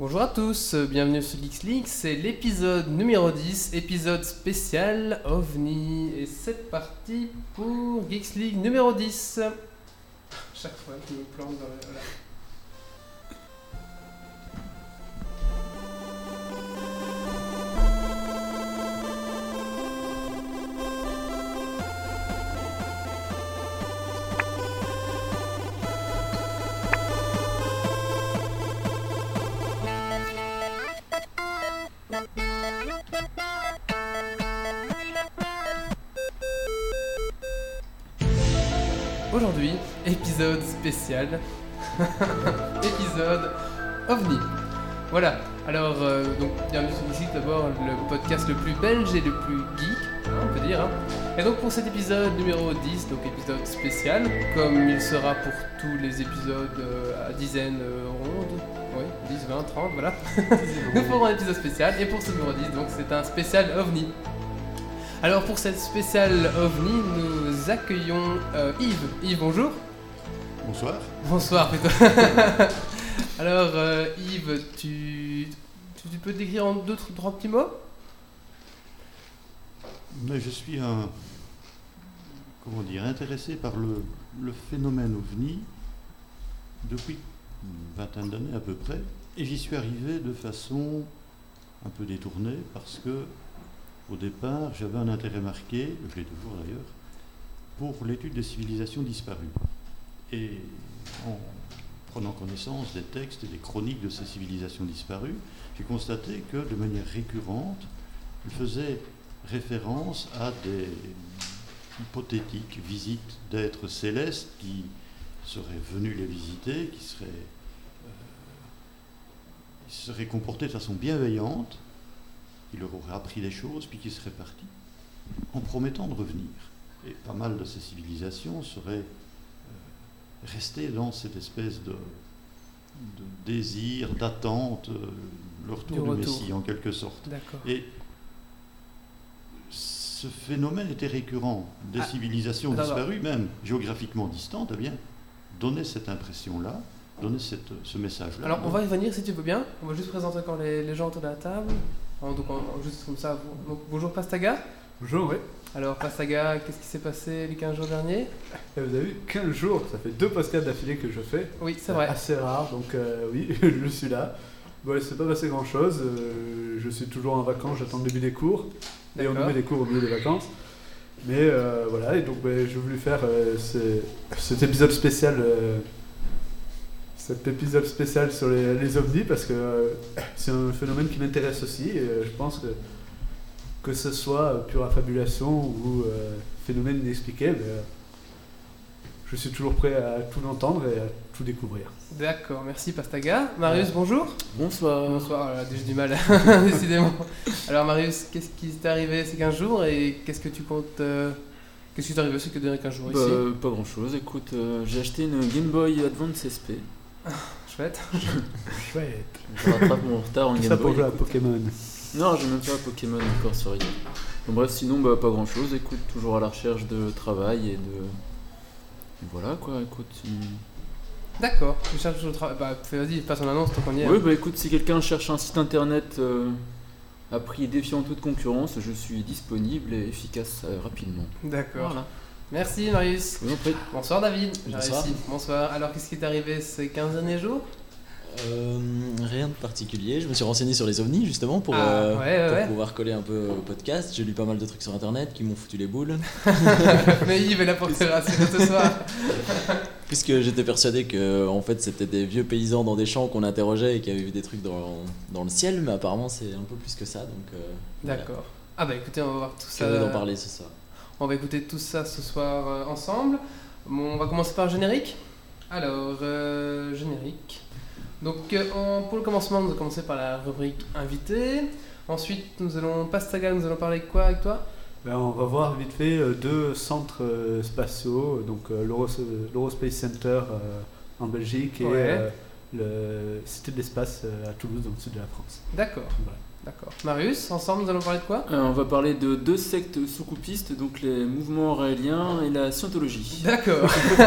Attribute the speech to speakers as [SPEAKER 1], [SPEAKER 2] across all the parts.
[SPEAKER 1] Bonjour à tous, bienvenue sur Geeks League, c'est l'épisode numéro 10, épisode spécial OVNI. Et c'est parti pour Geeks League numéro 10. Chaque fois, je me plante dans le... spécial. épisode OVNI. Voilà, alors, euh, donc, bienvenue sur ici d'abord, le podcast le plus belge et le plus geek, hein, on peut dire. hein. Et donc, pour cet épisode numéro 10, donc épisode spécial, comme il sera pour tous les épisodes euh, à dizaines euh, rondes, oui, 10, 20, 30, voilà. Nous ferons un épisode spécial, et pour ce numéro 10, donc c'est un spécial OVNI. Alors pour cette spéciale OVNI, nous accueillons euh, Yves. Yves, bonjour.
[SPEAKER 2] Bonsoir.
[SPEAKER 1] Bonsoir plutôt. Alors euh, Yves, tu, tu, tu peux te décrire en deux, trois petits mots?
[SPEAKER 2] Mais je suis un, comment dire, intéressé par le, le phénomène ovni depuis une vingtaine d'années à peu près. Et j'y suis arrivé de façon un peu détournée parce que, au départ, j'avais un intérêt marqué, je l'ai toujours d'ailleurs, pour l'étude des civilisations disparues. Et en prenant connaissance des textes et des chroniques de ces civilisations disparues, j'ai constaté que de manière récurrente, il faisait référence à des hypothétiques visites d'êtres célestes qui seraient venus les visiter, qui seraient, euh, seraient comportés de façon bienveillante, qui leur auraient appris des choses, puis qui seraient partis, en promettant de revenir. Et pas mal de ces civilisations seraient restées dans cette espèce de, de désir, d'attente, euh, le retour
[SPEAKER 1] Du
[SPEAKER 2] du,
[SPEAKER 1] retour.
[SPEAKER 2] Messie en quelque sorte. Et ce phénomène était récurrent. Des
[SPEAKER 1] Ah,
[SPEAKER 2] civilisations
[SPEAKER 1] attends,
[SPEAKER 2] disparues, même géographiquement distantes, eh bien, donnaient cette impression-là, donnaient cette- ce message-là.
[SPEAKER 1] Alors on va y venir si tu veux bien. On va juste présenter encore les, les gens autour de la table. Alors, donc on- juste comme ça. donc, bonjour Pastaga.
[SPEAKER 3] Bonjour, oui.
[SPEAKER 1] Alors Pastaga, qu'est-ce qui s'est passé les 15 jours derniers?
[SPEAKER 3] Et vous avez vu, 15 jours, ça fait deux podcasts d'affilée que je fais.
[SPEAKER 1] Oui, c'est vrai.
[SPEAKER 3] Assez rare, donc euh, oui, je suis là. Bon, il s'est pas passé grand chose. je suis toujours en vacances, j'attends le début des cours. Et on met des cours au milieu des vacances. Mais euh, voilà, et donc ben, j'ai voulu faire euh, ce- cet épisode spécial. euh, cet épisode spécial sur les, les ovnis parce que euh, c'est un phénomène qui m'intéresse aussi et euh, je pense que que ce soit euh, pure affabulation ou euh, phénomène euh, je suis toujours prêt à tout entendre et à tout découvrir.
[SPEAKER 1] D'accord, merci Pastaga. Marius, bonjour.
[SPEAKER 4] Bonsoir.
[SPEAKER 1] Bonsoir, euh, j'ai du mal, décidément. Alors Marius, qu'est-ce qui t'est arrivé ces 15 jours et qu'est-ce que tu comptes... euh, Qu'est-ce qui t'est arrivé ces derniers 15 jours
[SPEAKER 4] Bah,
[SPEAKER 1] ici?
[SPEAKER 4] pas grand chose, écoute, euh, j'ai acheté une Game Boy Advance SP.
[SPEAKER 1] Chouette.
[SPEAKER 3] Chouette.
[SPEAKER 4] Je rattrape mon retard en
[SPEAKER 3] Tout
[SPEAKER 4] Game
[SPEAKER 3] ça pour
[SPEAKER 4] Boy.
[SPEAKER 3] jouer à
[SPEAKER 4] écoute.
[SPEAKER 3] Pokémon.
[SPEAKER 4] Non, j'ai même pas Pokémon encore sur iPad. Bon, bref, sinon, bah, pas grand chose, écoute, toujours à la recherche de travail et de. et voilà quoi, écoute.
[SPEAKER 1] D'accord, tu cherches au travail. Bah fais- vas-y, passe en annonce tant qu'on y est.
[SPEAKER 4] Oui,
[SPEAKER 1] hein.
[SPEAKER 4] bah écoute, si quelqu'un cherche un site internet euh, à prix défiant toute concurrence, je suis disponible et efficace euh, rapidement.
[SPEAKER 1] D'accord.
[SPEAKER 4] Voilà.
[SPEAKER 1] Merci Marius.
[SPEAKER 4] Je vous en prie.
[SPEAKER 1] Bonsoir David. J'ai
[SPEAKER 5] Bonsoir.
[SPEAKER 1] réussi. Bonsoir. Alors qu'est-ce qui t'est arrivé ces 15 derniers jours?
[SPEAKER 5] Euh, rien de particulier. Je me suis renseigné sur les ovnis justement pour,
[SPEAKER 1] Ah,
[SPEAKER 5] euh,
[SPEAKER 1] ouais, ouais,
[SPEAKER 5] pour
[SPEAKER 1] ouais.
[SPEAKER 5] pouvoir coller un peu au podcast. J'ai lu pas mal de trucs sur internet qui m'ont foutu les boules.
[SPEAKER 1] Mais Yves est là pour te rassurer ce soir.
[SPEAKER 5] Puisque j'étais persuadé que en fait c'était des vieux paysans dans des champs qu'on interrogeait et qui avaient vu des trucs dans, dans le ciel, mais apparemment c'est un peu plus que ça. Donc euh, voilà.
[SPEAKER 1] D'accord. Ah bah écoutez, on va voir tout ça.
[SPEAKER 5] Curieux d'en parler ce soir.
[SPEAKER 1] On va écouter tout ça ce soir ensemble. Bon, on va commencer par le générique. Alors, euh, générique. Donc, euh, en- pour le commencement, nous allons commencer par la rubrique invité. Ensuite, nous allons, Pastaga, nous allons parler de quoi avec toi?
[SPEAKER 3] Ben, on va voir vite fait euh, deux centres euh, spatiaux, donc euh, l'Euros- l'Eurospace Center euh, en Belgique et
[SPEAKER 1] Ouais.
[SPEAKER 3] euh, le Cité de l'espace euh, à Toulouse, dans le sud de la France.
[SPEAKER 1] D'accord.
[SPEAKER 3] Voilà.
[SPEAKER 1] D'accord. Marius, ensemble, nous allons parler de quoi?
[SPEAKER 4] Euh, on va parler de deux sectes sous-coupistes, donc les mouvements raéliens et la scientologie.
[SPEAKER 1] D'accord.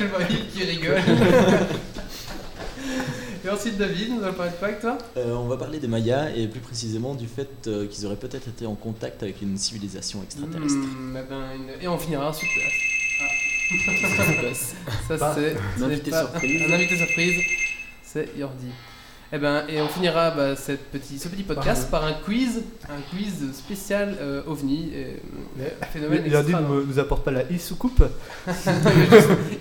[SPEAKER 1] Je vois qui rigole. Et ensuite David, nous allons parler de quoi avec toi?
[SPEAKER 5] Euh, on va parler des Mayas et plus précisément du fait euh, qu'ils auraient peut-être été en contact avec une civilisation extraterrestre.
[SPEAKER 1] Hmm, eh ben, une- Et on finira ensuite. Ça
[SPEAKER 3] Bah,
[SPEAKER 1] c'est
[SPEAKER 4] un invité
[SPEAKER 1] pas-
[SPEAKER 4] surprise.
[SPEAKER 1] Un invité surprise, c'est Yordi. Eh ben, et on finira bah, cette petit, ce petit podcast par un quiz, un quiz spécial euh, ovni, euh,
[SPEAKER 3] Mais
[SPEAKER 1] phénomène
[SPEAKER 3] Il a dit
[SPEAKER 1] extra.
[SPEAKER 3] ne nous apporte pas la e-soucoupe.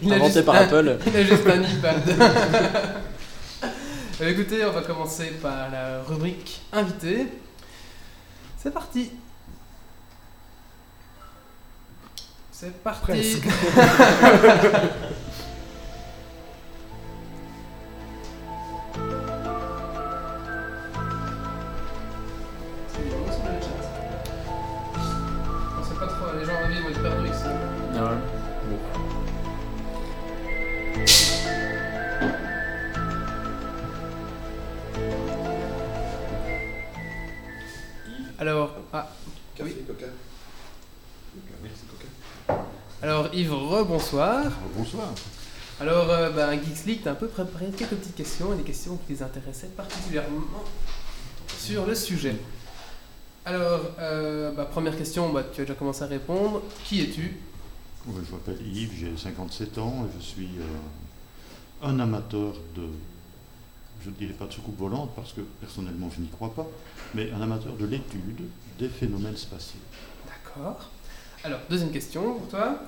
[SPEAKER 1] Il a
[SPEAKER 5] Inventé
[SPEAKER 1] juste
[SPEAKER 5] par
[SPEAKER 1] un-
[SPEAKER 5] Apple.
[SPEAKER 1] Il a juste un iPad. Euh, écoutez, on va commencer par la rubrique invité. C'est parti. C'est parti. Alors, ah,
[SPEAKER 2] Café,
[SPEAKER 1] Oui.
[SPEAKER 2] coca.
[SPEAKER 1] Alors Yves, rebonsoir.
[SPEAKER 2] Bonsoir.
[SPEAKER 1] Alors, euh, bah, Geeks League t'a un peu préparé quelques petites questions et des questions qui les intéressaient particulièrement sur le sujet. Alors, euh, bah, première question, bah, tu as déjà commencé à répondre. Qui es-tu?
[SPEAKER 2] Je m'appelle Yves, j'ai 57 ans et je suis euh, un amateur de, je ne dirais pas de soucoupe volante parce que personnellement je n'y crois pas, mais un amateur de l'étude des phénomènes spatiaux.
[SPEAKER 1] D'accord. Alors, deuxième question pour toi.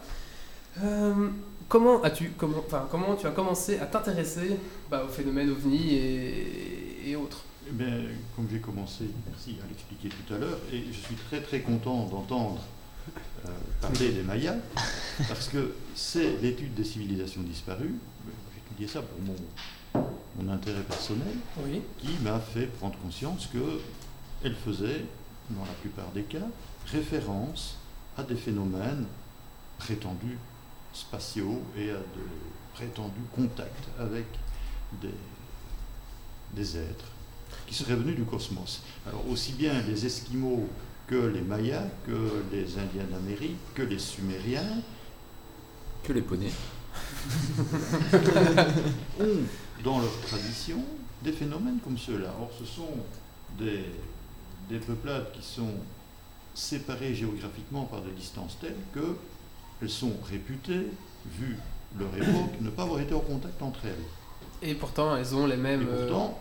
[SPEAKER 1] Euh, comment as-tu, comment, enfin, comment tu as commencé à t'intéresser bah, aux phénomènes ovni et, et autres?
[SPEAKER 2] Eh bien, comme j'ai commencé, merci à l'expliquer tout à l'heure, et je suis très très content d'entendre euh, parler des Mayas, parce que c'est l'étude des civilisations disparues, j'ai étudié ça pour mon, mon intérêt personnel,
[SPEAKER 1] Oui.
[SPEAKER 2] qui m'a fait prendre conscience qu'elle faisait, dans la plupart des cas, référence à des phénomènes prétendus spatiaux et à de prétendus contacts avec des, des êtres qui seraient venus du cosmos. Alors aussi bien les Esquimaux que les Mayas, que les Indiens d'Amérique, que les Sumériens
[SPEAKER 4] Que les poneys.
[SPEAKER 2] ont dans leur tradition des phénomènes comme ceux-là. Or, ce sont des, des peuplades qui sont séparées géographiquement par des distances telles qu'elles sont réputées, vu leur époque, ne pas avoir été en contact entre elles.
[SPEAKER 1] Et pourtant, elles ont les
[SPEAKER 2] Et
[SPEAKER 1] mêmes. euh,
[SPEAKER 2] pourtant,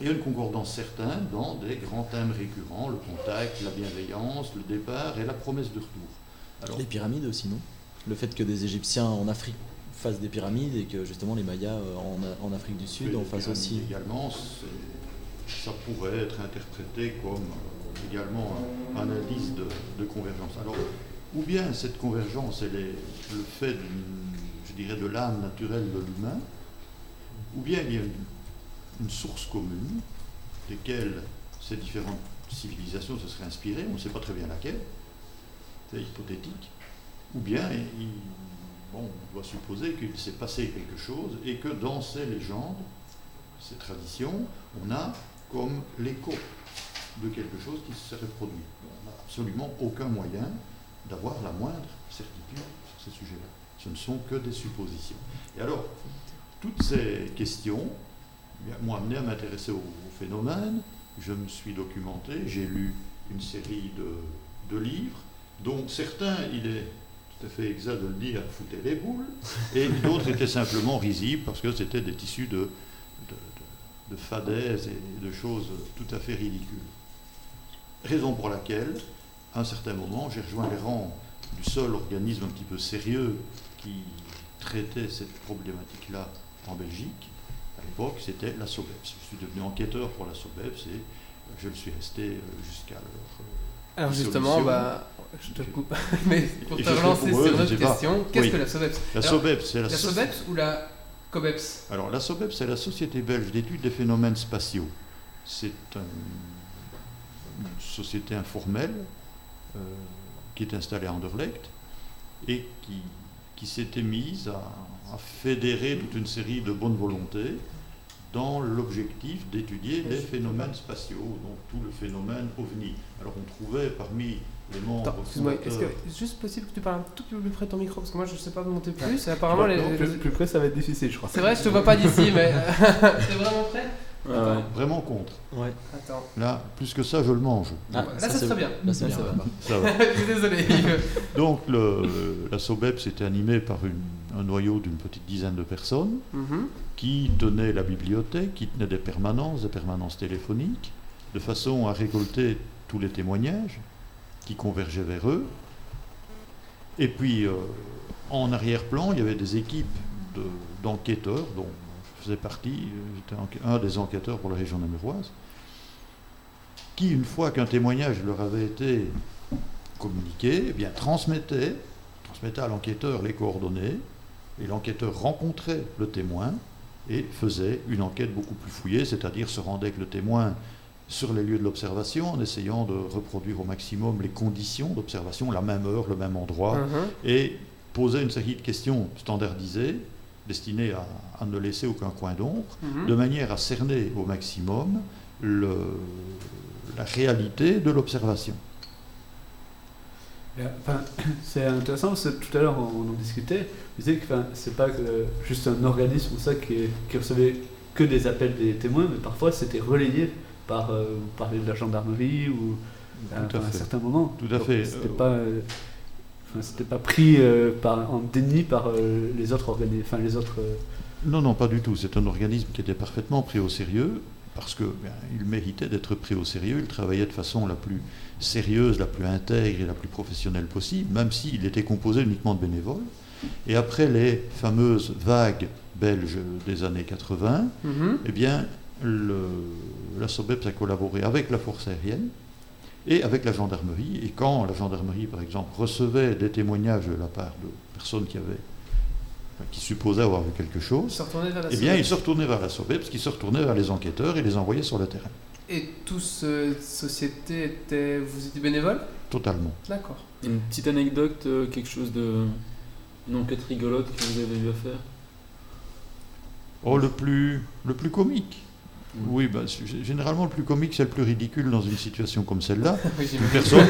[SPEAKER 2] il y a une concordance certaine dans des grands thèmes récurrents, le contact, la bienveillance, le départ et la promesse de retour. Alors,
[SPEAKER 5] Les pyramides aussi, non? Le fait que des Égyptiens en Afrique fassent des pyramides et que justement les Mayas euh, en, en Afrique du Sud en fassent aussi.
[SPEAKER 2] Également, ça pourrait être interprété comme euh, également un, un indice de, de convergence. Alors, ou bien cette convergence, elle est le fait, je dirais, de l'âme naturelle de l'humain, ou bien il y a une, une source commune desquelles ces différentes civilisations se seraient inspirées, on ne sait pas très bien laquelle, c'est hypothétique, ou bien il- on doit supposer qu'il s'est passé quelque chose et que dans ces légendes, ces traditions, on a comme l'écho de quelque chose qui se serait produit. On n'a absolument aucun moyen d'avoir la moindre certitude sur ces sujets-là. Ce ne sont que des suppositions. Et alors, toutes ces questions eh m'ont amené à m'intéresser au, au phénomène. Je me suis documenté, j'ai lu une série de, de livres, dont certains, il est tout à fait exact de le dire, foutaient les boules, et d'autres étaient simplement risibles parce que c'était des tissus de, de, de- de fadaises et de choses tout à fait ridicules. Raison pour laquelle, à un certain moment, j'ai rejoint les rangs du seul organisme un petit peu sérieux qui traitait cette problématique-là en Belgique. À l'époque, c'était la SOBEPS. Je suis devenu enquêteur pour la SOBEPS et je le suis resté euh, jusqu'à leur euh,
[SPEAKER 1] Alors justement, bah, je te coupe, mais pour te relancer sur notre question, qu'est-ce
[SPEAKER 2] Oui.
[SPEAKER 1] que la SOBEPS
[SPEAKER 2] La
[SPEAKER 1] Alors,
[SPEAKER 2] SOBEPS, c'est la,
[SPEAKER 1] La
[SPEAKER 2] so-
[SPEAKER 1] SOBEPS ou la COBEPS
[SPEAKER 2] Alors, la SOBEPS, c'est la Société belge d'études des phénomènes spatiaux. C'est un- une société informelle euh, qui est installée à Anderlecht et qui, qui s'était mise à, à fédérer toute une série de bonnes volontés dans l'objectif d'étudier les phénomènes spatiaux, donc tout le phénomène OVNI. Alors on trouvait parmi
[SPEAKER 1] excuse-moi, est-ce que c'est juste possible que tu parles un tout petit peu plus près de ton micro Parce que moi je sais pas monter plus. Et apparemment, les-
[SPEAKER 3] Non, plus, plus près, ça va être difficile, je crois.
[SPEAKER 1] c'est vrai, je te vois pas d'ici, mais. T'es vraiment prêt
[SPEAKER 4] ouais.
[SPEAKER 2] Vraiment contre.
[SPEAKER 5] Ouais.
[SPEAKER 1] Attends.
[SPEAKER 2] Là, plus que ça, je le mange.
[SPEAKER 5] Ah,
[SPEAKER 1] Là, ça, c'est très bien.
[SPEAKER 5] Là, c'est
[SPEAKER 4] Là,
[SPEAKER 5] bien.
[SPEAKER 4] ça va.
[SPEAKER 5] ouais.
[SPEAKER 2] Ça va.
[SPEAKER 1] je suis désolé.
[SPEAKER 2] Donc le, la SOBEP s'était animée par une- un noyau d'une petite dizaine de personnes
[SPEAKER 1] Mhm.
[SPEAKER 2] qui tenaient la bibliothèque, qui tenaient des permanences, des permanences téléphoniques, de façon à récolter tous les témoignages qui convergeaient vers eux. Et puis, euh, en arrière-plan, il y avait des équipes de- d'enquêteurs, dont je faisais partie, j'étais un des enquêteurs pour la région namuroise, qui, une fois qu'un témoignage leur avait été communiqué, eh bien, transmettait, transmettait à l'enquêteur les coordonnées, et l'enquêteur rencontrait le témoin et faisait une enquête beaucoup plus fouillée, c'est-à-dire se rendait avec le témoin sur les lieux de l'observation en essayant de reproduire au maximum les conditions d'observation, la même heure, le même endroit,
[SPEAKER 1] Mhm.
[SPEAKER 2] et posait une série de questions standardisées destinées à, à ne laisser aucun coin d'ombre,
[SPEAKER 1] Mhm.
[SPEAKER 2] de manière à cerner au maximum le- la réalité de l'observation.
[SPEAKER 3] Enfin, c'est intéressant parce que tout à l'heure on, en discutait. Vous disiez que enfin, c'est pas que juste un organisme ça qui, qui recevait que des appels des témoins, mais parfois c'était relayé par, euh, vous parlez de la gendarmerie ou à,
[SPEAKER 2] Tout à
[SPEAKER 3] un certain moment.
[SPEAKER 2] Tout à
[SPEAKER 3] Donc,
[SPEAKER 2] fait.
[SPEAKER 3] C'était
[SPEAKER 2] Euh,
[SPEAKER 3] pas, euh, c'était pas pris euh, par, en déni par euh, les autres organismes, enfin les autres. euh,
[SPEAKER 2] Non, non, pas du tout. C'est un organisme qui était parfaitement pris au sérieux parce que bien, il méritait d'être pris au sérieux. Il travaillait de façon la plus sérieuse, la plus intègre et la plus professionnelle possible, même s'il était composé uniquement de bénévoles. Et après les fameuses vagues belges des années 80,
[SPEAKER 1] Mhm.
[SPEAKER 2] eh bien, le, la SOBEPS a collaboré avec la force aérienne et avec la gendarmerie. Et quand la gendarmerie, par exemple, recevait des témoignages de la part de personnes qui avaient, qui supposaient avoir vu quelque chose,
[SPEAKER 1] retournait
[SPEAKER 2] eh bien, ils se retournaient vers la SOBEPS, qui se retournaient vers les enquêteurs et les envoyaient sur le terrain.
[SPEAKER 1] Et toute cette société était. Vous étiez bénévole?
[SPEAKER 2] Totalement.
[SPEAKER 1] D'accord.
[SPEAKER 4] Une petite anecdote, euh, quelque chose de. Une enquête rigolote que vous avez eu à faire?
[SPEAKER 2] Oh, le plus, le plus comique. Oui, bah, généralement, le plus comique, c'est le plus ridicule dans une situation comme celle-là. Une personne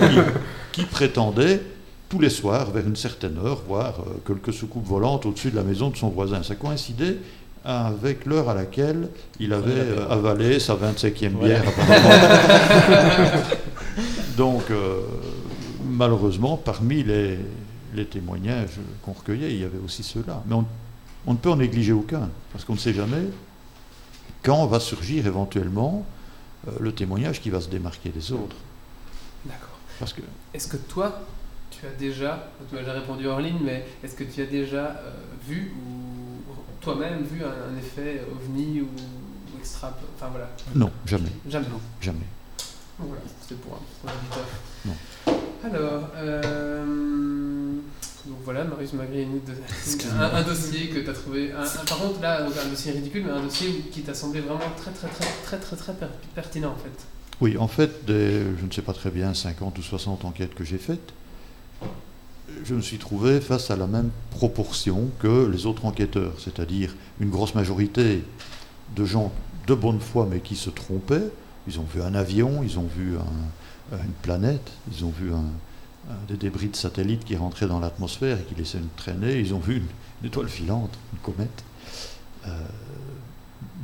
[SPEAKER 2] qui, qui prétendait tous les soirs, vers une certaine heure, voir euh, quelques soucoupes volantes au-dessus de la maison de son voisin. Ça coïncidait avec l'heure à laquelle il avait euh, avalé sa 25e
[SPEAKER 5] Voilà.
[SPEAKER 2] bière. apparemment. Donc, euh, malheureusement, parmi les, les témoignages qu'on recueillait, il y avait aussi ceux-là. Mais on, on ne peut en négliger aucun, parce qu'on ne sait jamais quand va surgir éventuellement euh, le témoignage qui va se démarquer des autres.
[SPEAKER 1] D'accord.
[SPEAKER 2] Parce que
[SPEAKER 1] Est-ce que toi, tu as déjà, tu m'as déjà répondu hors ligne, mais est-ce que tu as déjà euh, vu ou toi-même vu un, un effet ovni ou, ou extra, enfin voilà,
[SPEAKER 2] Non, jamais,
[SPEAKER 1] jamais.
[SPEAKER 2] jamais.
[SPEAKER 1] Donc Voilà, c'était pour un pour.
[SPEAKER 2] Non.
[SPEAKER 1] Alors, euh, donc voilà, Marius m'a grillé une
[SPEAKER 4] Excuse-moi.
[SPEAKER 1] un, un dossier que tu as trouvé. un- un- par contre, là, donc, un dossier ridicule, mais un dossier qui t'a semblé vraiment très, très, très, très, très, très per- pertinent en fait.
[SPEAKER 2] Oui, en fait, des, je ne sais pas très bien, 50 ou 60 enquêtes que j'ai faites, je me suis trouvé face à la même proportion que les autres enquêteurs, c'est-à-dire une grosse majorité de gens de bonne foi mais qui se trompaient. Ils ont vu un avion, ils ont vu un- une planète, ils ont vu un- des débris de satellites qui rentraient dans l'atmosphère et qui laissaient une traînée, ils ont vu une, une étoile filante, une comète. Euh,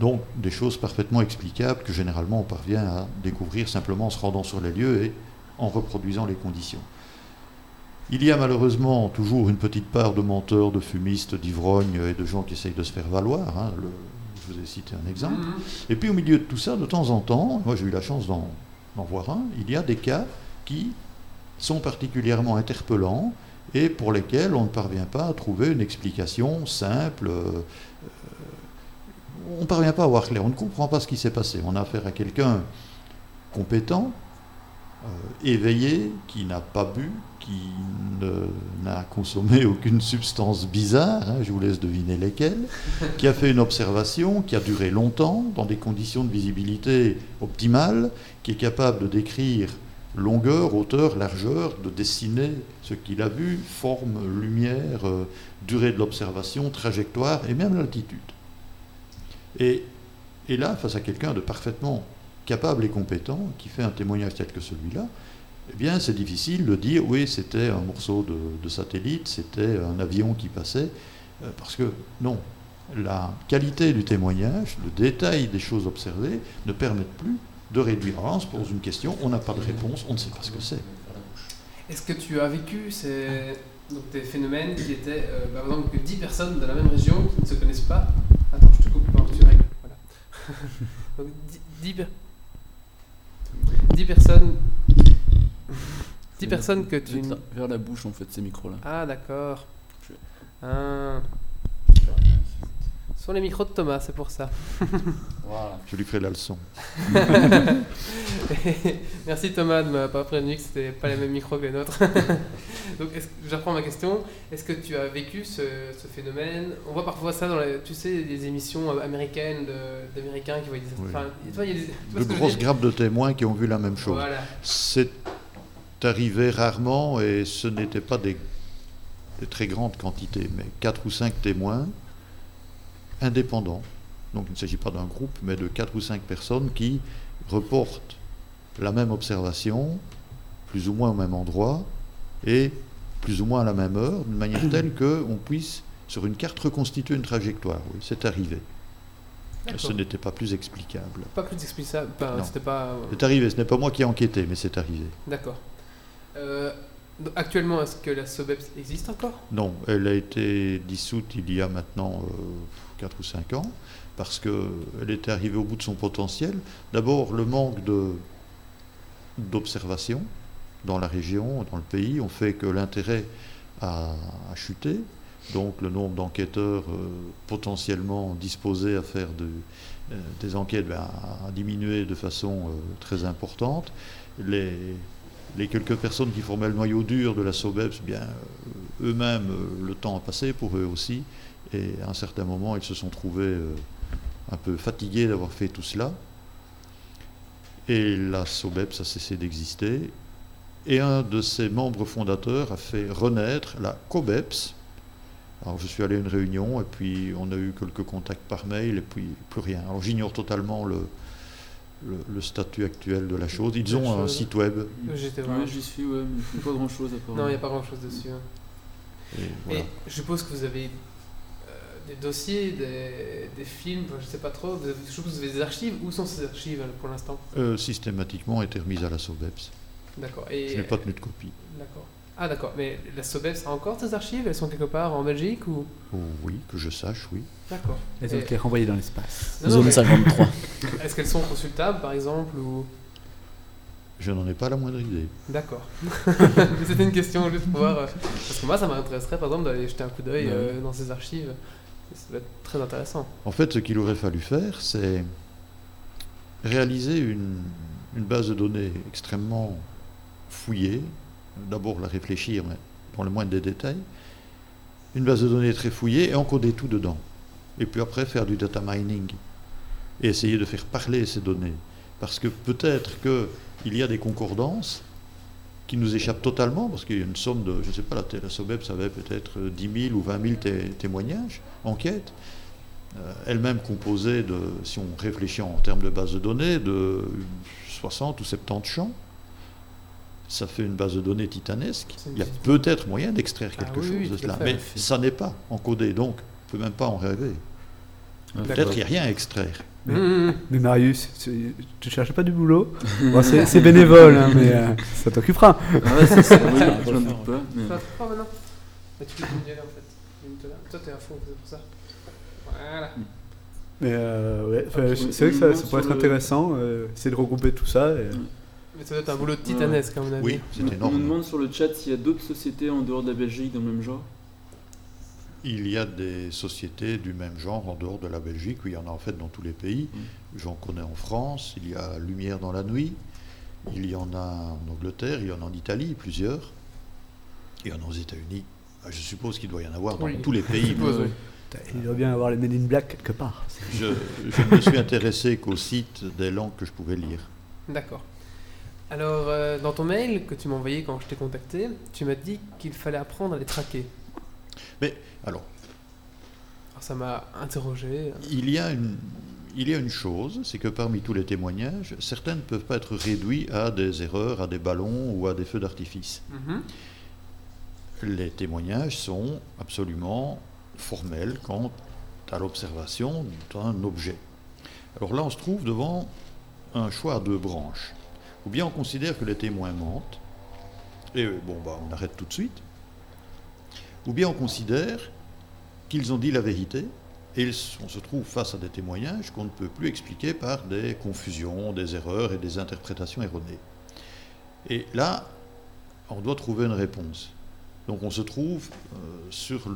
[SPEAKER 2] donc des choses parfaitement explicables que généralement on parvient à découvrir simplement en se rendant sur les lieux et en reproduisant les conditions. Il y a malheureusement toujours une petite part de menteurs, de fumistes, d'ivrognes et de gens qui essayent de se faire valoir. hein. Le- je vous ai cité un exemple.
[SPEAKER 1] Mhm.
[SPEAKER 2] Et puis au milieu de tout ça, de temps en temps, moi j'ai eu la chance d'en voir un, il y a des cas qui sont particulièrement interpellants et pour lesquels on ne parvient pas à trouver une explication simple. euh, on ne parvient pas à voir clair, on ne comprend pas ce qui s'est passé. On a affaire à quelqu'un compétent, euh, éveillé, qui n'a pas bu, qui n'a consommé aucune substance bizarre, hein, je vous laisse deviner lesquelles, qui a fait une observation qui a duré longtemps, dans des conditions de visibilité optimales, qui est capable de décrire longueur, hauteur, largeur, de dessiner ce qu'il a vu, forme, lumière, euh, durée de l'observation, trajectoire et même l'altitude. Et là, face à quelqu'un de parfaitement capable et compétent, qui fait un témoignage tel que celui-là, eh bien, c'est difficile de dire oui, c'était un morceau de, de satellite, c'était un avion qui passait, euh, parce que non, la qualité du témoignage, le détail des choses observées ne permettent plus de réduire. Alors, on se pose une question, on n'a pas de réponse, on ne sait pas ce que c'est.
[SPEAKER 1] Est-ce que tu as vécu ces, donc, des phénomènes qui étaient, euh, par exemple, que 10 personnes de la même région qui ne se connaissent pas? Attends, je te coupe, pardon, tu règles. Voilà. donc, 10, 10 personnes. 10 personnes que tu.
[SPEAKER 4] Vers- Vers la bouche en fait ces micros là.
[SPEAKER 1] Ah, d'accord. Ah. Ce sont les micros de Thomas, c'est pour ça.
[SPEAKER 5] Voilà.
[SPEAKER 2] Je lui ferai la leçon.
[SPEAKER 1] Merci Thomas de m'avoir pas prévenu que c'était pas les mêmes micros que les nôtres. Donc j'apprends ma question. Est-ce que tu as vécu ce, ce phénomène? On voit parfois ça dans les, tu sais, des émissions américaines d'Américains qui voient des...
[SPEAKER 2] Oui.
[SPEAKER 1] Enfin, tu vois, il y a des- tu vois
[SPEAKER 2] De
[SPEAKER 1] ce
[SPEAKER 2] grosses grappes de témoins qui ont vu la même chose.
[SPEAKER 1] Voilà.
[SPEAKER 2] C'est arrivé rarement et ce n'était pas des, des très grandes quantités, mais quatre ou cinq témoins indépendants. Donc il ne s'agit pas d'un groupe, mais de quatre ou cinq personnes qui reportent la même observation, plus ou moins au même endroit et plus ou moins à la même heure, d'une manière telle qu'on puisse, sur une carte, reconstituer une trajectoire. Oui, c'est arrivé. Ce n'était pas plus explicable.
[SPEAKER 1] Pas plus explicable. C'était pas. euh,
[SPEAKER 2] C'est arrivé, ce n'est pas moi qui ai enquêté, mais c'est arrivé.
[SPEAKER 1] D'accord. Euh, actuellement, est-ce que la SOBEPS existe encore?
[SPEAKER 2] Non, elle a été dissoute il y a maintenant 4 ou 5 ans, parce qu'elle était arrivée au bout de son potentiel. D'abord, le manque d'observation dans la région, dans le pays, ont fait que l'intérêt a, chuté. Donc le nombre d'enquêteurs euh, potentiellement disposés à faire euh, des enquêtes ben, a, diminué de façon euh, très importante. Les, quelques personnes qui formaient le noyau dur de la SOBEPS, eux-mêmes, le temps a passé pour eux aussi, et à un certain moment, ils se sont trouvés euh, un peu fatigués d'avoir fait tout cela. Et la SOBEPS a cessé d'exister, et un de ses membres fondateurs a fait renaître la COBEPS. Alors je suis allé à une réunion, et puis on a eu quelques contacts par mail, et puis plus rien. Alors j'ignore totalement le, le, le statut actuel de la chose. Ils ont un site web,
[SPEAKER 1] J'étais
[SPEAKER 4] Ouais,
[SPEAKER 1] vraiment.
[SPEAKER 4] j'y suis, ouais, pas grand chose à part.
[SPEAKER 1] Non, il n'y a pas grand chose dessus. hein.
[SPEAKER 2] et voilà.
[SPEAKER 1] Et je suppose que vous avez des dossiers, des, des films, je sais pas trop. Vous avez, je vous avez des archives. Où sont ces archives euh, pour l'instant?
[SPEAKER 2] Euh, systématiquement été remise à la SOBEPS.
[SPEAKER 1] D'accord. Et
[SPEAKER 2] Je n'ai pas tenu de copie.
[SPEAKER 1] D'accord. Ah d'accord. Mais la SOBEPS a encore ses archives? Elles sont quelque part en Belgique ou?
[SPEAKER 2] Oh, oui, que je sache, oui.
[SPEAKER 1] D'accord.
[SPEAKER 3] Elles ont
[SPEAKER 1] Et-
[SPEAKER 3] été renvoyées dans l'espace.
[SPEAKER 5] Zone
[SPEAKER 1] mais
[SPEAKER 5] 53.
[SPEAKER 1] Est-ce qu'elles sont consultables par exemple ou?
[SPEAKER 2] Je n'en ai pas la moindre idée.
[SPEAKER 1] D'accord. C'était une question juste pour voir. euh, Parce que moi, ça m'intéresserait par exemple d'aller jeter un coup d'œil
[SPEAKER 4] Ouais.
[SPEAKER 1] euh, dans ces archives. Ça doit être très intéressant.
[SPEAKER 2] En fait, ce qu'il aurait fallu faire, c'est réaliser une, base de données extrêmement fouillée. D'abord la réfléchir, mais dans le moindre des détails. Une base de données très fouillée et encoder tout dedans. Et puis après, faire du data mining. Et essayer de faire parler ces données. Parce que peut-être qu'il y a des concordances qui nous échappent totalement, parce qu'il y a une somme de, je ne sais pas, la, la SOBEP, ça avait peut-être 10 000 ou 20 000 té- témoignages, enquêtes, euh, elle-même composée de, si on réfléchit en termes de base de données, de 60 ou 70 champs. Ça fait une base de données titanesque. Il y a peut-être moyen d'extraire
[SPEAKER 1] Ah
[SPEAKER 2] quelque
[SPEAKER 1] oui,
[SPEAKER 2] chose
[SPEAKER 1] oui,
[SPEAKER 2] de cela, mais ça n'est pas encodé, donc on ne peut même pas en rêver.
[SPEAKER 4] Ah,
[SPEAKER 2] Peut-être qu'il n'y a rien à extraire.
[SPEAKER 3] Mais-
[SPEAKER 1] Mmh, mmh.
[SPEAKER 3] Mais Marius, tu, tu cherches pas du boulot? Bon, C'est bénévole, hein, mais euh, ça t'occupera.
[SPEAKER 4] Ah ouais, c'est ça, oui,
[SPEAKER 5] Ça va
[SPEAKER 4] je
[SPEAKER 5] le
[SPEAKER 4] n'en
[SPEAKER 5] faire,
[SPEAKER 4] doute pas. Mais...
[SPEAKER 1] Maintenant Bah, Tu peux y aller en fait. Toi, t'es à fond, c'est pour ça. Voilà.
[SPEAKER 3] Mais euh, ouais,
[SPEAKER 4] Ah,
[SPEAKER 3] c'est vrai que ça, pourrait être
[SPEAKER 4] le-
[SPEAKER 3] intéressant, euh, essayer de regrouper tout ça. et-
[SPEAKER 1] Mais ça doit être un boulot titanesque, à mon avis.
[SPEAKER 2] Oui,
[SPEAKER 4] On- me demande sur le chat s'il y a d'autres sociétés en dehors de la Belgique dans le même genre.
[SPEAKER 2] Il y a des sociétés du même genre en dehors de la Belgique, oui, il y en a en fait dans tous les pays. J'en connais en France, il y a Lumière dans la nuit, il y en a en Angleterre, il y en a en Italie, plusieurs. Il y en a aux États-Unis. Ah, Je suppose qu'il doit y en avoir dans
[SPEAKER 1] Oui.
[SPEAKER 2] tous les pays.
[SPEAKER 1] oui.
[SPEAKER 3] Il doit bien avoir les Men in Black quelque part.
[SPEAKER 2] Je, je ne me suis intéressé qu'au site des langues que je pouvais lire.
[SPEAKER 1] D'accord. Alors, euh, dans ton mail que tu m'as envoyé quand je t'ai contacté, tu m'as dit qu'il fallait apprendre à les traquer.
[SPEAKER 2] Alors,
[SPEAKER 1] Alors, ça m'a interrogé.
[SPEAKER 2] il y a une, il y a une chose, c'est que parmi tous les témoignages, certains ne peuvent pas être réduits à des erreurs, à des ballons ou à des feux d'artifice.
[SPEAKER 1] Mhm.
[SPEAKER 2] Les témoignages sont absolument formels quant à l'observation d'un objet. Alors là, on se trouve devant un choix à deux branches. Ou bien on considère que les témoins mentent, et bon, bah, on arrête tout de suite. Ou bien on considère qu'ils ont dit la vérité, et on se trouve face à des témoignages qu'on ne peut plus expliquer par des confusions, des erreurs et des interprétations erronées. Et là, on doit trouver une réponse. Donc on se trouve euh, sur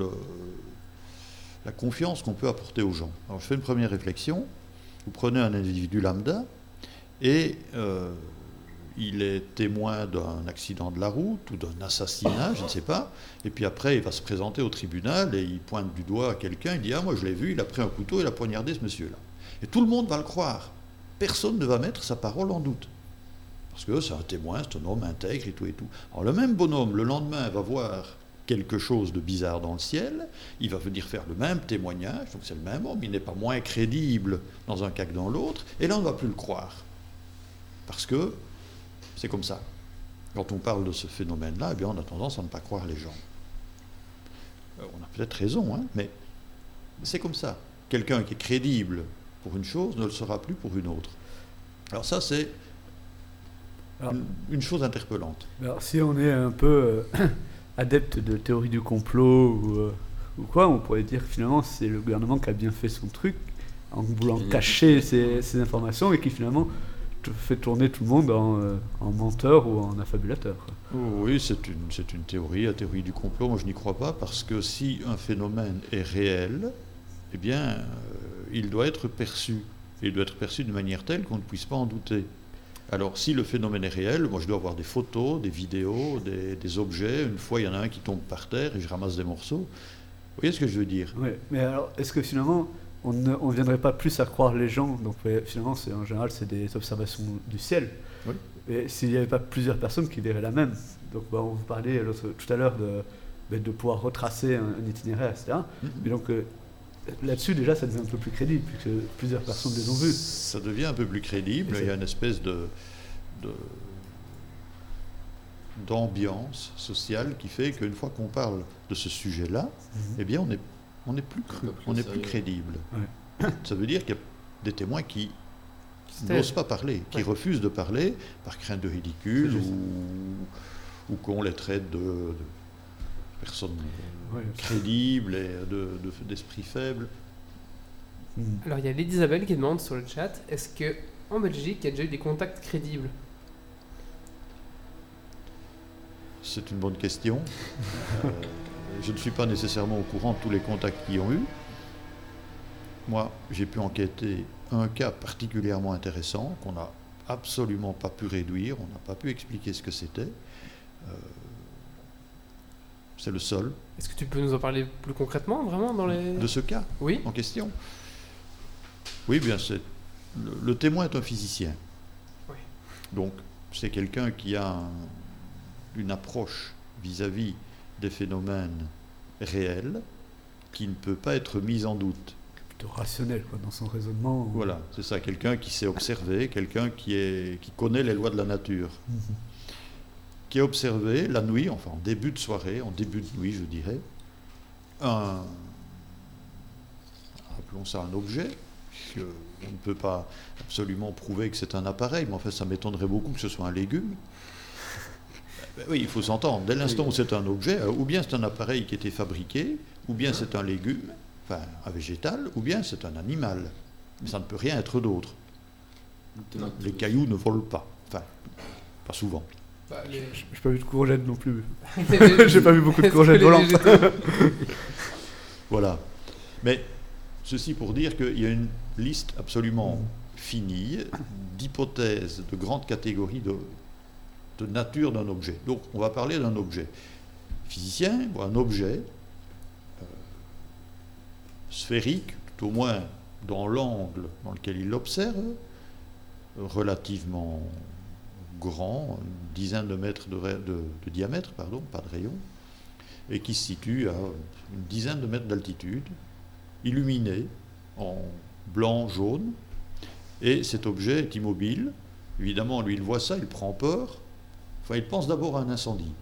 [SPEAKER 2] la confiance qu'on peut apporter aux gens. Alors je fais une première réflexion. Vous prenez un individu lambda et euh, il est témoin d'un accident de la route ou d'un assassinat, je ne sais pas. Et puis après, il va se présenter au tribunal et il pointe du doigt à quelqu'un. Il dit Ah, moi je l'ai vu, il a pris un couteau, il a poignardé ce monsieur-là. Et tout le monde va le croire. Personne ne va mettre sa parole en doute. Parce que c'est un témoin, c'est un homme intègre et tout et tout. Alors le même bonhomme, le lendemain, va voir quelque chose de bizarre dans le ciel, il va venir faire le même témoignage, donc c'est le même homme, il n'est pas moins crédible dans un cas que dans l'autre, et là on ne va plus le croire. Parce que c'est comme ça. Quand on parle de ce phénomène-là, eh bien on a tendance à ne pas croire les gens. Euh, On a peut-être raison, hein, mais c'est comme ça. Quelqu'un qui est crédible pour une chose ne le sera plus pour une autre. Alors ça, c'est une, une chose interpellante.
[SPEAKER 3] Alors, si on est un peu euh, adepte de théorie du complot ou, euh, ou quoi, on pourrait dire que finalement c'est le gouvernement qui a bien fait son truc en voulant cacher ces, ces informations et qui finalement fait tourner tout le monde en, euh, en menteur ou en affabulateur.
[SPEAKER 2] Oui, c'est une, c'est une théorie, la théorie du complot. Moi, je n'y crois pas parce que si un phénomène est réel, eh bien, euh, il doit être perçu. Il doit être perçu de manière telle qu'on ne puisse pas en douter. Alors, si le phénomène est réel, moi, je dois avoir des photos, des vidéos, des, des objets. Une fois, il y en a un qui tombe par terre et je ramasse des morceaux. Vous voyez ce que je veux dire?
[SPEAKER 3] Ouais, mais alors, est-ce que finalement, on ne on viendrait pas plus à croire les gens Donc, finalement, c'est en général, c'est des observations du ciel.
[SPEAKER 2] Oui.
[SPEAKER 3] Et s'il n'y avait pas plusieurs personnes qui verraient la même Donc, bah, on vous parlait tout à l'heure de, bah, de pouvoir retracer un, un itinéraire, etc.
[SPEAKER 2] Mhm.
[SPEAKER 3] Mais donc, euh, là-dessus, déjà, ça devient un peu plus crédible, puisque plusieurs personnes les ont vus.
[SPEAKER 2] Ça devient un peu plus crédible. Il y a une espèce de, de- d'ambiance sociale qui fait qu'une fois qu'on parle de ce sujet-là, eh bien, on est, on est plus cru, on crédible. Ça veut dire qu'il y a des témoins qui
[SPEAKER 1] Qui se
[SPEAKER 2] n'osent pas parler, qui
[SPEAKER 1] Ouais.
[SPEAKER 2] refusent de parler par crainte de ridicule ou, ou qu'on les traite de, de personnes
[SPEAKER 3] Ouais.
[SPEAKER 2] crédibles et de, de- d'esprits faibles.
[SPEAKER 3] Mhm.
[SPEAKER 1] Alors il y a Isabelle qui demande sur le chat est-ce que en Belgique il y a déjà eu des contacts crédibles?
[SPEAKER 2] C'est une bonne question. Euh, je ne suis pas nécessairement au courant de tous les contacts qu'ils ont eu. Moi, j'ai pu enquêter un cas particulièrement intéressant qu'on n'a absolument pas pu réduire, on n'a pas pu expliquer ce que c'était. Euh, c'est le seul
[SPEAKER 1] Est-ce que tu peux nous en parler plus concrètement, vraiment, dans les...
[SPEAKER 2] de ce cas
[SPEAKER 1] Oui
[SPEAKER 2] en question? Oui, bien, c'est le, le témoin est un physicien.
[SPEAKER 1] Oui.
[SPEAKER 2] Donc, c'est quelqu'un qui a un- une approche vis-à-vis des phénomènes réels qui ne peut pas être mise en doute.
[SPEAKER 3] Plutôt rationnel, quoi, dans son raisonnement.
[SPEAKER 2] Voilà, c'est ça, quelqu'un qui sait observer, quelqu'un qui, est, qui connaît les lois de la nature,
[SPEAKER 3] Mhm.
[SPEAKER 2] qui a observé la nuit, enfin en début de soirée, en début de nuit, je dirais, un, appelons ça un objet, que on ne peut pas absolument prouver que c'est un appareil, mais en fait ça m'étonnerait beaucoup que ce soit un légume. Ben oui, il faut s'entendre. Dès l'instant où c'est un objet, euh, ou bien c'est un appareil qui a été fabriqué, ou bien c'est un légume, enfin un végétal, ou bien c'est un animal. Mais ça ne peut rien être d'autre. Les cailloux ne volent pas. Enfin, pas souvent.
[SPEAKER 1] Bah, les-
[SPEAKER 3] J'ai pas vu de courgettes non plus. J'ai pas vu beaucoup de courgettes volantes.
[SPEAKER 2] Voilà. Mais ceci pour dire qu'il y a une liste absolument finie d'hypothèses de grandes catégories de, de nature d'un objet. Donc on va parler d'un objet. Physicien un objet euh, sphérique, tout au moins dans l'angle dans lequel il l'observe, relativement grand, une dizaine de mètres de, de- de diamètre, pardon, pas de rayon, et qui se situe à une dizaine de mètres d'altitude, illuminé en blanc, jaune, Et cet objet est immobile. Évidemment, lui, il voit ça, il prend peur. Enfin, il pense d'abord à un incendie.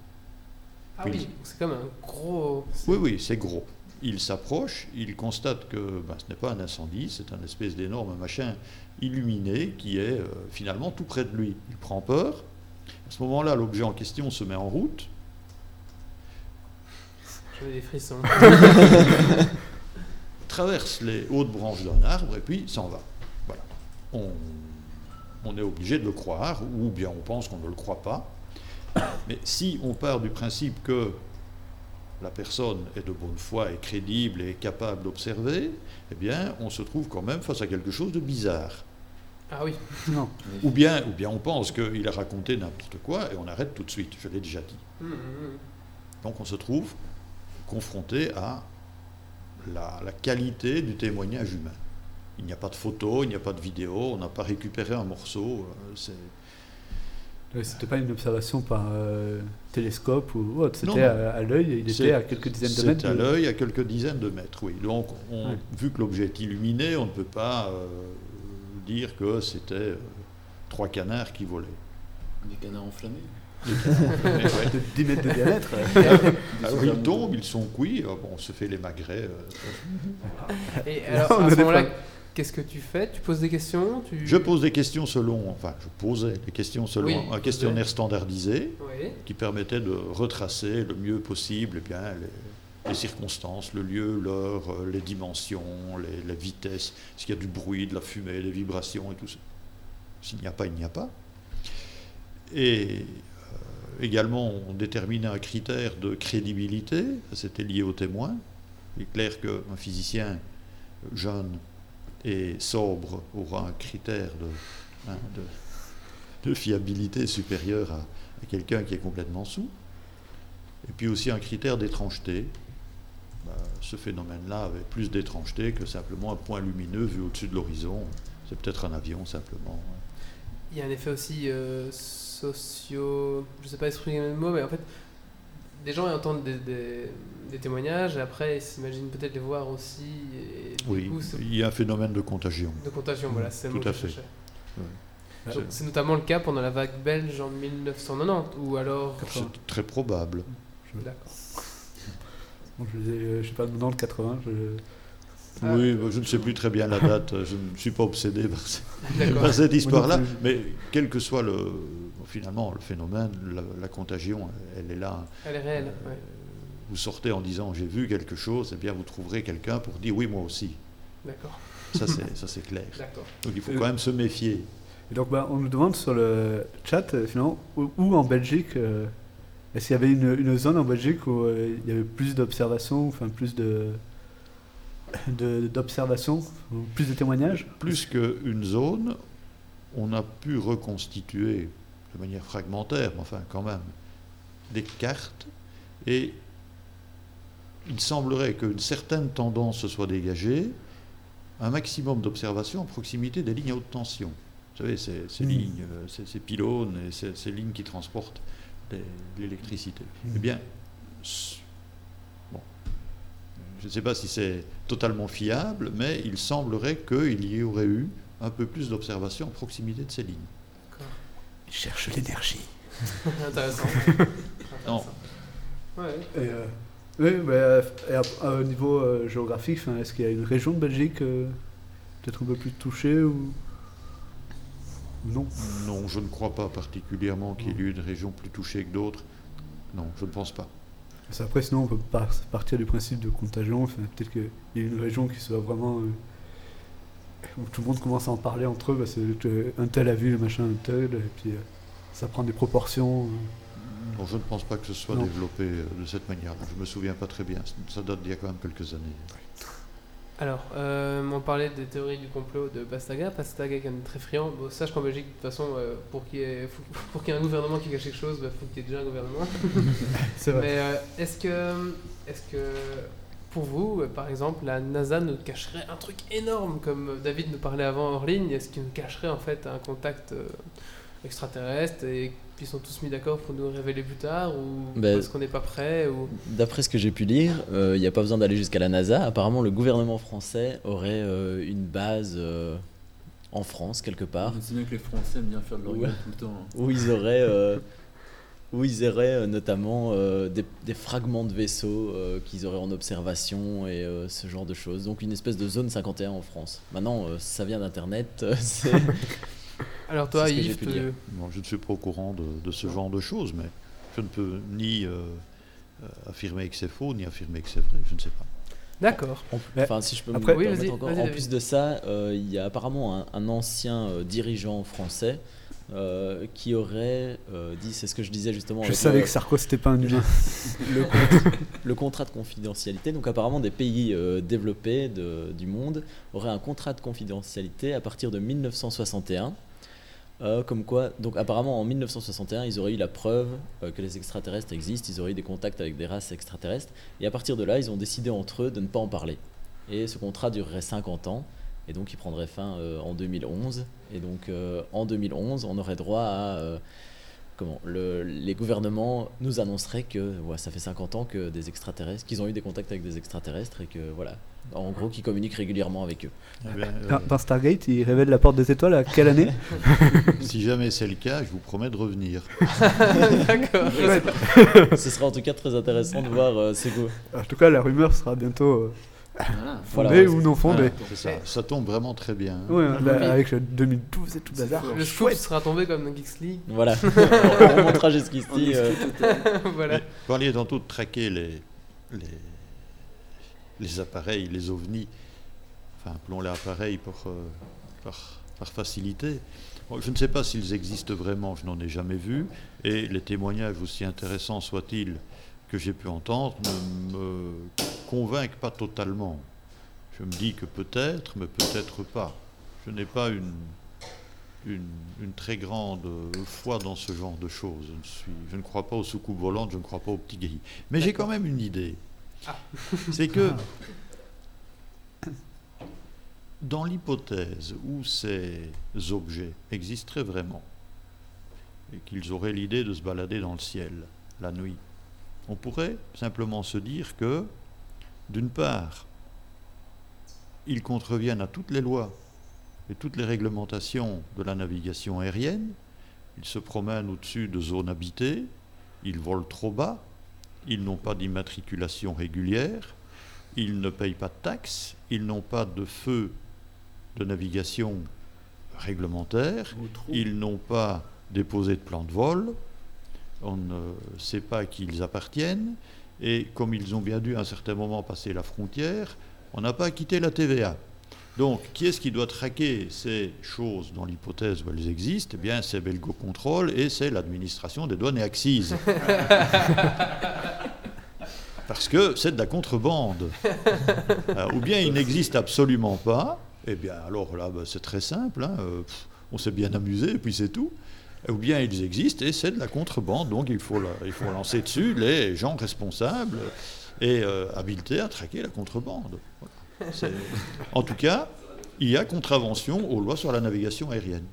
[SPEAKER 1] Ah
[SPEAKER 2] Oui.
[SPEAKER 1] c'est comme un gros.
[SPEAKER 2] Oui, oui, c'est gros. Il s'approche, il constate que ben, ce n'est pas un incendie, c'est un espèce d'énorme machin illuminé qui est euh, finalement tout près de lui. Il prend peur. À ce moment-là, l'objet en question se met en route.
[SPEAKER 1] J'avais des frissons.
[SPEAKER 2] traverse les hautes branches d'un arbre et puis s'en va. Voilà. On, on est obligé de le croire, ou bien on pense qu'on ne le croit pas. Mais si on part du principe que la personne est de bonne foi, est crédible et est capable d'observer, eh bien, on se trouve quand même face à quelque chose de bizarre.
[SPEAKER 1] Ah oui.
[SPEAKER 3] Non.
[SPEAKER 2] Ou bien, ou bien on pense qu'il a raconté n'importe quoi et on arrête tout de suite, je l'ai déjà dit.
[SPEAKER 1] Hum, hum, hum.
[SPEAKER 2] Donc on se trouve confronté à la, la qualité du témoignage humain. Il n'y a pas de photo, il n'y a pas de vidéo, on n'a pas récupéré un morceau. euh, c'est-
[SPEAKER 3] C'était pas une observation par euh, télescope ou autre, c'était à, à l'œil, il était à quelques dizaines de mètres.
[SPEAKER 2] C'est à
[SPEAKER 3] de-
[SPEAKER 2] l'œil à quelques dizaines de mètres, oui. Donc, on-
[SPEAKER 3] Ouais.
[SPEAKER 2] vu que l'objet est illuminé, on ne peut pas euh, dire que c'était euh, trois canards qui volaient.
[SPEAKER 4] Des canards enflammés.
[SPEAKER 2] Mais ouais.
[SPEAKER 3] de 10 mètres de diamètre.
[SPEAKER 2] Ah oui, ils tombent, ils sont cuits, euh, bon, on se fait les magrets. euh,
[SPEAKER 1] Et alors, à ce
[SPEAKER 3] des
[SPEAKER 1] moment-là. Qu'est-ce que tu fais? Tu poses des questions? Tu...
[SPEAKER 2] Je pose des questions selon, enfin, je posais des questions selon
[SPEAKER 1] Oui,
[SPEAKER 2] un
[SPEAKER 1] posais.
[SPEAKER 2] questionnaire standardisé.
[SPEAKER 1] Oui.
[SPEAKER 2] qui permettait de retracer le mieux possible eh bien, les, les circonstances, le lieu, l'heure, euh, les dimensions, les, les vitesses, s'il y a du bruit, de la fumée, des vibrations et tout ça? S'il n'y a pas, il n'y a pas. Et euh, également, on déterminait un critère de crédibilité, c'était lié au témoin. Il est clair qu'un physicien jeune et sobre aura un critère de, hein, fiabilité supérieur à, quelqu'un qui est complètement sous. Et puis aussi un critère d'étrangeté. Bah, ce phénomène-là avait plus d'étrangeté que simplement un point lumineux vu au-dessus de l'horizon. C'est peut-être un avion simplement.
[SPEAKER 1] Il y a un effet aussi euh, socio. Je sais pas exprimer le mot, mais en fait, des gens entendent des, des- des témoignages et après ils s'imaginent peut-être les voir aussi. Et
[SPEAKER 2] Oui,
[SPEAKER 1] coup,
[SPEAKER 2] il y a un phénomène de contagion.
[SPEAKER 1] de contagion, voilà, c'est le
[SPEAKER 2] Tout à fait.
[SPEAKER 1] C'est notamment le cas pendant la vague belge en 1990, ou alors.
[SPEAKER 2] C'est très probable.
[SPEAKER 1] D'accord.
[SPEAKER 3] Bon, je, ai, euh, je sais pas, 90, 80, je...
[SPEAKER 1] Ah.
[SPEAKER 2] oui, je ne sais plus très bien la date, je ne suis pas obsédé par, ce-
[SPEAKER 1] D'accord.
[SPEAKER 2] par cette histoire-là, mais quel que soit le, finalement le phénomène, la, la contagion, elle est là.
[SPEAKER 1] Elle est réelle.
[SPEAKER 2] Euh,
[SPEAKER 1] ouais.
[SPEAKER 2] Vous sortez en disant j'ai vu quelque chose, eh bien vous trouverez quelqu'un pour dire oui moi aussi.
[SPEAKER 1] D'accord.
[SPEAKER 2] Ça c'est ça c'est clair.
[SPEAKER 1] D'accord.
[SPEAKER 2] Donc il faut
[SPEAKER 3] Euh,
[SPEAKER 2] quand même se méfier.
[SPEAKER 3] Et donc, bah, on nous demande sur le chat, euh, finalement, où, où en Belgique, euh, est-ce qu'il y avait une, une zone en Belgique où euh, il y avait plus d'observations, enfin plus de d'observations, plus de témoignages?
[SPEAKER 2] Plus qu'une zone, on a pu reconstituer de manière fragmentaire, mais enfin quand même, des cartes et il semblerait qu'une certaine tendance se soit dégagée, un maximum d'observations à proximité des lignes à haute tension. Vous savez, ces, ces
[SPEAKER 3] Mm.
[SPEAKER 2] lignes, euh, ces, ces pylônes et ces, ces lignes qui transportent l'électricité.
[SPEAKER 3] Mm.
[SPEAKER 2] Eh bien, bon, je ne sais pas si c'est totalement fiable, mais il semblerait qu'il y aurait eu un peu plus d'observations à proximité de ces lignes.
[SPEAKER 3] Ils cherchent l'énergie.
[SPEAKER 1] Intéressant.
[SPEAKER 2] Non.
[SPEAKER 1] Ouais.
[SPEAKER 3] Et, euh, oui, mais euh, et à- à- au niveau euh, géographique, est-ce qu'il y a une région de Belgique euh, peut-être un peu plus touchée ou non?
[SPEAKER 2] Non, je ne crois pas particulièrement qu'il y ait eu une région plus touchée que d'autres. Non, je ne pense pas.
[SPEAKER 3] Parce Après, sinon, on peut par- partir du principe de contagion. Enfin, peut-être qu'il y a une région qui soit vraiment. Où tout le monde commence à en parler entre eux, parce que euh, un tel a vu le machin, un tel, et puis euh, ça prend des proportions.
[SPEAKER 2] Non, je ne pense pas que ce soit
[SPEAKER 3] Non.
[SPEAKER 2] développé euh, de cette manière-là. Je me souviens pas très bien. Ça date d'il y a quand même quelques années.
[SPEAKER 1] Alors, euh, on parlait des théories du complot de Bastaga. Bastaga qui est très friand. Bon, sache qu'en Belgique, de toute façon, euh, pour qu'il y, ait- faut- pour qu'il y ait un gouvernement qui cache quelque chose, il faut qu'il y ait déjà un gouvernement.
[SPEAKER 3] C'est vrai.
[SPEAKER 1] Mais euh, est-ce que, est-ce que, pour vous, euh, par exemple, la NASA nous cacherait un truc énorme, comme David nous parlait avant hors ligne Est-ce qu'il nous cacherait en fait un contact euh, extraterrestre et puis ils sont tous mis d'accord pour nous révéler plus tard ou
[SPEAKER 5] Ben-
[SPEAKER 1] parce qu'on n'est pas prêt ou...
[SPEAKER 5] D'après ce que j'ai pu lire, il n'y a pas besoin d'aller jusqu'à la NASA. Apparemment, le gouvernement français aurait euh, une base euh, en France, quelque part,
[SPEAKER 4] C'est bien que les Français aiment bien faire de l'origami
[SPEAKER 5] Ouais.
[SPEAKER 4] tout le temps. hein.
[SPEAKER 5] où ils auraient, euh, où ils auraient euh, notamment euh, des, des fragments de vaisseaux euh, qu'ils auraient en observation et euh, ce genre de choses. Donc une espèce de zone 51 en France. Maintenant, euh, ça vient d'Internet. euh,
[SPEAKER 1] Alors toi, Yves, te-
[SPEAKER 2] je ne suis pas au courant de, de ce genre de choses, mais je ne peux ni affirmer que c'est faux, ni affirmer que c'est vrai, je ne sais pas.
[SPEAKER 1] D'accord.
[SPEAKER 5] Enfin, si je peux
[SPEAKER 3] après-
[SPEAKER 5] me
[SPEAKER 1] Oui,
[SPEAKER 5] permettre
[SPEAKER 1] vas-y,
[SPEAKER 5] encore.
[SPEAKER 1] vas-y,
[SPEAKER 5] En plus de ça, euh, il y a apparemment un, un ancien euh, dirigeant français euh, qui aurait euh, dit, c'est ce que je disais justement.
[SPEAKER 3] Je savais
[SPEAKER 5] le-
[SPEAKER 3] que Sarko c'était pas un humain.
[SPEAKER 5] le, con- le contrat de confidentialité. Donc apparemment des pays euh, développés de- du monde auraient un contrat de confidentialité à partir de 1961. Euh, comme quoi, donc apparemment en 1961, ils auraient eu la preuve que les extraterrestres existent, ils auraient eu des contacts avec des races extraterrestres, et à partir de là, ils ont décidé entre eux de ne pas en parler. Et ce contrat durerait 50 ans, et donc il prendrait fin euh, en 2011. Et donc euh, en 2011, on aurait droit à euh, comment le- les gouvernements nous annonceraient que ouais, ça fait 50 ans que des extraterrestres, qu'ils ont eu des contacts avec des extraterrestres et que voilà, en gros, qu'ils communiquent régulièrement avec eux.
[SPEAKER 2] Eh bien, euh,
[SPEAKER 3] Dans, dans Stargate, il révèle la porte des étoiles à quelle année
[SPEAKER 2] si jamais c'est le cas, je vous promets de revenir.
[SPEAKER 1] D'accord.
[SPEAKER 5] Ce sera en tout cas très intéressant de voir euh, ces
[SPEAKER 3] En tout cas, la rumeur sera bientôt euh,
[SPEAKER 4] Voilà.
[SPEAKER 5] Ouais,
[SPEAKER 3] ou non
[SPEAKER 2] c'est ça. Ça tombe vraiment très bien. hein.
[SPEAKER 3] Ouais,
[SPEAKER 4] Ah,
[SPEAKER 3] là,
[SPEAKER 4] oui.
[SPEAKER 3] avec le 2012 et tout le bazar.
[SPEAKER 1] Le scoop sera tombé comme dans Geeks League.
[SPEAKER 5] Voilà, on remontera jusqu'ici.
[SPEAKER 4] En
[SPEAKER 5] euh,
[SPEAKER 1] voilà.
[SPEAKER 2] Vous parliez tantôt de traquer les, les, les appareils, les ovnis, enfin appelons-les appareils pour, euh, par, par facilité. Bon, je ne sais pas s'ils existent vraiment, je n'en ai jamais vu, et les témoignages, aussi intéressants soient-ils que j'ai pu entendre, ne me convainquent pas totalement. Je me dis que peut-être, mais peut-être pas. Je n'ai pas une, une, une très grande foi dans ce genre de choses. Je ne, suis, je ne crois pas aux soucoupes volantes, je ne crois pas aux petits gris. Mais j'ai quand même une idée.
[SPEAKER 1] Ah.
[SPEAKER 2] C'est que dans l'hypothèse où ces objets existeraient vraiment, et qu'ils auraient l'idée de se balader dans le ciel la nuit, on pourrait simplement se dire que, d'une part, ils contreviennent à toutes les lois et toutes les réglementations de la navigation aérienne, ils se promènent au-dessus de zones habitées, ils volent trop bas, ils n'ont pas d'immatriculation régulière, ils ne payent pas de taxes, ils n'ont pas de feu de navigation réglementaire, ils n'ont pas déposé de plan de vol, on ne sait pas à qui ils appartiennent, et comme ils ont bien dû à un certain moment passer la frontière, on n'a pas quitté la TVA. Donc, qui est-ce qui doit traquer ces choses dans l'hypothèse où elles existent? Eh bien, c'est Belgo Control et c'est l'administration des douanes et accises. Parce que c'est de la contrebande. Euh, ou bien il n'existe absolument pas, eh bien alors là, bah, c'est très simple, hein, euh, pff, on s'est bien amusé et puis c'est tout. Ou bien ils existent et c'est de la contrebande, donc il faut, la- il faut lancer dessus les gens responsables et euh, habilités à traquer la contrebande. Voilà. En tout cas, il y a contravention aux lois sur la navigation aérienne.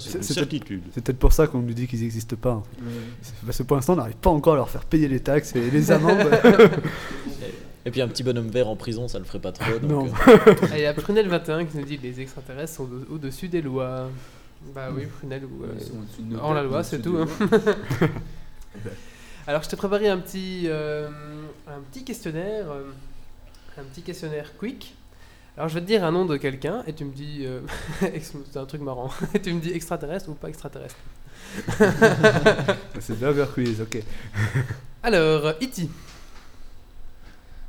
[SPEAKER 2] C'est une certitude.
[SPEAKER 3] C'est peut-être pour ça qu'on nous dit qu'ils n'existent pas. en fait. Parce que pour l'instant, on n'arrive pas encore à leur faire payer les taxes et les amendes.
[SPEAKER 5] Et puis un petit bonhomme vert en prison, ça le ferait pas trop. Donc,
[SPEAKER 3] Non.
[SPEAKER 5] euh,
[SPEAKER 1] Ah, Il y a Prunel21 qui nous dit que les extraterrestres sont au- au-dessus des lois. Bah oui, Prunel. ou, euh,
[SPEAKER 4] de
[SPEAKER 1] en la loi, c'est tout, hein. Alors je t'ai préparé un petit, euh, un petit questionnaire, euh, un petit questionnaire quick. Alors je vais te dire un nom de quelqu'un et tu me dis, euh, c'est un truc marrant, et tu me dis extraterrestre ou pas extraterrestre.
[SPEAKER 3] c'est Quiz, ok.
[SPEAKER 1] Alors, E E.T.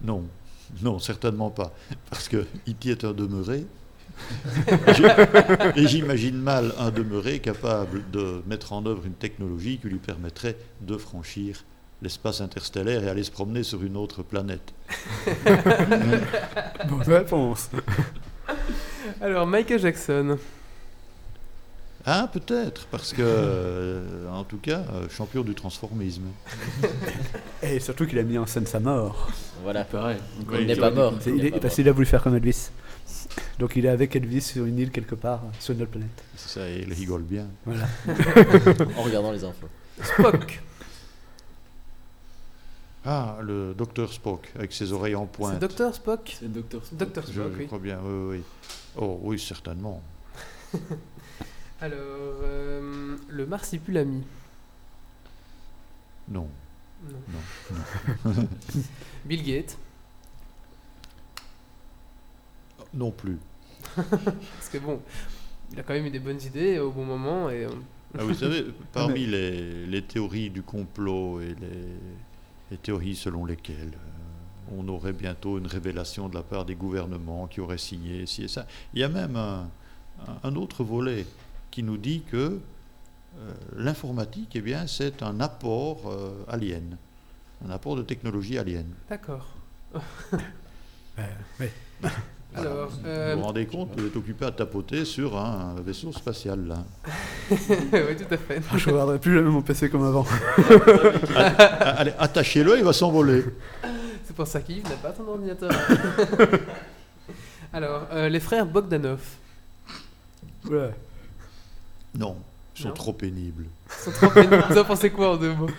[SPEAKER 2] Non, non, certainement pas. Parce que E.T. est un demeuré. Et j'imagine mal un demeuré capable de mettre en œuvre une technologie qui lui permettrait de franchir l'espace interstellaire et aller se promener sur une autre planète.
[SPEAKER 3] Bonne réponse.
[SPEAKER 1] Alors Michael Jackson.
[SPEAKER 2] Ah, peut-être, parce que, euh, en tout cas, euh, champion du transformisme.
[SPEAKER 3] Et surtout qu'il a mis en scène sa mort.
[SPEAKER 5] voilà.
[SPEAKER 4] Pareil.
[SPEAKER 5] Il n'est pas mort.
[SPEAKER 3] C'est-
[SPEAKER 5] Il est
[SPEAKER 3] parce qu'il a voulu faire comme Elvis. Donc il est avec Elvis sur une île quelque part, sur notre planète.
[SPEAKER 2] Ça, il rigole bien.
[SPEAKER 3] Voilà.
[SPEAKER 5] En regardant les infos.
[SPEAKER 1] Spock.
[SPEAKER 2] Ah, le docteur Spock, avec ses oreilles en
[SPEAKER 1] C'est
[SPEAKER 2] pointe.
[SPEAKER 1] Docteur Spock.
[SPEAKER 4] C'est. Spock.
[SPEAKER 1] Docteur Spock,
[SPEAKER 2] je
[SPEAKER 1] oui.
[SPEAKER 2] crois bien, oui, oui. Oh, oui, certainement.
[SPEAKER 1] Alors, euh, le marsipulami.
[SPEAKER 2] Non.
[SPEAKER 1] Non.
[SPEAKER 2] Non.
[SPEAKER 1] Bill Gates.
[SPEAKER 2] Non plus.
[SPEAKER 1] Parce que bon, il a quand même eu des bonnes idées au bon moment et. euh,
[SPEAKER 2] Ah, vous savez, parmi les, les théories du complot et les, les théories selon lesquelles euh, on aurait bientôt une révélation de la part des gouvernements qui auraient signé ci et ça, il y a même un, un- un autre volet qui nous dit que euh, l'informatique, eh bien, c'est un apport euh, alien, un apport de technologie alien.
[SPEAKER 1] D'accord.
[SPEAKER 3] oui.
[SPEAKER 1] Alors,
[SPEAKER 2] Vous
[SPEAKER 1] euh,
[SPEAKER 2] vous rendez compte, vous êtes occupé à tapoter sur un vaisseau spatial là.
[SPEAKER 1] oui, tout à fait.
[SPEAKER 3] Je ne regarderai plus jamais mon PC comme avant.
[SPEAKER 2] Ah, Allez, attachez-le, il va s'envoler.
[SPEAKER 1] C'est pour ça qu'Yves n'a pas ton ordinateur. Alors, euh, les frères Bogdanov.
[SPEAKER 3] Ouais.
[SPEAKER 2] Non, ils sont
[SPEAKER 1] Non.
[SPEAKER 2] trop pénibles.
[SPEAKER 1] Ils sont trop pénibles. Vous en pensez quoi en deux mots?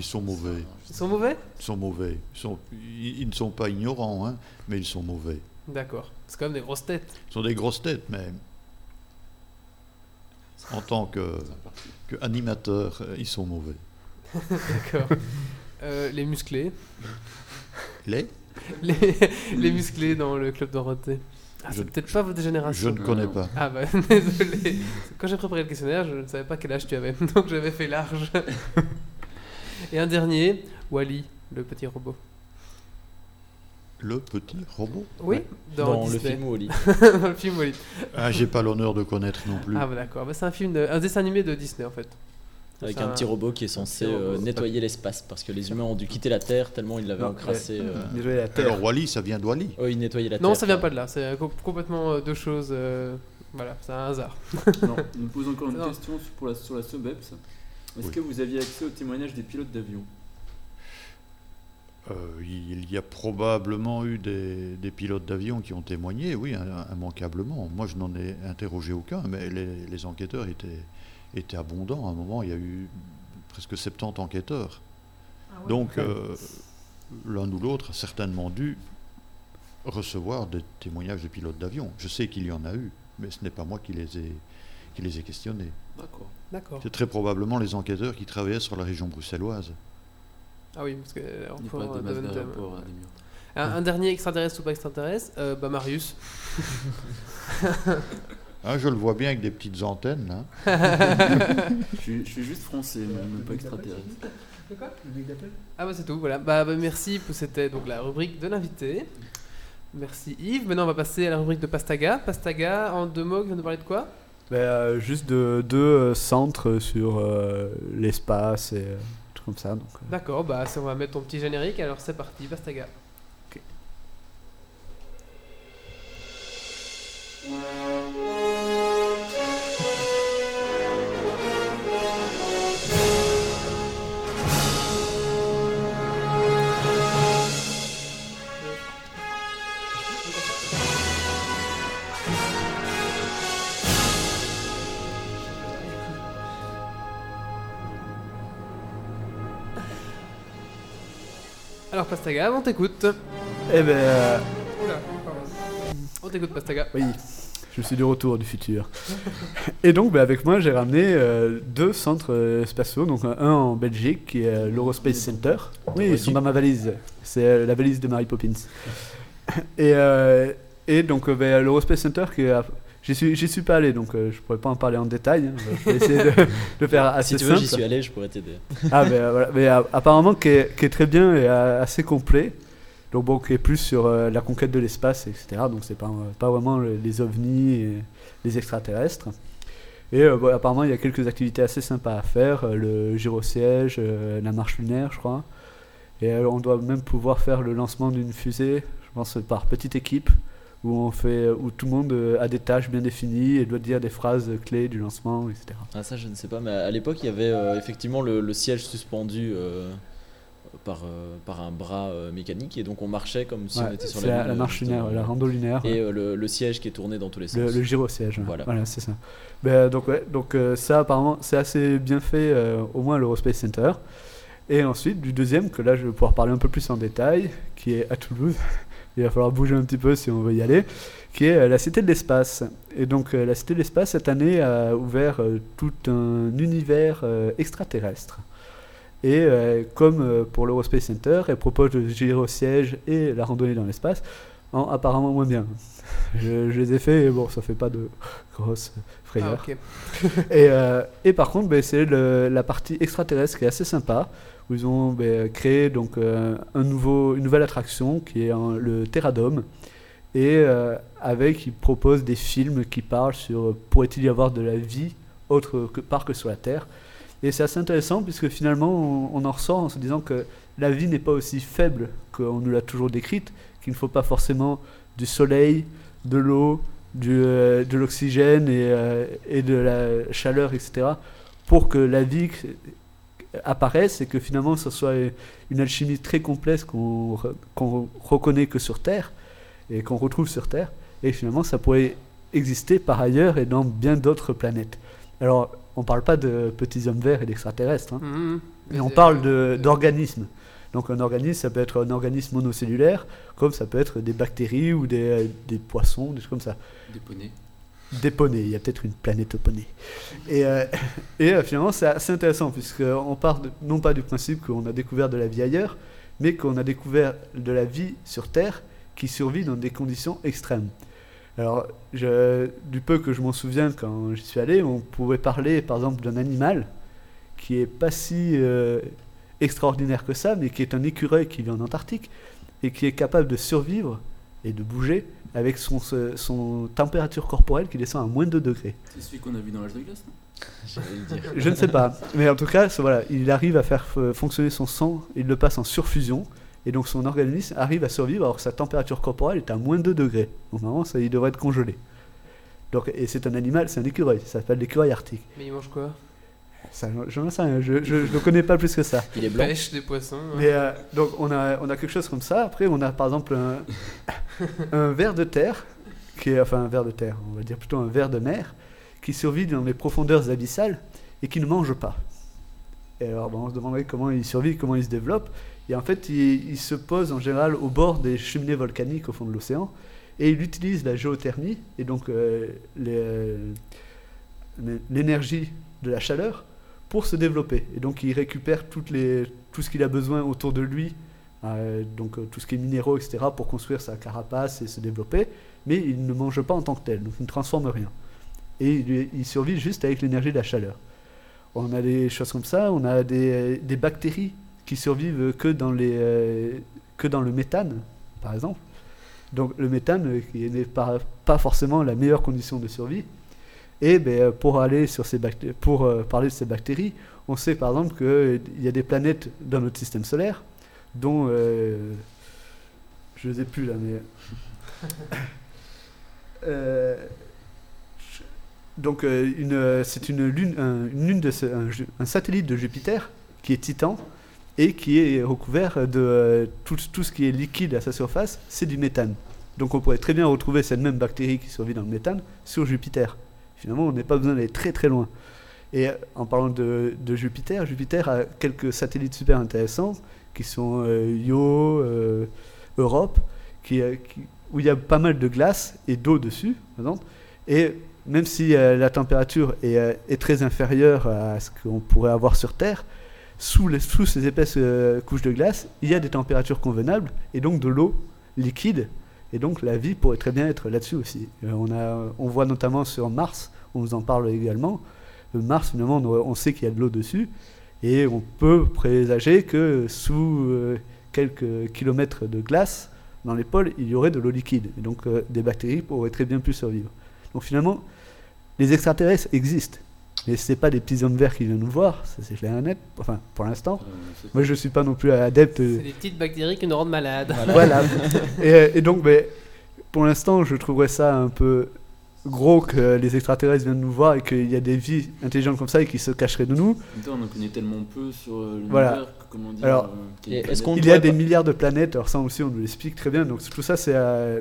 [SPEAKER 2] Ils sont mauvais.
[SPEAKER 1] Ils sont mauvais?
[SPEAKER 2] Ils sont mauvais. Ils, sont- ils- ils ne sont pas ignorants, hein, mais ils sont mauvais.
[SPEAKER 1] D'accord. C'est quand même des grosses têtes.
[SPEAKER 2] Ils sont des grosses têtes, mais en tant que, que animateurs, euh, ils sont mauvais.
[SPEAKER 1] D'accord. Euh, les musclés.
[SPEAKER 2] Les?
[SPEAKER 1] Les, les musclés dans le club Dorothée. Ah,
[SPEAKER 2] Je-
[SPEAKER 1] c'est peut-être pas votre
[SPEAKER 2] Je
[SPEAKER 1] génération.
[SPEAKER 2] ne connais pas.
[SPEAKER 1] Ah bah désolé. Quand j'ai préparé le questionnaire, je ne savais pas quel âge tu avais, donc j'avais fait large. Et un dernier, Wally, le petit robot.
[SPEAKER 2] Le petit robot
[SPEAKER 1] Oui, dans,
[SPEAKER 5] Dans le film Wally.
[SPEAKER 1] dans le film Wally.
[SPEAKER 2] Ah, j'ai pas l'honneur de connaître non plus.
[SPEAKER 1] Ah bah d'accord, Bah, c'est un film, de... un dessin animé de Disney en fait.
[SPEAKER 5] Avec un petit robot qui est censé euh, nettoyer l'espace parce que les humains ont dû quitter la Terre tellement ils l'avaient
[SPEAKER 3] Non,
[SPEAKER 5] encrassé. euh.
[SPEAKER 3] Désolé, la Terre.
[SPEAKER 2] Alors Wally, ça vient de Wally.
[SPEAKER 5] Oh, ils nettoyaient la Terre.
[SPEAKER 1] Non, ça vient pas de là, c'est euh, co- complètement euh, deux choses. euh, Voilà, c'est un hasard.
[SPEAKER 4] Non, on me pose encore une
[SPEAKER 1] Non.
[SPEAKER 4] question sur- pour la, sur la SUBEPS. Est-ce
[SPEAKER 2] Oui.
[SPEAKER 4] que vous aviez accès au témoignage des pilotes d'avion?
[SPEAKER 2] Euh, il y a probablement eu des, des pilotes d'avion qui ont témoigné, oui, im- immanquablement. Moi, je n'en ai interrogé aucun, mais les, les enquêteurs étaient, étaient abondants. À un moment, il y a eu presque 70 enquêteurs. Donc, euh, l'un ou l'autre a certainement dû recevoir des témoignages de pilotes d'avion. Je sais qu'il y en a eu, mais ce n'est pas moi qui les ai, qui les ai questionnés.
[SPEAKER 4] D'accord.
[SPEAKER 1] D'accord.
[SPEAKER 2] C'est très probablement les enquêteurs qui travaillaient sur la région bruxelloise.
[SPEAKER 1] Ah oui, parce que euh,
[SPEAKER 4] de Namur.
[SPEAKER 1] un, un dernier extraterrestre ou pas extraterrestre, euh, bah Marius.
[SPEAKER 2] Ah, je le vois bien avec des petites antennes, là.
[SPEAKER 4] Je suis, je suis juste français, mais même pas extraterrestre.
[SPEAKER 1] Ah bah c'est tout, voilà. Bah, bah, merci, pour- c'était donc la rubrique de l'invité. Merci Yves. Maintenant on va passer à la rubrique de Pastaga. Pastaga, en deux mots, vient de parler de quoi?
[SPEAKER 3] Ben, euh, juste de, deux euh, centres sur euh, l'espace et tout comme ça. Donc, euh.
[SPEAKER 1] D'accord, bah ça, on va mettre ton petit générique, alors c'est parti, Pastaga. Alors Pastaga, on t'écoute.
[SPEAKER 3] Eh ben, euh,
[SPEAKER 1] Oula, pardon. On t'écoute Pastaga.
[SPEAKER 3] oui, je suis de retour du futur. Et donc, ben, avec moi, j'ai ramené euh, deux centres euh, spatiaux. Donc, un un en Belgique, qui est euh, l'Eurospace Center. Oui, ils sont dans ma valise. C'est euh, la valise de Mary Poppins. Et, euh, et donc, euh, ben, l'Eurospace Center, qui est à- J'y suis, j'y suis pas allé, donc euh, je pourrais pas en parler en détail. hein. Je vais essayer de, de faire assez
[SPEAKER 5] Si tu veux, j'y
[SPEAKER 3] simple.
[SPEAKER 5] suis allé, je pourrais t'aider.
[SPEAKER 3] Ah, ben, euh, voilà. Mais euh, apparemment, qui est, qui est très bien et euh, assez complet. Donc, bon, qui est plus sur euh, la conquête de l'espace, etc. Donc, c'est pas, euh, pas vraiment le- les ovnis et les extraterrestres. Et euh, bon, apparemment, il y a quelques activités assez sympas à faire. euh, le gyrosiège, euh, la marche lunaire, je crois. Et euh, on doit même pouvoir faire le lancement d'une fusée, je pense, par petite équipe. Où, on fait, où tout le monde euh, a des tâches bien définies et doit dire des phrases clés du lancement, etc.
[SPEAKER 5] Ah, ça, je ne sais pas, mais à l'époque, il y avait euh, effectivement le, le siège suspendu euh, par, euh, par un bras mécanique, et donc on marchait comme si
[SPEAKER 3] Ouais,
[SPEAKER 5] on était sur la
[SPEAKER 3] la, la marche lunaire, la rando lunaire.
[SPEAKER 5] Et le, le siège qui est tourné dans tous les sens.
[SPEAKER 3] Le, le gyrosiège.
[SPEAKER 5] Voilà.
[SPEAKER 3] voilà, c'est ça. Ben, donc ouais, donc ça apparemment c'est assez bien fait, au moins à l'Eurospace Center. Et ensuite du deuxième, que là je vais pouvoir parler un peu plus en détail, qui est à Toulouse. Il va falloir bouger un petit peu si on veut y aller, qui est euh, la Cité de l'Espace. Et donc euh, la Cité de l'Espace, cette année, a ouvert euh, tout un univers extraterrestre. Et comme pour l'Eurospace Center, elle propose le gyrosiège et la randonnée dans l'espace, en apparemment moins bien. Je, je les ai fait et bon, ça fait pas de grosses
[SPEAKER 1] Ah,
[SPEAKER 3] frayeurs.
[SPEAKER 1] ok.
[SPEAKER 3] Et, euh, et par contre, ben, c'est la partie extraterrestre qui est assez sympa, ils ont ben, créé donc, euh, un une nouvelle attraction qui est en- le Terradome. Et euh, avec, ils proposent des films qui parlent sur euh, pourrait-il y avoir de la vie autre que, part que sur la Terre. Et c'est assez intéressant puisque finalement, on, en ressort en se disant que la vie n'est pas aussi faible qu'on nous l'a toujours décrite, qu'il ne faut pas forcément du soleil, de l'eau, euh, de l'oxygène et de la chaleur, etc., pour que la vie apparaisse et que finalement ce soit une alchimie très complexe qu'on re- qu'on reconnaît que sur Terre et qu'on retrouve sur Terre, et finalement ça pourrait exister par ailleurs et dans bien d'autres planètes. Alors, on ne parle pas de petits hommes verts et d'extraterrestres, hein, mais on
[SPEAKER 1] c'est-
[SPEAKER 3] parle d'organismes. Donc un organisme, ça peut être un organisme monocellulaire, comme ça peut être des bactéries ou des, des poissons, des trucs comme ça.
[SPEAKER 4] Des poneys.
[SPEAKER 3] Des il y a peut-être une planète aux poneys. Et, euh, euh, finalement, c'est assez intéressant, puisqu'on part non pas du principe qu'on a découvert de la vie ailleurs, mais qu'on a découvert de la vie sur Terre qui survit dans des conditions extrêmes. Alors, du peu que je m'en souviens quand j'y suis allé, on pouvait parler par exemple d'un animal qui est pas si euh, extraordinaire que ça, mais qui est un écureuil qui vit en Antarctique et qui est capable de survivre et de bouger avec son, son, son température corporelle qui descend à moins de 2 degrés.
[SPEAKER 4] C'est celui qu'on a vu dans l'âge de glace, non.
[SPEAKER 3] Je ne sais pas, mais en tout cas, voilà, il arrive à faire euh, fonctionner son sang, il le passe en surfusion, et donc son organisme arrive à survivre alors que sa température corporelle est à moins de 2 degrés. Donc normalement, ça, il devrait être congelé. Donc, et c'est un animal, c'est un écureuil, ça s'appelle l'écureuil arctique.
[SPEAKER 1] Mais il mange quoi?
[SPEAKER 3] Ça, j'en sais rien, je ne le connais pas plus que ça.
[SPEAKER 5] Il est blanc.
[SPEAKER 1] Pêche des poissons. ouais.
[SPEAKER 3] Mais euh, donc on a, on a quelque chose comme ça. Après, on a par exemple un, un ver de terre, qui est, enfin un ver de terre, on va dire plutôt un ver de mer, qui survit dans les profondeurs abyssales et qui ne mange pas. Et alors bon, on se demanderait comment il survit, comment il se développe. Et en fait, il, il se pose en général au bord des cheminées volcaniques au fond de l'océan et il utilise la géothermie et donc euh, les- l'énergie de la chaleur pour se développer. Et donc il récupère tout ce qu'il a besoin autour de lui, euh, donc euh, tout ce qui est minéraux, etc., pour construire sa carapace et se développer, mais il ne mange pas en tant que tel, donc il ne transforme rien. Et il, survit juste avec l'énergie de la chaleur. On a des choses comme ça, on a des, des bactéries qui survivent que dans, les, euh, que dans le méthane, par exemple. Donc le méthane, qui n'est pas forcément la meilleure condition de survie. Et ben, euh, pour, aller sur ces pour euh, parler de ces bactéries, on sait par exemple qu'il y a des planètes dans notre système solaire, dont... euh, je ne les ai plus là, mais... Donc une, c'est une lune, un, une lune de un, satellite de Jupiter qui est Titan et qui est recouvert de tout, tout ce qui est liquide à sa surface, c'est du méthane. Donc on pourrait très bien retrouver cette même bactérie qui survit dans le méthane sur Jupiter. Finalement, on n'a pas besoin d'aller très très loin. Et en parlant de, Jupiter, Jupiter a quelques satellites super intéressants qui sont euh, Io, euh, Europe, euh, où il y a pas mal de glace et d'eau dessus. Et même si euh, la température est, très inférieure à ce qu'on pourrait avoir sur Terre, sous, ces épaisses couches de glace, il y a des températures convenables et donc de l'eau liquide. Et donc la vie pourrait très bien être là-dessus aussi. Euh, on, a, on voit notamment sur Mars, on vous en parle également. Euh, Mars, finalement, on, sait qu'il y a de l'eau dessus. Et on peut présager que sous euh, quelques kilomètres de glace, dans les pôles, il y aurait de l'eau liquide. Et donc des bactéries pourraient très bien pu survivre. Donc finalement, les extraterrestres existent. Mais ce pas des petits hommes verts qui viennent nous voir, ça c'est clair et net, enfin pour l'instant.
[SPEAKER 4] Euh, c'est-
[SPEAKER 3] Moi je suis pas non plus adepte.
[SPEAKER 1] C'est des petites bactéries qui nous rendent malades.
[SPEAKER 3] Voilà. et, et donc, mais, pour l'instant, je trouverais ça un peu gros que les extraterrestres viennent nous voir et qu'il y a des vies intelligentes comme ça et qui se cacheraient de nous.
[SPEAKER 4] On en connaît tellement peu sur euh, l'univers
[SPEAKER 3] Voilà.
[SPEAKER 4] que, comment dire.
[SPEAKER 3] Alors,
[SPEAKER 4] euh,
[SPEAKER 3] Il y a des milliards de planètes, alors ça aussi on nous l'explique très bien. Donc tout ça c'est à,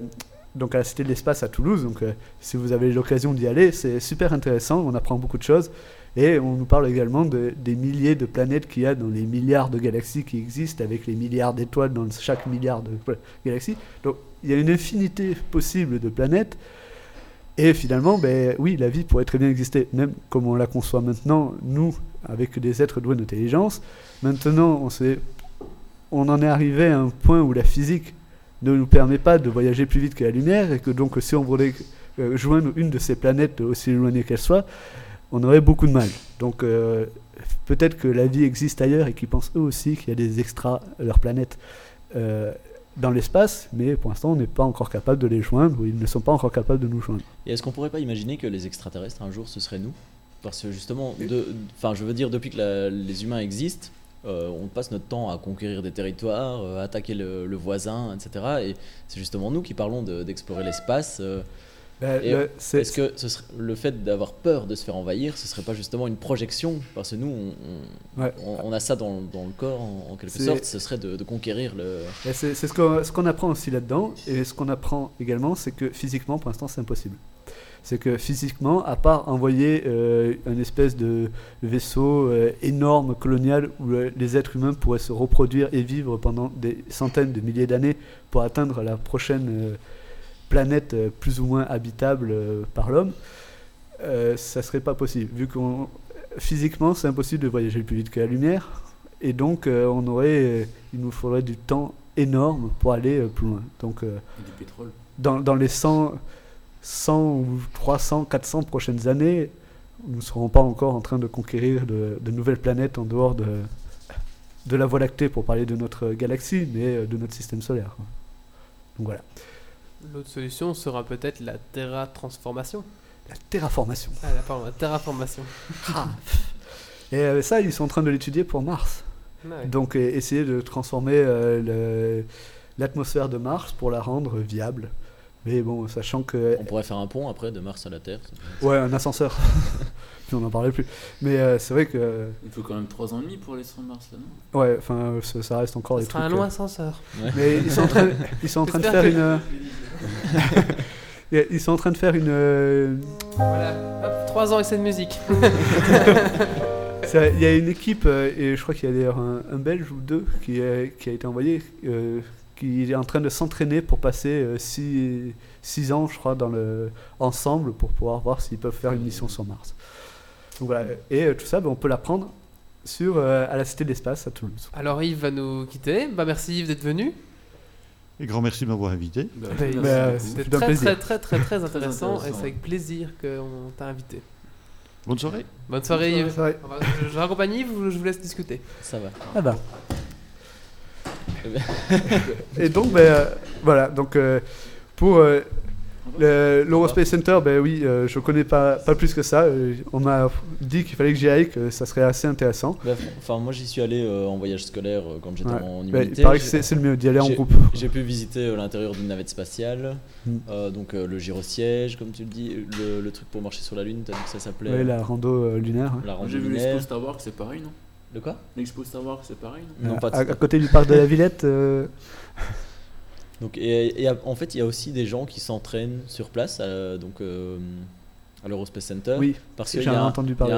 [SPEAKER 3] donc à la Cité de l'Espace à Toulouse. Donc euh, si vous avez l'occasion d'y aller, c'est super intéressant, on apprend beaucoup de choses. Et on nous parle également de- des milliers de planètes qu'il y a dans les milliards de galaxies qui existent, avec les milliards d'étoiles dans chaque milliard de galaxies. Donc il y a une infinité possible de planètes. Et finalement, ben, oui, la vie pourrait très bien exister, même comme on la conçoit maintenant, nous, avec des êtres doués d'intelligence. Maintenant, on, on en est arrivé à un point où la physique ne nous permet pas de voyager plus vite que la lumière, et que donc si on voulait euh, joindre une de ces planètes, aussi éloignées qu'elle soit, on aurait beaucoup de mal. Donc euh, peut-être que la vie existe ailleurs et qu'ils pensent eux aussi qu'il y a des extras à leur planète. Euh, dans l'espace, mais pour l'instant, on n'est pas encore capable de les joindre, ou ils ne sont pas encore capables de nous joindre.
[SPEAKER 5] Et est-ce qu'on pourrait pas imaginer que les extraterrestres, un jour, ce serait nous? Parce que justement, enfin, je veux dire, depuis que la- les humains existent, euh, on passe notre temps à conquérir des territoires, euh, à attaquer le, le voisin, etc. Et c'est justement nous qui parlons de- d'explorer l'espace. euh,
[SPEAKER 3] Ben, le- c'est-
[SPEAKER 5] Est-ce que ce serait- le fait d'avoir peur de se faire envahir, ce serait pas justement une projection? Parce que nous, on, on-
[SPEAKER 3] Ouais.
[SPEAKER 5] on- on a ça dans, dans le corps, en, en quelque sorte, ce serait de, de conquérir le...
[SPEAKER 3] Et C'est c'est ce qu'on ce qu'on apprend aussi là-dedans. Et ce qu'on apprend également, c'est que physiquement, pour l'instant, c'est impossible. C'est que physiquement, à part envoyer euh, une espèce de vaisseau euh, énorme colonial où euh, les êtres humains pourraient se reproduire et vivre pendant des centaines de milliers d'années pour atteindre la prochaine euh, planète plus ou moins habitable par l'homme, ça serait pas possible. Vu qu'on physiquement, c'est impossible de voyager plus vite que la lumière. Et donc, on aurait, il nous faudrait du temps énorme pour aller plus loin. Donc,
[SPEAKER 4] Et du pétrole.
[SPEAKER 3] dans, dans les 100, 100 ou 300, 400 prochaines années, nous ne serons pas encore en train de conquérir de, de nouvelles planètes en dehors de, de la Voie lactée pour parler de notre galaxie, mais euh, de notre système solaire. Donc voilà.
[SPEAKER 1] L'autre solution sera peut-être la terratransformation.
[SPEAKER 3] La terraformation.
[SPEAKER 1] Ah, là, pardon, la terraformation.
[SPEAKER 3] Et euh, ça, ils sont en train de l'étudier pour Mars.
[SPEAKER 1] Ah ouais.
[SPEAKER 3] Donc euh, essayer de transformer euh, l'atmosphère de Mars pour la rendre viable. Mais bon, sachant que...
[SPEAKER 5] On pourrait faire un pont après de Mars à la Terre.
[SPEAKER 3] Ouais, un ascenseur. Puis on n'en parlait plus. Mais euh, c'est vrai que...
[SPEAKER 4] Il faut quand même 3 ans et demi pour aller sur Mars là, non?
[SPEAKER 3] Ouais, enfin, ça, ça reste encore
[SPEAKER 1] Ce
[SPEAKER 3] des
[SPEAKER 1] sera
[SPEAKER 3] trucs...
[SPEAKER 1] un long
[SPEAKER 3] euh,
[SPEAKER 1] ascenseur.
[SPEAKER 3] Mais ils sont en train, ils sont en train de faire
[SPEAKER 1] que-
[SPEAKER 3] une... euh, Ils sont en train de faire une...
[SPEAKER 1] Voilà, hop, 3 ans et cette musique.
[SPEAKER 3] ça- Il y a une équipe, et je crois qu'il y a d'ailleurs un, un Belge ou deux qui, a été envoyé, euh, qui est en train de s'entraîner pour passer 6 ans, je crois, dans le, ensemble pour pouvoir voir s'ils peuvent faire une mission sur Mars. Donc voilà, et euh, tout ça, ben, on peut l'apprendre sur, euh, à la Cité de l'Espace à Toulouse.
[SPEAKER 1] Alors Yves va nous quitter. Bah merci Yves d'être venu.
[SPEAKER 2] Et grand merci de m'avoir invité.
[SPEAKER 4] Bah,
[SPEAKER 1] Bah,
[SPEAKER 3] bah,
[SPEAKER 1] C'était très, très très très très intéressant et c'est avec plaisir qu'on t'a invité.
[SPEAKER 2] Bonne soirée.
[SPEAKER 1] Bonne soirée Yves. Je, je raccompagne Yves ou je vous laisse discuter?
[SPEAKER 5] Ça va.
[SPEAKER 3] Ah bah. Et donc, ben, euh, voilà, donc euh, pour euh, le- l'Eurospace Center, ben oui, euh, je connais pas, pas plus que ça. Euh, on m'a dit qu'il fallait que j'y aille, que ça serait assez intéressant.
[SPEAKER 5] Bah, fr- Enfin, moi j'y suis allé euh, en voyage scolaire euh, quand j'étais
[SPEAKER 3] Ouais.
[SPEAKER 5] en
[SPEAKER 3] Ben,
[SPEAKER 5] humanité.
[SPEAKER 3] il paraît que c'est le mieux d'y aller en
[SPEAKER 5] j'ai-
[SPEAKER 3] groupe.
[SPEAKER 5] J'ai pu visiter euh, l'intérieur d'une navette spatiale,
[SPEAKER 3] Mm.
[SPEAKER 5] euh, donc euh, le gyrosiège, comme tu le dis, le, le truc pour marcher sur la Lune, t'as dit que ça s'appelait
[SPEAKER 3] Ouais, la rando euh, lunaire. hein.
[SPEAKER 4] J'ai vu
[SPEAKER 5] lunaire.
[SPEAKER 4] l'expo Star Wars, c'est pareil, non?
[SPEAKER 5] De quoi
[SPEAKER 4] L'expo Star Wars, c'est pareil, non
[SPEAKER 3] Euh,
[SPEAKER 5] pas de
[SPEAKER 3] à,
[SPEAKER 5] ça.
[SPEAKER 3] à côté du parc de la Villette. euh,
[SPEAKER 5] Donc, et, et à- en fait, il y a aussi des gens qui s'entraînent sur place, euh, donc euh, à l'Eurospace Center,
[SPEAKER 3] oui,
[SPEAKER 5] parce qu'il y, y a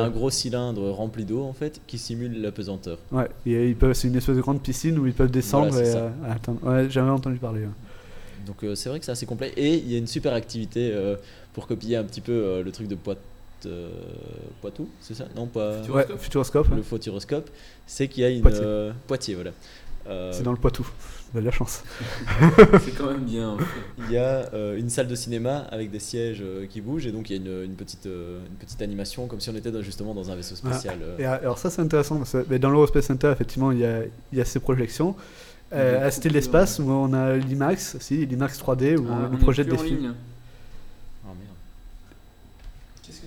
[SPEAKER 5] un gros cylindre rempli d'eau en fait qui simule la pesanteur.
[SPEAKER 3] Ouais, et ils peuvent- c'est une espèce de grande piscine où ils peuvent descendre
[SPEAKER 5] Voilà, c'est
[SPEAKER 3] et euh. Ouais, j'avais entendu parler. ouais.
[SPEAKER 5] Donc euh, c'est vrai que c'est assez complet et il y a une super activité euh, pour copier un petit peu euh, le truc de Poit- euh, Poitou, c'est ça? Non, pas
[SPEAKER 3] Ouais, Futuroscope, ouais.
[SPEAKER 5] le photyroscope, c'est qu'il y a une
[SPEAKER 3] Poitiers.
[SPEAKER 5] euh, Poitiers, voilà. Euh,
[SPEAKER 3] c'est dans le Poitou. Vous avez de la chance.
[SPEAKER 4] C'est quand même bien. en fait.
[SPEAKER 5] Il y a euh, une salle de cinéma avec des sièges euh, qui bougent et donc il y a une, une petite, euh, une petite animation comme si on était dans- justement dans un vaisseau spatial. euh.
[SPEAKER 3] Et euh, alors ça c'est intéressant parce que mais dans l'Eurospace Center effectivement il y a, il y a ces projections.
[SPEAKER 4] A
[SPEAKER 3] Euh, à Cité de l'espace où on a l'IMAX aussi, l'IMAX 3D où
[SPEAKER 4] Ah,
[SPEAKER 3] on
[SPEAKER 4] on
[SPEAKER 3] projette des films.
[SPEAKER 4] ligne.
[SPEAKER 5] Ah merde,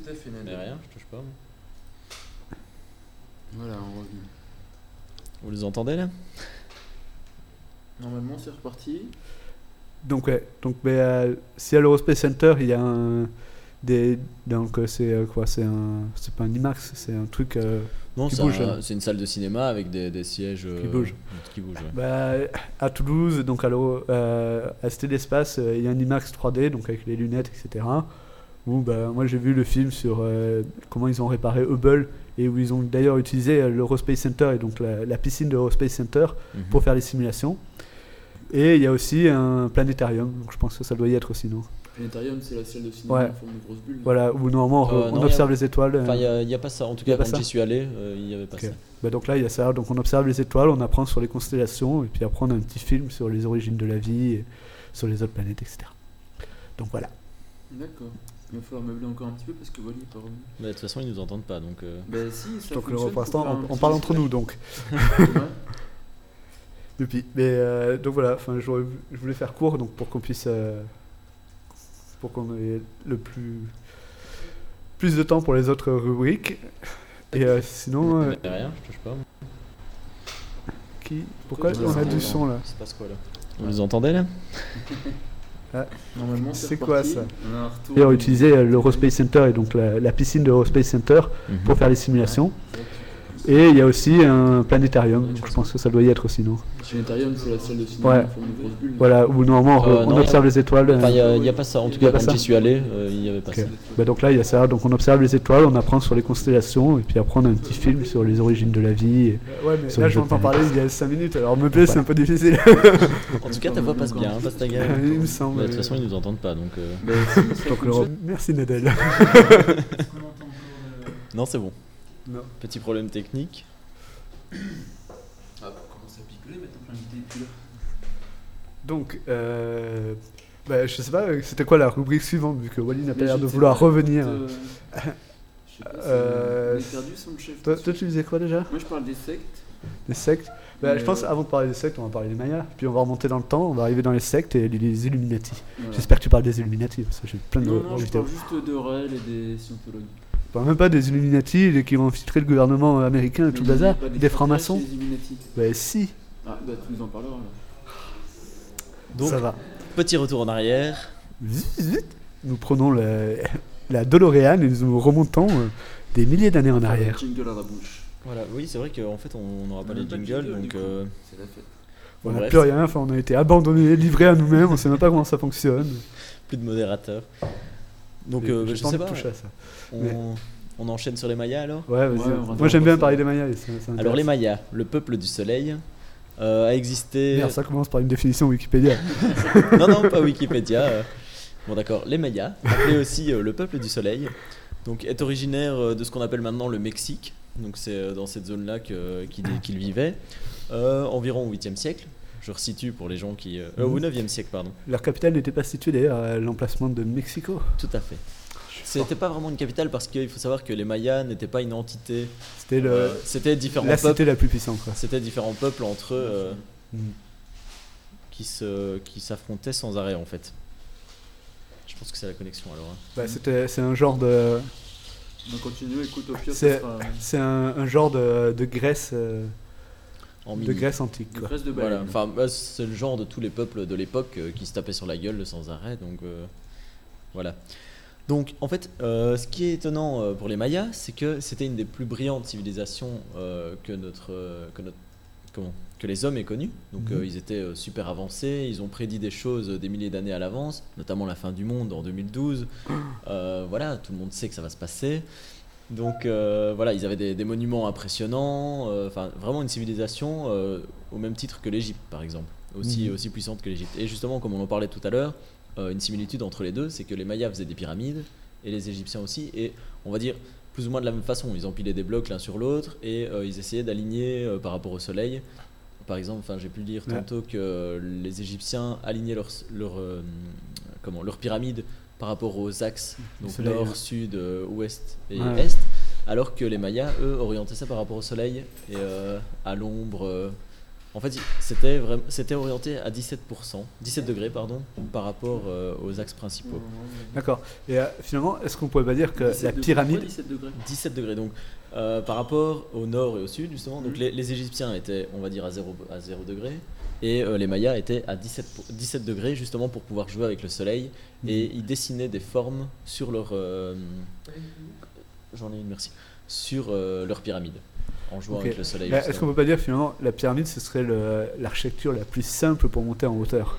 [SPEAKER 4] Que t'as fait,
[SPEAKER 5] mais
[SPEAKER 4] Nadia
[SPEAKER 5] rien, je touche pas. moi.
[SPEAKER 4] Voilà, on revient.
[SPEAKER 5] Vous les entendez là?
[SPEAKER 4] Normalement, c'est reparti.
[SPEAKER 3] Donc ouais, donc mais, euh, si à l'Eurospace Center il y a un des donc euh, c'est euh, quoi c'est un c'est pas un IMAX c'est un truc euh,
[SPEAKER 5] Non,
[SPEAKER 3] Qui
[SPEAKER 5] c'est
[SPEAKER 3] bouge,
[SPEAKER 5] un-
[SPEAKER 3] hein.
[SPEAKER 5] c'est une salle de cinéma avec des, des sièges euh,
[SPEAKER 3] Qui bougent.
[SPEAKER 5] Qui bougent, ouais.
[SPEAKER 3] bah, à Toulouse donc à, l'Euro- euh, à Cité de l'espace euh, il y a un IMAX 3D donc avec les lunettes etc. Où bah, moi j'ai vu le film sur euh, comment ils ont réparé Hubble et où ils ont d'ailleurs utilisé euh, l'Eurospace Center et donc la, la piscine de l'Eurospace Center
[SPEAKER 5] Mhm.
[SPEAKER 3] pour faire les simulations. Et il y a aussi un planétarium, donc je pense que ça doit y être aussi, non?
[SPEAKER 4] Planétarium, c'est la salle de cinéma
[SPEAKER 3] Ouais.
[SPEAKER 4] en forme de grosse bulle.
[SPEAKER 3] Voilà, où normalement
[SPEAKER 5] Euh,
[SPEAKER 3] on
[SPEAKER 5] non,
[SPEAKER 3] observe
[SPEAKER 5] a-
[SPEAKER 3] les étoiles.
[SPEAKER 5] Enfin,
[SPEAKER 3] euh,
[SPEAKER 5] il n'y a, pas ça. En tout cas,
[SPEAKER 3] pas
[SPEAKER 5] quand
[SPEAKER 3] ça
[SPEAKER 5] j'y suis allé, euh, il n'y avait pas ça.
[SPEAKER 3] bah donc là, il y a ça. Donc on observe les étoiles, on apprend sur les constellations, et puis après on a un petit film sur les origines de la vie, et sur les autres planètes, etc. Donc voilà.
[SPEAKER 4] D'accord. Il va falloir meubler encore un petit peu parce que Wally est pas revenu.
[SPEAKER 5] Mais de toute façon, ils nous entendent pas. Donc, euh,
[SPEAKER 4] Bah si, ça
[SPEAKER 3] Donc
[SPEAKER 4] fonctionne
[SPEAKER 3] pour l'instant,
[SPEAKER 4] faire un
[SPEAKER 3] on, on
[SPEAKER 4] petit
[SPEAKER 3] parle entre nous donc.
[SPEAKER 4] Ouais.
[SPEAKER 3] Depuis. Mais euh, donc voilà, enfin, j'aurais- je voulais faire court donc pour qu'on puisse. euh, pour qu'on ait le plus. plus de temps pour les autres rubriques. Et euh, sinon, euh,
[SPEAKER 5] mais rien, je touche pas.
[SPEAKER 3] qui. Pourquoi
[SPEAKER 4] Ouais,
[SPEAKER 3] on a
[SPEAKER 4] c'est
[SPEAKER 3] du son là?
[SPEAKER 5] Il se passe quoi là Vous nous entendez là?
[SPEAKER 4] Normalement,
[SPEAKER 3] C'est quoi, ça
[SPEAKER 4] On a
[SPEAKER 3] utiliser euh, l'Eurospace Center et donc la, la piscine de l'Eurospace Center pour faire les simulations. Et il y a aussi un planétarium, je pense que ça doit y être aussi, non?
[SPEAKER 4] Planétarium, c'est la salle de cinéma
[SPEAKER 3] Ouais.
[SPEAKER 4] en forme de grosse bulle.
[SPEAKER 3] Voilà, où normalement
[SPEAKER 5] Euh,
[SPEAKER 3] on
[SPEAKER 5] non,
[SPEAKER 3] observe les étoiles.
[SPEAKER 5] Enfin, il
[SPEAKER 3] euh,
[SPEAKER 5] n'y a, pas ça. En tout cas,
[SPEAKER 3] pas
[SPEAKER 5] quand
[SPEAKER 3] ça
[SPEAKER 5] j'y suis allé, euh, il n'y avait pas ça.
[SPEAKER 3] Bah donc là, il y a ça. Donc on observe les étoiles, on apprend sur les constellations, et puis après on a un petit film sur les origines de la vie. et-
[SPEAKER 6] Ouais, mais là je m'entends parler il y a 5 minutes, alors me plaît, c'est un peu difficile.
[SPEAKER 5] En tout cas, ta voix passe bien, hein, Pastaga.
[SPEAKER 3] il me semble.
[SPEAKER 5] Mais De toute façon, ils nous entendent pas. Donc, euh,
[SPEAKER 4] Bah,
[SPEAKER 3] Donc, le-. Merci Nadal.
[SPEAKER 5] non, c'est bon.
[SPEAKER 3] Non.
[SPEAKER 5] Petit problème technique.
[SPEAKER 4] Ah, pour commencer à picoler, maintenant que l'invité est plus là.
[SPEAKER 3] Donc, euh, bah, je sais pas, euh, c'était quoi la rubrique suivante, vu que Wally n'a pas l'air de vouloir revenir.
[SPEAKER 4] euh, Je sais pas, c'est-
[SPEAKER 3] Euh,
[SPEAKER 4] on perdu chef.
[SPEAKER 3] Toi, tu disais quoi déjà?
[SPEAKER 4] Moi, je parle des sectes.
[SPEAKER 3] Des sectes? Bah, Je pense
[SPEAKER 4] euh,
[SPEAKER 3] avant de parler des sectes, on va parler des Mayas, puis on va remonter dans le temps, on va arriver dans les sectes et les Illuminati.
[SPEAKER 4] Voilà.
[SPEAKER 3] J'espère que tu parles des Illuminati, parce que j'ai plein de
[SPEAKER 4] Non, non, je
[SPEAKER 3] vidéos.
[SPEAKER 4] parle juste de Raël et des scientologues.
[SPEAKER 3] Je même pas des Illuminati qui vont infiltrer le gouvernement américain et tout le bazar, des francs-maçons. Bah si,
[SPEAKER 4] Ah, bah tu nous en parleras là.
[SPEAKER 5] Donc,
[SPEAKER 3] ça va.
[SPEAKER 5] petit retour en arrière.
[SPEAKER 3] Zut, zut. Nous prenons le- la DeLorean et nous remontons euh, des milliers d'années en arrière.
[SPEAKER 4] Jingle à la bouche.
[SPEAKER 5] Voilà, oui, c'est vrai qu'en fait, on n'aura pas les jingles, donc. euh,
[SPEAKER 4] C'est la fête.
[SPEAKER 3] On n'a plus rien, enfin on a été abandonnés, livrés à nous-mêmes, on sait même pas comment ça fonctionne.
[SPEAKER 5] plus de modérateur. Donc, euh,
[SPEAKER 3] j'ai
[SPEAKER 5] je
[SPEAKER 3] pas
[SPEAKER 5] sais pas.
[SPEAKER 3] toucher à ça.
[SPEAKER 5] On,
[SPEAKER 3] Mais-
[SPEAKER 5] on enchaîne sur les Mayas alors?
[SPEAKER 3] Ouais, vas-y.
[SPEAKER 4] Ouais,
[SPEAKER 3] Moi j'aime bien parler des Mayas.
[SPEAKER 5] Alors, les Mayas, le peuple du soleil, euh, a existé.
[SPEAKER 3] Merde, ça commence par une définition Wikipédia.
[SPEAKER 5] non, non, pas Wikipédia. euh. Bon, d'accord. Les Mayas, appelés aussi euh, le peuple du soleil, donc est originaire euh, de ce qu'on appelle maintenant le Mexique. Donc, c'est dans cette zone-là que- qu'il qu'il vivait, euh, environ au 8e siècle. Je resitue pour les gens qui. au 9e siècle, pardon.
[SPEAKER 3] Leur capitale n'était pas située d'ailleurs à l'emplacement de Mexico.
[SPEAKER 5] Tout à fait. C'était pas vraiment une capitale parce qu'il faut savoir que les Mayas n'étaient pas une entité.
[SPEAKER 3] C'était le,
[SPEAKER 5] euh, c'était différents
[SPEAKER 3] la
[SPEAKER 5] peuples.
[SPEAKER 3] cité la plus puissante.
[SPEAKER 5] C'était différents peuples entre eux euh,
[SPEAKER 3] Mm.
[SPEAKER 5] qui se qui s'affrontaient sans arrêt en fait. Je pense que c'est la connexion alors. hein.
[SPEAKER 3] Bah, c'était, c'est un genre de,
[SPEAKER 4] On continue, écoute, au pire,
[SPEAKER 3] C'est-
[SPEAKER 4] sera
[SPEAKER 3] un, un genre de, de Grèce, euh,
[SPEAKER 5] En
[SPEAKER 3] de. Grèce antique. Quoi.
[SPEAKER 4] de
[SPEAKER 5] Voilà, enfin bah, c'est le genre de tous les peuples de l'époque euh, qui se tapaient sur la gueule sans arrêt, donc euh, voilà. Donc en fait, euh, ce qui est étonnant euh, pour les Mayas, c'est que c'était une des plus brillantes civilisations euh, que notre, que notre, comment, que les hommes aient connues. Donc
[SPEAKER 3] Mhm.
[SPEAKER 5] ils étaient super avancés, ils ont prédit des choses des milliers d'années à l'avance, notamment la fin du monde en 2012. Euh, voilà, tout le monde sait que ça va se passer. Donc voilà, ils avaient des, des monuments impressionnants, enfin vraiment une civilisation au même titre que l'Égypte par exemple, aussi,
[SPEAKER 3] Mhm.
[SPEAKER 5] aussi puissante que l'Égypte. Et justement, comme on en parlait tout à l'heure, euh, une similitude entre les deux, c'est que les Mayas faisaient des pyramides et les Égyptiens aussi, et on va dire plus ou moins de la même façon. Ils empilaient des blocs l'un sur l'autre et euh, ils essayaient d'aligner euh, par rapport au soleil. Par exemple, enfin, j'ai pu lire
[SPEAKER 3] Ouais.
[SPEAKER 5] tantôt que les Égyptiens alignaient leur, leur, euh, comment, leur pyramide par rapport aux axes, donc
[SPEAKER 3] soleil,
[SPEAKER 5] nord,
[SPEAKER 3] ouais.
[SPEAKER 5] sud, ouest et
[SPEAKER 3] Ouais.
[SPEAKER 5] est, alors que les Mayas, eux, orientaient ça par rapport au soleil et euh, à l'ombre. euh. En fait, c'était vraiment, c'était orienté à 17%, 17 degrés pardon, par rapport euh, aux axes principaux.
[SPEAKER 3] D'accord. Et euh, finalement, est-ce qu'on pourrait pas dire que
[SPEAKER 4] 17
[SPEAKER 3] la pyramide.
[SPEAKER 4] pourquoi 17 degrés?
[SPEAKER 5] 17 degrés donc euh, par rapport au nord et au sud justement donc
[SPEAKER 4] Mhm.
[SPEAKER 5] les, les Égyptiens étaient on va dire à 0 à 0 degré et euh, les Mayas étaient à 17 pour- 17 degrés justement pour pouvoir jouer avec le soleil et ils dessinaient des formes sur leur euh, j'en ai une merci sur euh, leur pyramide en jouant
[SPEAKER 3] Ok.
[SPEAKER 5] avec le soleil
[SPEAKER 3] Est-ce qu'on peut pas dire finalement la pyramide ce serait l'architecture la plus simple pour monter en hauteur?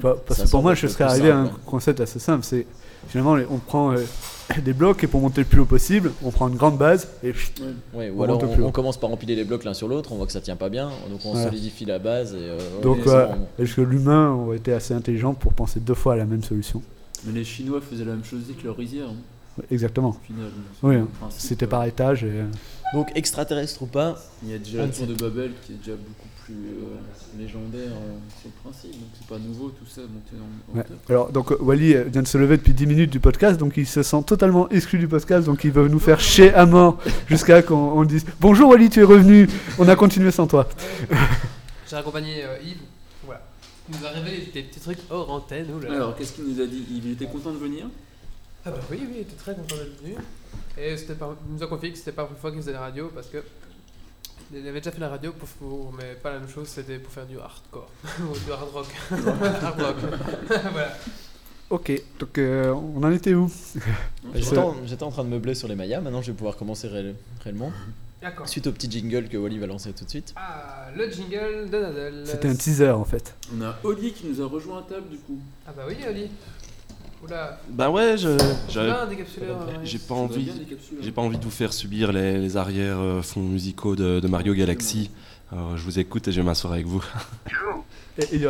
[SPEAKER 3] Parce que pour moi je serais arrivé à un
[SPEAKER 5] simple.
[SPEAKER 3] concept assez simple. C'est finalement on prend euh, des blocs et pour monter le plus haut possible, on prend une grande base et
[SPEAKER 5] Ouais, ou
[SPEAKER 3] On
[SPEAKER 5] alors
[SPEAKER 3] monte
[SPEAKER 5] on,
[SPEAKER 3] plus haut.
[SPEAKER 5] on commence par empiler les blocs l'un sur l'autre, on voit que ça tient pas bien, donc on
[SPEAKER 3] Ouais.
[SPEAKER 5] solidifie la base et. euh,
[SPEAKER 3] donc euh, est-ce que l'humain aurait été assez intelligent pour penser deux fois à la même solution?
[SPEAKER 4] Mais les Chinois faisaient la même chose que leur rizière, hein,
[SPEAKER 3] Ouais, Exactement.
[SPEAKER 4] final.
[SPEAKER 3] Oui, hein. C'était
[SPEAKER 4] euh,
[SPEAKER 3] par étage et euh,
[SPEAKER 5] Donc extraterrestre ou pas,
[SPEAKER 4] Il y a déjà la tour de Babel qui est déjà beaucoup plus euh, légendaire euh, sur le principe, donc c'est pas nouveau tout ça, monter en, en
[SPEAKER 3] Ouais.
[SPEAKER 4] hauteur.
[SPEAKER 3] Alors, donc, euh, Wally euh, vient de se lever depuis 10 minutes du podcast, donc il se sent totalement exclu du podcast, donc il veut nous faire chier à mort jusqu'à qu'on on dise Bonjour Wally, tu es revenu, on a continué sans toi.
[SPEAKER 1] J'ai accompagné euh, Yves. Voilà. Il nous a révélé des petits trucs hors antenne.
[SPEAKER 4] Alors, qu'est-ce qu'il nous a dit? Il était content de venir?
[SPEAKER 1] Ah bah oui, oui, il était très content d'être venu. Et c'était pas, il nous a confié que c'était pas la première fois qu'il faisait la radio parce que il avait déjà fait la radio pour, pour- mais pas la même chose, c'était pour faire du hardcore, ou du hard rock. hard rock. voilà.
[SPEAKER 3] Ok, donc euh, on en était où?
[SPEAKER 5] J'étais en, j'étais en train de meubler sur les Mayas, maintenant je vais pouvoir commencer réel- réellement.
[SPEAKER 1] D'accord.
[SPEAKER 5] Suite au petit jingle que Wally va lancer tout de suite.
[SPEAKER 1] Ah, le jingle de Nadal.
[SPEAKER 3] C'était un teaser en fait.
[SPEAKER 4] On a Oli qui nous a rejoint à table du coup.
[SPEAKER 1] Ah bah oui, Oli. Oula,
[SPEAKER 7] Bah ouais, je,
[SPEAKER 1] ouais.
[SPEAKER 7] j'ai pas envie, j'ai pas envie de vous faire subir les, les arrières euh, fonds musicaux de, de Mario Galaxy. Alors je vous écoute et je vais m'asseoir avec vous.
[SPEAKER 3] Et, et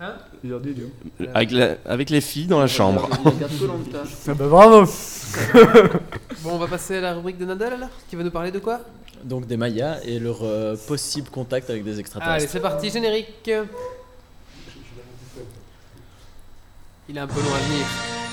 [SPEAKER 1] Hein?
[SPEAKER 3] Et
[SPEAKER 7] Avec, la- avec les filles dans la chambre.
[SPEAKER 3] Ah bah bravo
[SPEAKER 1] Bon, on va passer à la rubrique de Nadal alors Qui va nous parler de quoi?
[SPEAKER 5] Donc des Mayas et leur euh, possible contact avec des
[SPEAKER 1] Allez,
[SPEAKER 5] extraterrestres.
[SPEAKER 1] c'est parti, générique. Il a un peu long à venir.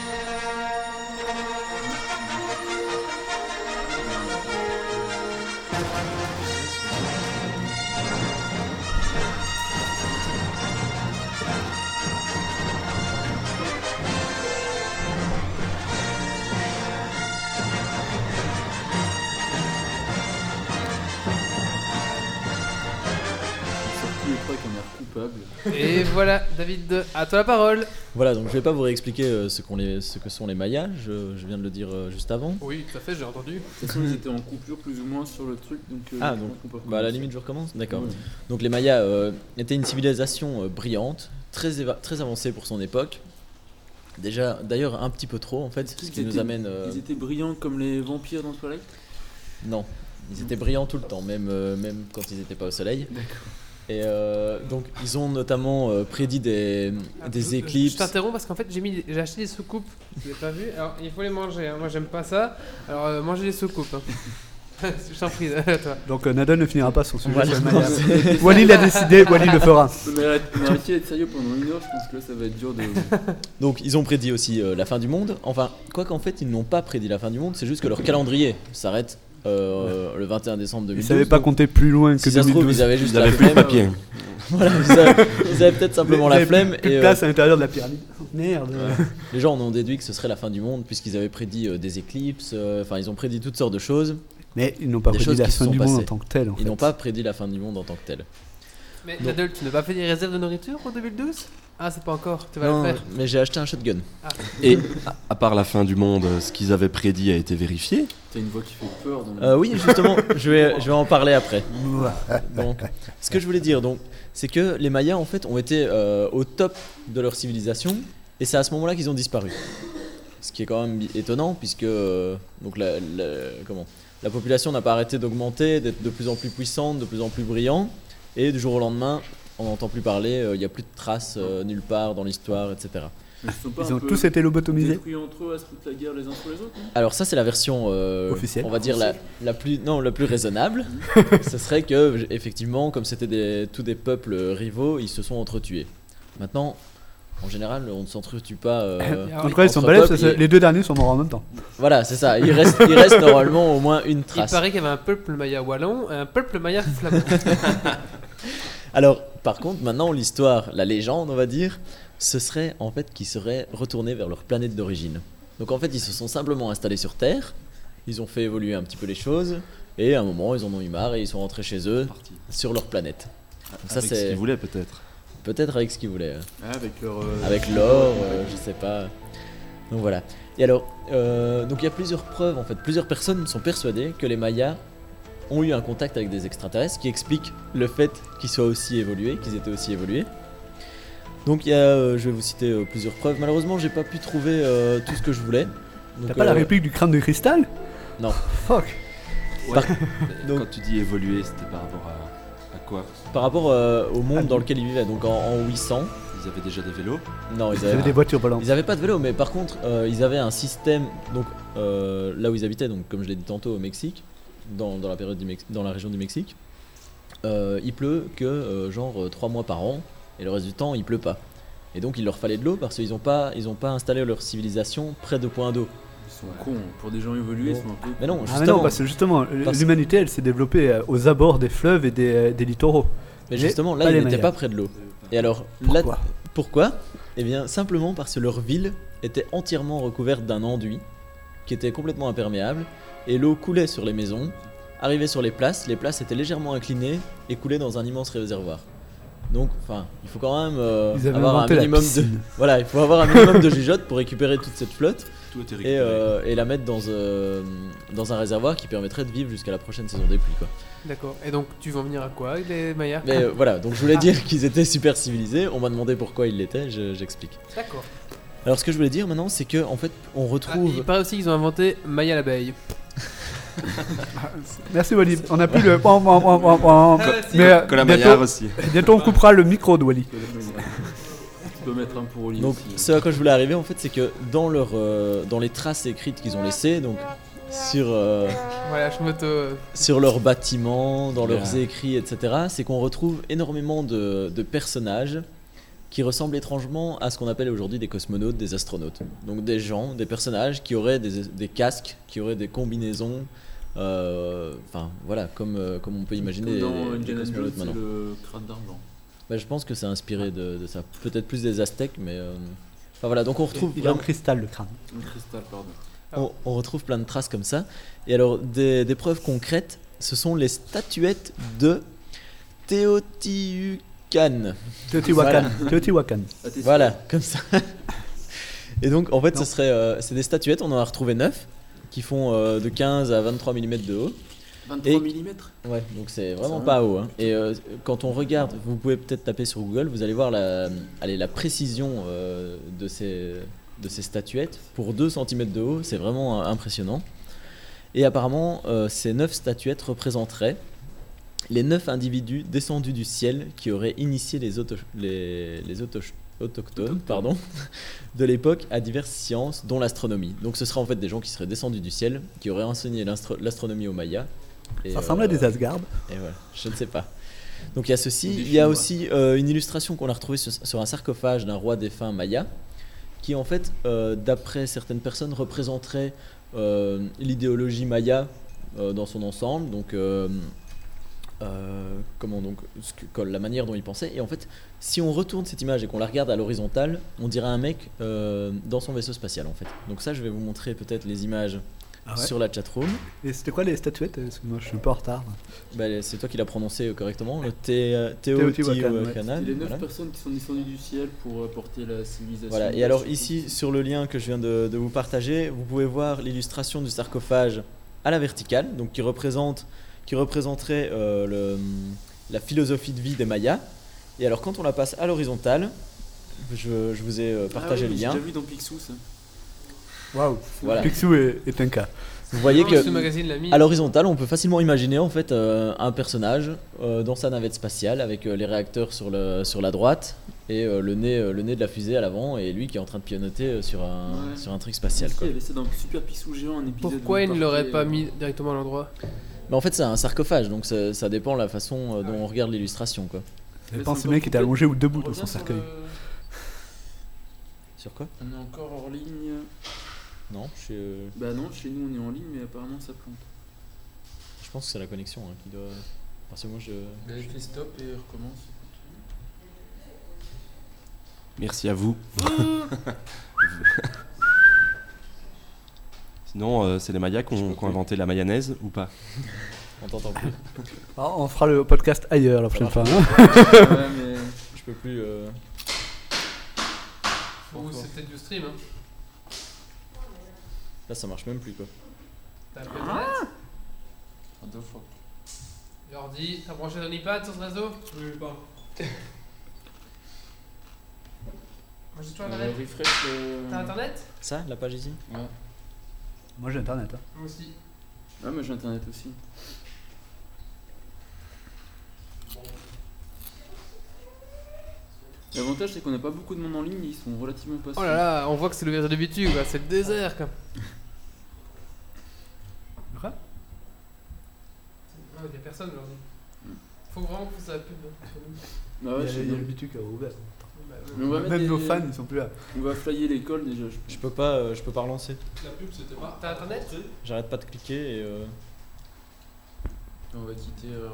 [SPEAKER 1] Et voilà, David, à toi la parole.
[SPEAKER 5] Voilà, donc je vais pas vous réexpliquer euh, ce, qu'on les, ce que sont les Mayas, je, je viens de le dire euh, juste avant.
[SPEAKER 1] Oui, tout à fait, j'ai entendu.
[SPEAKER 4] De toute façon, ils étaient en coupure plus ou moins sur le truc, donc. euh,
[SPEAKER 5] Ah,
[SPEAKER 4] je
[SPEAKER 5] donc, Bah à la limite je recommence, d'accord.
[SPEAKER 4] Ouais.
[SPEAKER 5] Donc les Mayas euh, étaient une civilisation euh, brillante, très, avancée pour son époque. Déjà, d'ailleurs un petit peu trop en fait, ce
[SPEAKER 4] Ils
[SPEAKER 5] qui nous
[SPEAKER 4] étaient-
[SPEAKER 5] amène... euh,
[SPEAKER 4] Ils étaient brillants comme les vampires dans Twilight?
[SPEAKER 5] Non, ils étaient brillants tout le temps, même, euh, même quand ils n'étaient pas au soleil.
[SPEAKER 4] D'accord.
[SPEAKER 5] Et euh, donc ils ont notamment euh, prédit des,
[SPEAKER 1] Ah, je-
[SPEAKER 5] des
[SPEAKER 1] je-
[SPEAKER 5] éclipses.
[SPEAKER 1] Je t'interromps parce qu'en fait, j'ai mis, j'ai acheté des soucoupes. Je l'ai pas vu. Alors, il faut les manger. hein. Moi, j'aime pas ça. Alors, euh, mangez les soucoupes. hein. je t'en prie, à toi.
[SPEAKER 3] Donc euh, Nadal ne finira pas son
[SPEAKER 5] On
[SPEAKER 3] sujet. Wally l'a décidé, Wally le fera.
[SPEAKER 4] Mais arrête- mais arrêtez d'être sérieux pendant une heure, je pense que là ça va être dur de.
[SPEAKER 5] Donc ils ont prédit aussi euh, la fin du monde. Enfin, quoi qu'en fait ils n'ont pas prédit la fin du monde, c'est juste que leur calendrier s'arrête euh, le 21 décembre
[SPEAKER 3] Ils
[SPEAKER 5] 2012.
[SPEAKER 3] savaient pas
[SPEAKER 5] donc,
[SPEAKER 3] compter plus loin que
[SPEAKER 5] si ça se trouve,
[SPEAKER 3] 2012.
[SPEAKER 5] ils avaient juste
[SPEAKER 7] Ils
[SPEAKER 5] la
[SPEAKER 7] avaient
[SPEAKER 5] flemme.
[SPEAKER 7] papier.
[SPEAKER 5] Voilà, ils avaient, ils avaient peut-être simplement
[SPEAKER 3] Ils
[SPEAKER 5] la flemme
[SPEAKER 3] plus, plus
[SPEAKER 5] et
[SPEAKER 3] de
[SPEAKER 5] euh,
[SPEAKER 3] place à l'intérieur de la pyramide. Merde.
[SPEAKER 5] les gens en ont déduit que ce serait la fin du monde puisqu'ils avaient prédit euh, des éclipses. euh, Enfin, ils ont prédit toutes sortes de choses.
[SPEAKER 3] Mais ils n'ont pas
[SPEAKER 5] Des
[SPEAKER 3] prédit la fin du monde en tant que tel. En
[SPEAKER 5] Ils n'ont pas prédit la fin du monde en tant que tel.
[SPEAKER 1] Mais. Nadal, tu n'as pas fait des réserves de nourriture pour 2012 Ah, c'est pas encore. Tu vas
[SPEAKER 5] Non,
[SPEAKER 1] le faire.
[SPEAKER 5] mais j'ai acheté un shotgun.
[SPEAKER 7] Et à- à part la fin du monde, ce qu'ils avaient prédit a été vérifié.
[SPEAKER 4] T'as une voix qui fait peur dans le.
[SPEAKER 5] Euh, oui, justement, je vais, je vais en parler après. Donc, ce que je voulais dire, donc, c'est que les Mayas en fait ont été euh, au top de leur civilisation et c'est à ce moment-là qu'ils ont disparu. Ce qui est quand même étonnant puisque euh, donc la, la- comment, la population n'a pas arrêté d'augmenter, d'être de plus en plus puissante, de plus en plus brillant et du jour au lendemain, on n'entend plus parler, euh, il n'y a plus de traces euh, nulle part dans l'histoire, etc.
[SPEAKER 4] Ils sont pas
[SPEAKER 3] Ils
[SPEAKER 4] un
[SPEAKER 3] ont tous été lobotomisés.
[SPEAKER 4] détruits entre eux à se foutre la guerre les uns sur les autres non?
[SPEAKER 5] Alors ça c'est la version euh,
[SPEAKER 3] Officielle.
[SPEAKER 5] on va dire la, la plus non la plus raisonnable. Ce serait que effectivement comme c'était des, tous des peuples rivaux, ils se sont entretués. Maintenant en général, on ne s'entretue pas. euh,
[SPEAKER 3] En tout cas, ils sont balèzes,
[SPEAKER 5] et-
[SPEAKER 3] les deux derniers sont morts en même temps.
[SPEAKER 5] Voilà, c'est ça. Il reste, il reste normalement au moins une
[SPEAKER 1] Il
[SPEAKER 5] trace.
[SPEAKER 1] paraît qu'il y avait un peuple maya wallon et un peuple maya flamand.
[SPEAKER 5] Alors, par contre, maintenant, l'histoire, la légende, on va dire, ce serait en fait qu'ils seraient retournés vers leur planète d'origine. Donc, en fait, ils se sont simplement installés sur Terre, ils ont fait évoluer un petit peu les choses, et à un moment, ils en ont eu marre et ils sont rentrés chez eux, sur leur planète. Donc, ça,
[SPEAKER 7] Avec ce
[SPEAKER 5] c'est
[SPEAKER 7] qu'ils voulaient peut-être.
[SPEAKER 5] peut-être avec ce qu'ils voulaient.
[SPEAKER 4] Ah, avec leur. euh,
[SPEAKER 5] Avec l'or, euh, je sais pas. Donc voilà. Et alors, euh, donc il y a plusieurs preuves en fait. Plusieurs personnes sont persuadées que les Mayas ont eu un contact avec des extraterrestres, qui explique le fait qu'ils soient aussi évolués, qu'ils étaient aussi évolués. Donc il y a, euh, je vais vous citer euh, plusieurs preuves. Malheureusement, j'ai pas pu trouver euh, tout ce que je voulais.
[SPEAKER 6] T'as pas la réplique du crâne de cristal?
[SPEAKER 5] Non.
[SPEAKER 6] Fuck.
[SPEAKER 5] Donc-
[SPEAKER 7] Quand tu dis évoluer, c'était par rapport à, à quoi?
[SPEAKER 5] Par rapport euh, au monde
[SPEAKER 6] Ah,
[SPEAKER 5] dans lequel ils vivaient, donc en, en 800,
[SPEAKER 7] Ils avaient déjà des vélos?
[SPEAKER 5] Non, ils avaient,
[SPEAKER 6] des voitures volantes.
[SPEAKER 5] ils avaient pas de vélo, mais par contre, euh, ils avaient un système, donc euh, là où ils habitaient, donc comme je l'ai dit tantôt au Mexique, dans, dans la période du Mex- dans la région du Mexique, euh, il pleut que euh, genre 3 mois par an, et le reste du temps il pleut pas. Et donc il leur fallait de l'eau parce qu'ils ont pas, ils ont pas installé leur civilisation près de points d'eau.
[SPEAKER 4] Ils sont cons. Pour des gens évolués, ils sont un peu.
[SPEAKER 5] Mais non,
[SPEAKER 6] Ah mais
[SPEAKER 5] justement,
[SPEAKER 6] non, parce que justement,
[SPEAKER 5] Parce-
[SPEAKER 6] l'humanité elle s'est développée euh, aux abords des fleuves et des, euh, des littoraux.
[SPEAKER 5] mais
[SPEAKER 6] mais
[SPEAKER 5] justement là ils n'étaient pas près de l'eau. Et alors là,
[SPEAKER 6] Pourquoi?
[SPEAKER 5] Pourquoi? Eh bien, simplement parce que leur ville était entièrement recouverte d'un enduit qui était complètement imperméable et l'eau coulait sur les maisons, arrivait sur les places, les places étaient légèrement inclinées et coulaient dans un immense réservoir. Donc, enfin, il faut quand même euh, avoir un minimum de voilà, il faut avoir un minimum de jugeote pour récupérer toute cette flotte
[SPEAKER 7] Tout
[SPEAKER 5] et, euh, et la mettre dans, euh, dans un réservoir qui permettrait de vivre jusqu'à la prochaine saison des pluies. Quoi.
[SPEAKER 1] D'accord. Et donc, tu vas en venir à quoi, les Mayas?
[SPEAKER 5] Mais euh, voilà, donc je voulais dire qu'ils étaient super civilisés. On m'a demandé pourquoi ils l'étaient, je- j'explique.
[SPEAKER 1] D'accord.
[SPEAKER 5] Alors ce que je voulais dire maintenant, c'est que en fait, on
[SPEAKER 1] Ah,
[SPEAKER 5] retrouve.
[SPEAKER 1] il paraît aussi qu'ils ont inventé Maya l'abeille.
[SPEAKER 6] Merci Wally. On a plus le.
[SPEAKER 1] Ah.
[SPEAKER 6] Mais euh, bientôt,
[SPEAKER 7] aussi.
[SPEAKER 6] bientôt on coupera le micro de Wally.
[SPEAKER 4] Tu peux mettre un pour Oli
[SPEAKER 5] Donc,
[SPEAKER 4] aussi.
[SPEAKER 5] ce à quoi je voulais arriver en fait, c'est que dans leur, euh, dans les traces écrites qu'ils ont laissées, donc sur, euh,
[SPEAKER 1] Voilà, je euh,
[SPEAKER 5] sur leurs bâtiments, dans leurs écrits, etc., c'est qu'on retrouve énormément de, de personnages qui ressemblent étrangement à ce qu'on appelle aujourd'hui des cosmonautes, des astronautes. Donc des gens, des personnages qui auraient des, des casques, qui auraient des combinaisons, euh, enfin voilà, comme, euh, comme on peut imaginer
[SPEAKER 4] dans
[SPEAKER 5] des
[SPEAKER 4] Indiana Jones,
[SPEAKER 5] cosmonautes
[SPEAKER 4] c'est
[SPEAKER 5] maintenant.
[SPEAKER 4] le crâne d'argent.
[SPEAKER 5] Bah, je pense que c'est inspiré de, de ça. Peut-être plus des Aztèques, mais. euh, Enfin voilà, donc on retrouve,
[SPEAKER 6] Il est en
[SPEAKER 5] vraiment-
[SPEAKER 6] cristal le crâne.
[SPEAKER 4] Un cristal, pardon.
[SPEAKER 5] on, on retrouve plein de traces comme ça. Et alors, des, des preuves concrètes, ce sont les statuettes de Teotihuacan.
[SPEAKER 6] Teotihuacan. Teotihuacan.
[SPEAKER 5] Voilà, comme ça. Et donc, en fait,
[SPEAKER 6] Non.
[SPEAKER 5] ce serait, euh, c'est des statuettes, on en a retrouvé 9, qui font euh, de 15 à 23 mm de haut.
[SPEAKER 4] 23
[SPEAKER 5] Et-
[SPEAKER 4] mm
[SPEAKER 5] Ouais, donc c'est vraiment
[SPEAKER 4] Ça
[SPEAKER 5] pas haut. hein. Et euh, quand on regarde, vous pouvez peut-être taper sur Google, vous allez voir la, allez, la précision euh, de, ces, de ces statuettes. Pour 2 cm de haut, c'est vraiment euh, impressionnant. Et apparemment, euh, ces 9 statuettes représenteraient les 9 individus descendus du ciel qui auraient initié les, auto- les, les auto- autochtones pardon, de l'époque à diverses sciences, dont l'astronomie. Donc ce seraient en fait des gens qui seraient descendus du ciel, qui auraient enseigné l'astro- l'astronomie aux Mayas. Et,
[SPEAKER 6] Ça ressemble à
[SPEAKER 5] euh,
[SPEAKER 6] des Asgard.
[SPEAKER 5] et voilà, je ne sais pas. Donc il y a ceci. Il y a aussi euh, une illustration qu'on a retrouvée sur, sur un sarcophage d'un roi défunt maya, qui en fait, euh, d'après certaines personnes, représenterait euh, l'idéologie maya euh, dans son ensemble. Donc, euh, euh, comment donc, ce que- que- la manière dont il pensait. Et en fait, si on retourne cette image et qu'on la regarde à l'horizontale, on dirait un mec euh, dans son vaisseau spatial en fait. Donc ça, je vais vous montrer peut-être les images
[SPEAKER 6] Ah ouais.
[SPEAKER 5] sur la chatroom.
[SPEAKER 6] Et c'était quoi les statuettes Parce que moi je suis un peu en retard.
[SPEAKER 5] Bah, c'est toi qui l'as prononcé euh, correctement, le euh,
[SPEAKER 6] Teotihuacan,
[SPEAKER 4] les 9
[SPEAKER 5] voilà.
[SPEAKER 4] personnes qui sont descendues du ciel pour apporter la civilisation.
[SPEAKER 5] Voilà, et alors ici, sur le lien que je viens de, de vous partager, vous pouvez voir l'illustration du sarcophage à la verticale, donc qui, représente, qui représenterait euh, le- la philosophie de vie des Mayas. Et alors quand on la passe à l'horizontale, je, je vous ai euh, partagé
[SPEAKER 4] ah, oui,
[SPEAKER 5] le lien.
[SPEAKER 4] J'ai déjà vu dans Picsou ça.
[SPEAKER 6] Waouh.
[SPEAKER 5] Voilà.
[SPEAKER 6] Picsou est, est un cas.
[SPEAKER 5] Vous voyez
[SPEAKER 1] non,
[SPEAKER 5] que
[SPEAKER 1] Ce magazine l'a mis.
[SPEAKER 5] à l'horizontale, on peut facilement imaginer en fait euh, un personnage euh, dans sa navette spatiale avec euh, les réacteurs sur, le, sur la droite et euh, le, nez, euh, le nez de la fusée à l'avant et lui qui est en train de pianoter euh, sur un,
[SPEAKER 4] Ouais.
[SPEAKER 5] sur un truc spatial. Quoi.
[SPEAKER 4] Il y avait ça dans Super Picsou géant, un épisode.
[SPEAKER 1] Pourquoi il ne l'aurait pas mis directement à l'endroit?
[SPEAKER 5] Mais en fait, c'est un sarcophage, donc ça, ça dépend de la façon euh, dont on regarde l'illustration. quoi.
[SPEAKER 6] Je
[SPEAKER 4] Mais
[SPEAKER 6] pense
[SPEAKER 4] c'est
[SPEAKER 6] ce mec était allongé ou debout
[SPEAKER 4] On
[SPEAKER 6] dans son cercueil.
[SPEAKER 4] le-
[SPEAKER 5] Sur quoi?
[SPEAKER 4] On est encore hors ligne.
[SPEAKER 5] Non, suis, euh,
[SPEAKER 4] Bah non, chez nous on est en ligne, mais apparemment ça plante.
[SPEAKER 5] je pense que c'est la connexion hein, qui doit. Parce que moi, je.
[SPEAKER 4] Là, je fais stop et recommence.
[SPEAKER 7] Merci à vous. Sinon, euh, c'est les Mayas qui ont, inventé la mayonnaise ou pas
[SPEAKER 5] On t'entend plus.
[SPEAKER 6] Ah, on fera le podcast ailleurs la prochaine fois. hein.
[SPEAKER 4] ouais, mais.
[SPEAKER 5] je peux plus. euh,
[SPEAKER 1] Ou c'est peut-être du stream. Hein.
[SPEAKER 5] Là, ça marche même plus quoi.
[SPEAKER 1] T'as un peu internet
[SPEAKER 4] Ah, deux fois.
[SPEAKER 1] Jordi, t'as branché ton iPad sur ce réseau Oui, pas. Moi j'ai toujours
[SPEAKER 4] Euh,
[SPEAKER 1] internet.
[SPEAKER 4] refresh. euh,
[SPEAKER 1] T'as internet?
[SPEAKER 5] Ça, la page ici?
[SPEAKER 4] Ouais.
[SPEAKER 6] Moi j'ai internet. hein.
[SPEAKER 1] Moi aussi.
[SPEAKER 4] Ouais, moi j'ai internet aussi. L'avantage c'est qu'on n'a pas beaucoup de monde en ligne, ils sont relativement patients.
[SPEAKER 1] Oh là là, on voit que c'est le virage de Bitu, quoi. C'est le désert, quoi.
[SPEAKER 6] Quoi?
[SPEAKER 1] Ah, y a personne aujourd'hui. Faut vraiment qu'on fasse la pub. hein, sur nous.
[SPEAKER 4] Bah ouais,
[SPEAKER 6] il y a, il qui a ouvert.
[SPEAKER 1] Ouais.
[SPEAKER 4] Mais on va mettre
[SPEAKER 6] Même
[SPEAKER 4] des-
[SPEAKER 6] nos fans ils sont plus là.
[SPEAKER 4] On va flyer l'école déjà, je
[SPEAKER 5] peux pas, euh, je peux pas relancer.
[SPEAKER 1] La pub, c'était pas. T'as internet?
[SPEAKER 5] J'arrête pas de cliquer et. euh,
[SPEAKER 4] On va quitter euh.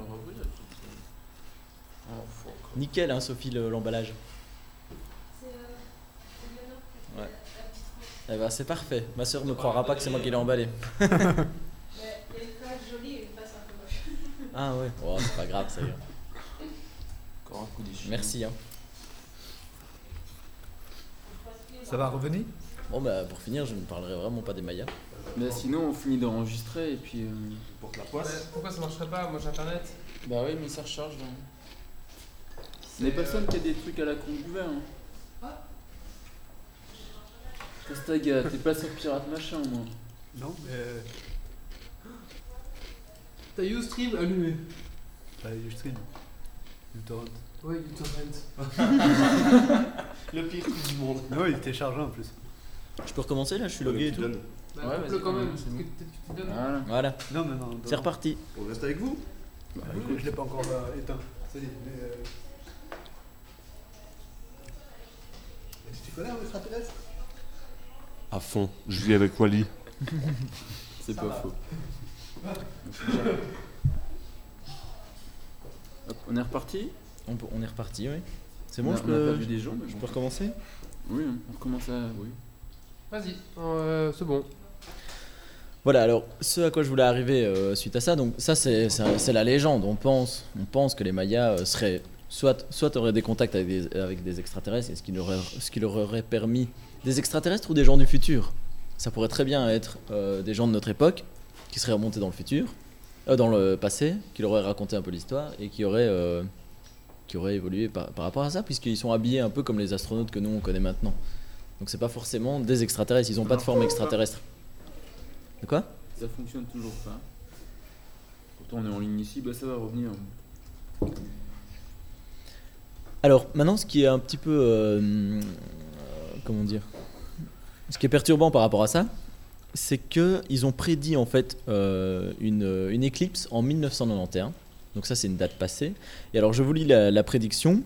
[SPEAKER 4] Oh fuck.
[SPEAKER 5] Nickel, hein, Sophie, le- l'emballage. Eh ben, c'est parfait. Ma soeur ne croira pas que c'est moi qui l'ai emballé.
[SPEAKER 8] Il y a une face jolie et une face un peu moche.
[SPEAKER 5] Ah ouais. Oh, c'est pas grave, ça y est.
[SPEAKER 4] Encore un coup d'échelle.
[SPEAKER 5] Merci. Hein.
[SPEAKER 6] Ça va revenir?
[SPEAKER 5] Bon bah pour finir, je ne parlerai vraiment pas des Mayas.
[SPEAKER 4] Bah sinon on finit d'enregistrer et puis... euh,
[SPEAKER 2] Porte la
[SPEAKER 1] Ouais,
[SPEAKER 2] poisse.
[SPEAKER 1] Pourquoi ça marcherait pas? Moi j'ai internet.
[SPEAKER 4] Bah oui mais ça recharge là. Il n'y a personne qui a des trucs à la con ouvert hein. Castaga, t'es pas sur Pirate Machin moi.
[SPEAKER 6] Non, mais. euh,
[SPEAKER 1] T'as Ustream allumé.
[SPEAKER 6] Bah, Ustream. uTorrent.
[SPEAKER 1] Ouais, uTorrent.
[SPEAKER 2] Le pire truc du monde.
[SPEAKER 6] Non, il était chargé en plus.
[SPEAKER 5] Je peux recommencer là Je suis logué et tout
[SPEAKER 1] Bah,
[SPEAKER 4] Ouais, vas-y,
[SPEAKER 1] quand même.
[SPEAKER 4] bon.
[SPEAKER 1] que peut-être que tu te donnes.
[SPEAKER 4] Voilà.
[SPEAKER 5] Voilà,
[SPEAKER 6] Non, mais non.
[SPEAKER 5] c'est reparti.
[SPEAKER 2] On reste avec vous
[SPEAKER 6] Bah, écoute, je l'ai pas encore euh, éteint. Ça y est, mais. Euh... Tu connais un extraterrestre
[SPEAKER 7] À fond. Je vis avec Wally.
[SPEAKER 4] C'est pas faux. Hop, on est reparti?
[SPEAKER 5] On, peut- on est reparti, oui. C'est
[SPEAKER 4] On
[SPEAKER 5] bon,
[SPEAKER 4] a-
[SPEAKER 5] je
[SPEAKER 4] on a
[SPEAKER 5] peux,
[SPEAKER 4] perdu des gens mais
[SPEAKER 5] je
[SPEAKER 4] bon.
[SPEAKER 5] peux recommencer
[SPEAKER 4] Oui, on recommence à... Oui.
[SPEAKER 1] Vas-y, euh, c'est bon.
[SPEAKER 5] Voilà, alors ce à quoi je voulais arriver euh, suite à ça, donc ça c'est la légende. On pense, on pense que les Mayas euh, seraient soit, soit auraient des contacts avec des, avec des extraterrestres, et ce qui, leur, aurait- ce qui leur aurait permis des extraterrestres ou des gens du futur. Ça pourrait très bien être euh, des gens de notre époque qui seraient remontés dans le futur, euh, dans le passé, qui leur auraient raconté un peu l'histoire et qui auraient, euh, qui auraient évolué par, par rapport à ça, puisqu'ils sont habillés un peu comme les astronautes que nous on connaît maintenant. Donc c'est pas forcément des extraterrestres, ils n'ont pas de forme extraterrestre. De quoi?
[SPEAKER 4] Ça fonctionne toujours pas. Pourtant on est en ligne ici, bah ça va revenir.
[SPEAKER 5] Alors maintenant, ce qui est un petit peu, euh, euh, comment dire, ce qui est perturbant par rapport à ça, c'est que ils ont prédit en fait euh, une, une éclipse en 1991. Donc ça, c'est une date passée. Et alors, je vous lis la, la prédiction.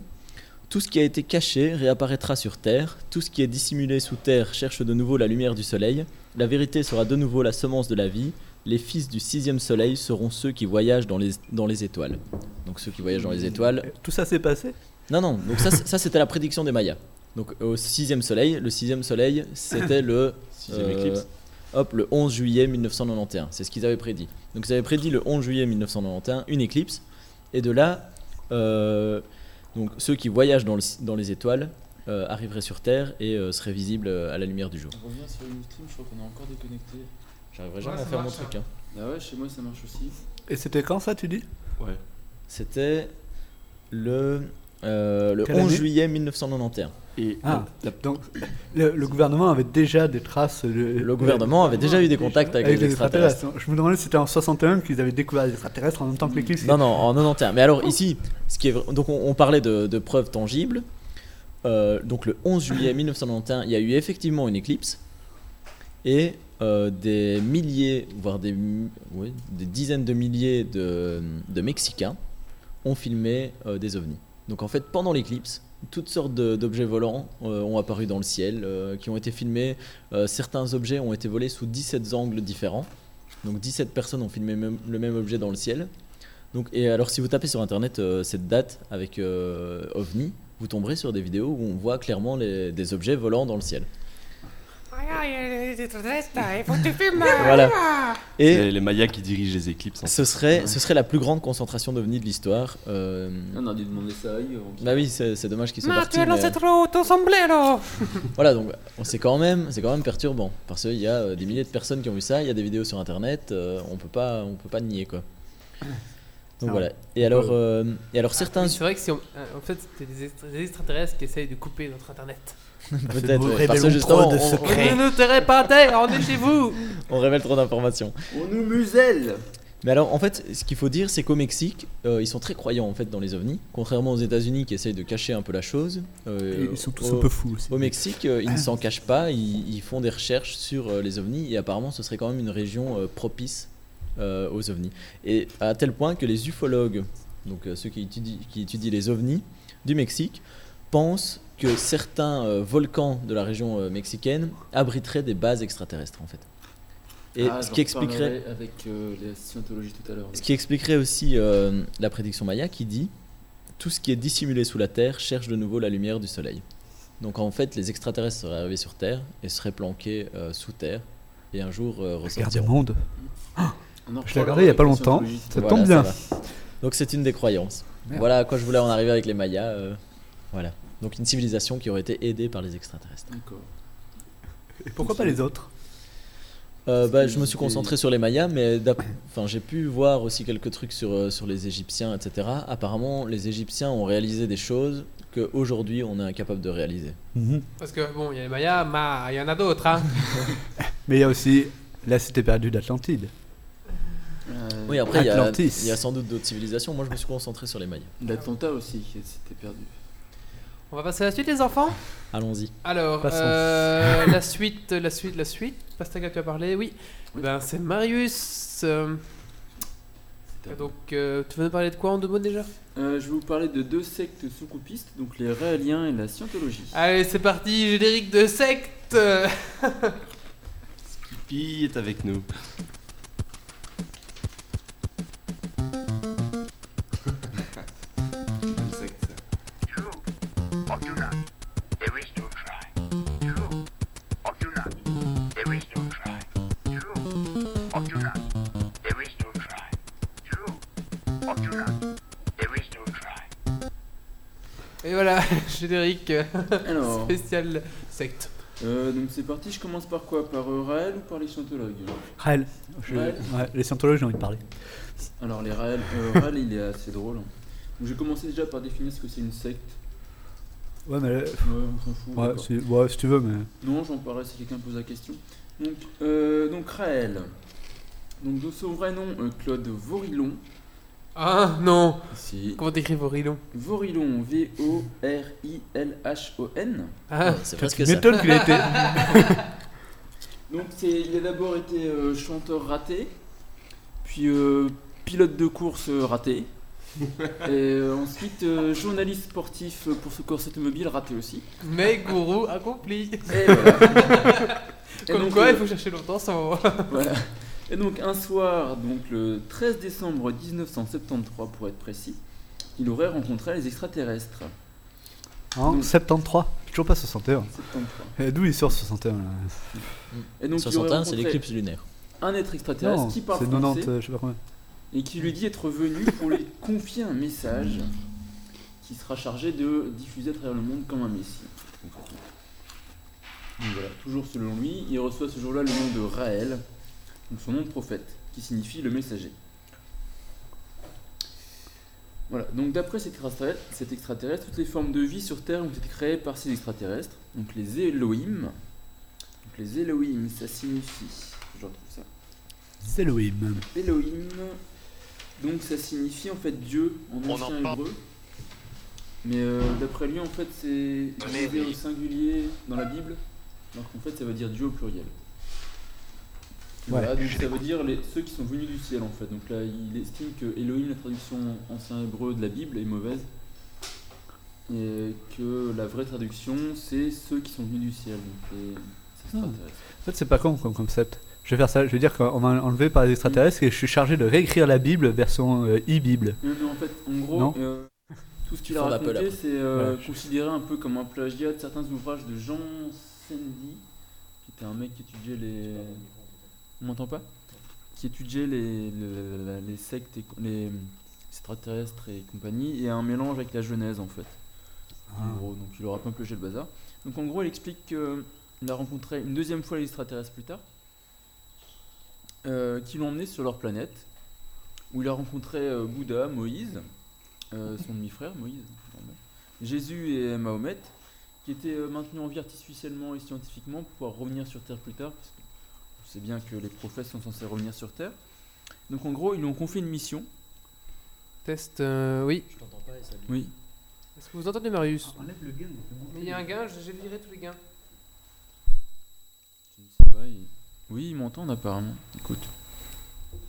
[SPEAKER 5] Tout ce qui a été caché réapparaîtra sur Terre. Tout ce qui est dissimulé sous Terre cherche de nouveau la lumière du Soleil. La vérité sera de nouveau la semence de la vie. Les fils du sixième Soleil seront ceux qui voyagent dans les, dans les étoiles. Donc ceux qui voyagent dans les étoiles,
[SPEAKER 6] Euh, Tout ça s'est passé?
[SPEAKER 5] Non, non, donc ça, c'était la prédiction des Mayas. Donc au sixième soleil, le sixième soleil, c'était le,
[SPEAKER 7] Sixième
[SPEAKER 5] euh,
[SPEAKER 7] éclipse.
[SPEAKER 5] Hop, le 11 juillet 1991. C'est ce qu'ils avaient prédit. Donc ils avaient prédit le 11 juillet 1991 une éclipse. Et de là, euh, donc ceux qui voyagent dans, le- dans les étoiles euh, arriveraient sur Terre et euh, seraient visibles à la lumière du jour.
[SPEAKER 4] On revient sur Ustream, je crois qu'on est encore déconnecté.
[SPEAKER 5] J'arriverai jamais à faire mon truc.
[SPEAKER 1] ça.
[SPEAKER 5] hein.
[SPEAKER 4] Ah ouais, chez moi ça marche aussi.
[SPEAKER 6] Et c'était quand ça, tu dis?
[SPEAKER 7] Ouais.
[SPEAKER 5] C'était le, euh, le
[SPEAKER 6] Quelle
[SPEAKER 5] 11
[SPEAKER 6] année?
[SPEAKER 5] juillet 1991.
[SPEAKER 7] Et
[SPEAKER 6] Ah, donc le, le gouvernement avait déjà des traces. Le,
[SPEAKER 5] Le gouvernement avait déjà eu des contacts avec,
[SPEAKER 6] avec
[SPEAKER 5] les
[SPEAKER 6] les
[SPEAKER 5] extraterrestres.
[SPEAKER 6] extraterrestres. Je me demandais si c'était en 61 qu'ils avaient découvert les extraterrestres en même temps que l'éclipse.
[SPEAKER 5] Non, non, en 91. Mais alors ici, ce qui est vra- donc on, on parlait de, de preuves tangibles. Euh, donc le 11 juillet 1991, il y a eu effectivement une éclipse et euh, des milliers, voire des, mi- oui, des dizaines de milliers de, de Mexicains ont filmé euh, des ovnis. Donc en fait, pendant l'éclipse, toutes sortes d'objets volants euh, ont apparu dans le ciel, euh, qui ont été filmés. Euh, certains objets ont été volés sous 17 angles différents. Donc 17 personnes ont filmé le même objet dans le ciel. Donc, et alors si vous tapez sur internet cette date avec OVNI, vous tomberez sur des vidéos où on voit clairement des objets volant dans le ciel. Voilà. Et
[SPEAKER 7] c'est les Mayas qui dirigent les éclipses. en fait.
[SPEAKER 5] ce serait, ce serait la plus grande concentration d'OVNI de l'histoire. Euh,
[SPEAKER 4] On a dû demander ça
[SPEAKER 5] bah oui, c'est dommage qu'ils soient
[SPEAKER 1] Ma,
[SPEAKER 5] partis.
[SPEAKER 1] tu es
[SPEAKER 5] mais-
[SPEAKER 1] ton sombrero
[SPEAKER 5] Voilà, donc c'est quand même, c'est quand même perturbant parce qu'il y a euh, des milliers de personnes qui ont vu ça. Il y a des vidéos sur internet. euh, on peut pas, on peut pas nier quoi. Donc
[SPEAKER 3] Ah
[SPEAKER 5] voilà. Et alors, euh, et alors certains,
[SPEAKER 1] Oui, C'est vrai que si on- euh, en fait, c'est des, extra- des extraterrestres qui essayent de couper notre internet.
[SPEAKER 5] Peut-être,
[SPEAKER 6] nous
[SPEAKER 5] ouais, parce que justement,
[SPEAKER 6] de
[SPEAKER 5] on-
[SPEAKER 6] secrets.
[SPEAKER 1] On ne te pas terre, on est chez vous
[SPEAKER 5] on révèle trop d'informations.
[SPEAKER 4] On nous muselle
[SPEAKER 5] Mais alors, en fait, ce qu'il faut dire, c'est qu'au Mexique, euh, ils sont très croyants en fait dans les ovnis, contrairement aux États-Unis qui essayent de cacher un peu la chose. euh,
[SPEAKER 6] Ils sont tous
[SPEAKER 5] au-
[SPEAKER 6] un peu fous aussi.
[SPEAKER 5] Au Mexique, euh, ils ne s'en cachent pas, ils, ils font des recherches sur euh, les ovnis et apparemment ce serait quand même une région euh, propice euh, aux ovnis. Et à tel point que les ufologues, donc euh, ceux qui étudient, qui étudient les ovnis du Mexique, pensent que certains euh, volcans de la région euh, mexicaine abriteraient des bases extraterrestres en fait. Et
[SPEAKER 4] Ah,
[SPEAKER 5] ce qui expliquerait...
[SPEAKER 4] avec euh, la scientologie tout à l'heure.
[SPEAKER 5] Ce qui expliquerait aussi euh, la prédiction Maya qui dit tout ce qui est dissimulé sous la Terre cherche de nouveau la lumière du Soleil. Donc en fait, les extraterrestres seraient arrivés sur Terre et seraient planqués euh, sous Terre et un jour euh,
[SPEAKER 6] Regarde le
[SPEAKER 5] ressortiront.
[SPEAKER 6] monde.
[SPEAKER 4] On en
[SPEAKER 6] Je l'ai regardé il y a pas longtemps. Ça.
[SPEAKER 5] Voilà,
[SPEAKER 6] tombe bien.
[SPEAKER 5] Donc c'est une des croyances.
[SPEAKER 6] Merde.
[SPEAKER 5] Voilà à quoi je voulais en arriver avec les Mayas. euh, voilà. Donc une civilisation qui aurait été aidée par les extraterrestres.
[SPEAKER 4] D'accord.
[SPEAKER 6] Et pourquoi pas les autres?
[SPEAKER 5] Euh, bah, je me suis concentré sur les Mayas, mais enfin, j'ai pu voir aussi quelques trucs sur, euh, sur les Égyptiens, etc. Apparemment, les Égyptiens ont réalisé des choses qu'aujourd'hui on est incapable de réaliser.
[SPEAKER 1] Parce que bon, il y a les Mayas, mais il y en a d'autres. Hein.
[SPEAKER 6] Mais il y a aussi la cité perdue d'Atlantide.
[SPEAKER 4] Euh,
[SPEAKER 5] Oui, après, il y, a,
[SPEAKER 6] Atlantis.
[SPEAKER 5] il y a sans doute d'autres civilisations. Moi, je me suis concentré sur les Mayas.
[SPEAKER 4] L'Atlanta aussi, qui s'était perdu.
[SPEAKER 1] On va passer à la suite, les enfants?
[SPEAKER 5] Allons-y.
[SPEAKER 1] Alors, euh, la suite, la suite, la suite. Pastaga, tu as parlé, oui.
[SPEAKER 4] Oui.
[SPEAKER 1] Ben, c'est Marius. euh, donc, euh, tu veux nous parler de quoi en deux mots déjà?
[SPEAKER 4] Euh, je vais vous parler de deux sectes sous-coupistes, donc les réaliens et la scientologie.
[SPEAKER 1] Allez, c'est parti, générique de secte
[SPEAKER 7] Pi est avec nous.
[SPEAKER 1] Générique euh,
[SPEAKER 4] Alors,
[SPEAKER 1] spécial secte.
[SPEAKER 4] euh, donc c'est parti, je commence par quoi? Par euh, Raël ou par les scientologues?
[SPEAKER 6] Raël. Je-
[SPEAKER 4] Raël.
[SPEAKER 6] ouais, les scientologues, j'ai envie de parler.
[SPEAKER 4] Alors les Raël, euh, Raël, il est assez drôle. Donc, je vais commencer déjà par définir ce que c'est une secte.
[SPEAKER 6] Ouais, mais.
[SPEAKER 4] Ouais, on s'en fout.
[SPEAKER 6] Ouais,
[SPEAKER 4] d'accord.
[SPEAKER 6] si, ouais, si tu veux, mais.
[SPEAKER 4] Non, j'en parlerai si quelqu'un pose la question. Donc, euh, donc Raël. Donc de son vrai nom, euh, Claude Vorilon.
[SPEAKER 1] Ah non
[SPEAKER 4] Si.
[SPEAKER 1] Comment t'écris Vorilon
[SPEAKER 4] Vorilon, V-O-R-I-L-H-O-N.
[SPEAKER 1] Ah,
[SPEAKER 5] c'est
[SPEAKER 6] Tu
[SPEAKER 5] presque ça.
[SPEAKER 6] m'étonnes qu'il ait été.
[SPEAKER 4] Donc c'est, il a d'abord été euh, chanteur raté, puis euh, pilote de course euh, raté, et euh, ensuite euh, journaliste sportif euh, pour ce course automobile raté aussi.
[SPEAKER 1] mais gourou accompli
[SPEAKER 4] Et voilà. Et
[SPEAKER 1] Comme
[SPEAKER 4] donc,
[SPEAKER 1] quoi,
[SPEAKER 4] euh,
[SPEAKER 1] il faut chercher longtemps sans...
[SPEAKER 4] Voilà. Et donc un soir, donc le 13 décembre 1973 pour être précis, il aurait rencontré les extraterrestres.
[SPEAKER 6] En
[SPEAKER 4] Donc-
[SPEAKER 6] 73. Toujours pas 61.
[SPEAKER 4] 73.
[SPEAKER 6] Et D'où il sort 61 là
[SPEAKER 4] Et donc il aurait
[SPEAKER 5] 61, c'est l'éclipse lunaire.
[SPEAKER 4] un être extraterrestre
[SPEAKER 6] Non,
[SPEAKER 4] qui
[SPEAKER 6] c'est
[SPEAKER 4] parle
[SPEAKER 6] 90,
[SPEAKER 4] français
[SPEAKER 6] euh, je sais pas combien.
[SPEAKER 4] et qui lui dit être venu pour lui confier un message qui sera chargé de diffuser à travers le monde comme un messie. Donc voilà, toujours selon lui, il reçoit ce jour-là le nom de Raël, donc son nom de prophète, qui signifie le messager. Voilà, donc d'après cet extraterrestre, cet extraterrestre, toutes les formes de vie sur Terre ont été créées par ces extraterrestres, donc les Elohim. Donc les Elohim, ça signifie, je retrouve ça.
[SPEAKER 6] Elohim.
[SPEAKER 4] Elohim, donc ça signifie en fait Dieu en ancien hébreu. Mais euh, d'après lui, en fait, c'est utilisé au singulier dans la Bible, alors qu'en fait, ça veut dire Dieu au pluriel. Voilà, donc ça veut dire les, ceux qui sont venus du ciel en fait. Donc là, il estime que Elohim, la traduction ancien hébreu de la Bible, est mauvaise. Et que la vraie traduction, c'est ceux qui sont venus du ciel, donc les extraterrestres.
[SPEAKER 6] En fait, c'est pas con comme concept. Je vais faire ça. Je veux dire qu'on m'a enlevé par les extraterrestres et je suis chargé de réécrire la Bible version euh, e-Bible.
[SPEAKER 4] Non, mais en fait, en gros, euh, tout ce qu'il a raconté, c'est euh,
[SPEAKER 6] Ouais.
[SPEAKER 4] considéré un peu comme un plagiat de certains ouvrages de Jean Sandy, qui était un mec qui étudiait les. On m'entend pas Qui étudiait les, les, les sectes, et les extraterrestres et compagnie, et un mélange avec la Genèse en fait. En gros, donc il aura pas plagié le bazar. Donc en gros, il explique qu'il a rencontré une deuxième fois les extraterrestres plus tard, euh, qui l'ont emmené sur leur planète, où il a rencontré euh, Bouddha, Moïse, euh, son demi-frère Moïse, Jésus et Mahomet, qui étaient maintenus en vie artificiellement et scientifiquement pour pouvoir revenir sur Terre plus tard, parce que sait bien que les prophètes sont censés revenir sur Terre. Donc en gros, ils lui ont confié une mission.
[SPEAKER 1] Test, euh, oui.
[SPEAKER 5] Je t'entends pas et ça dit-
[SPEAKER 4] Oui.
[SPEAKER 1] Est-ce que vous entendez Marius
[SPEAKER 6] Enlève le gain.
[SPEAKER 1] Mais il y a un gain, j'ai viré tous les gains.
[SPEAKER 4] Je ne sais pas, il- Oui, ils m'entendent apparemment. Écoute,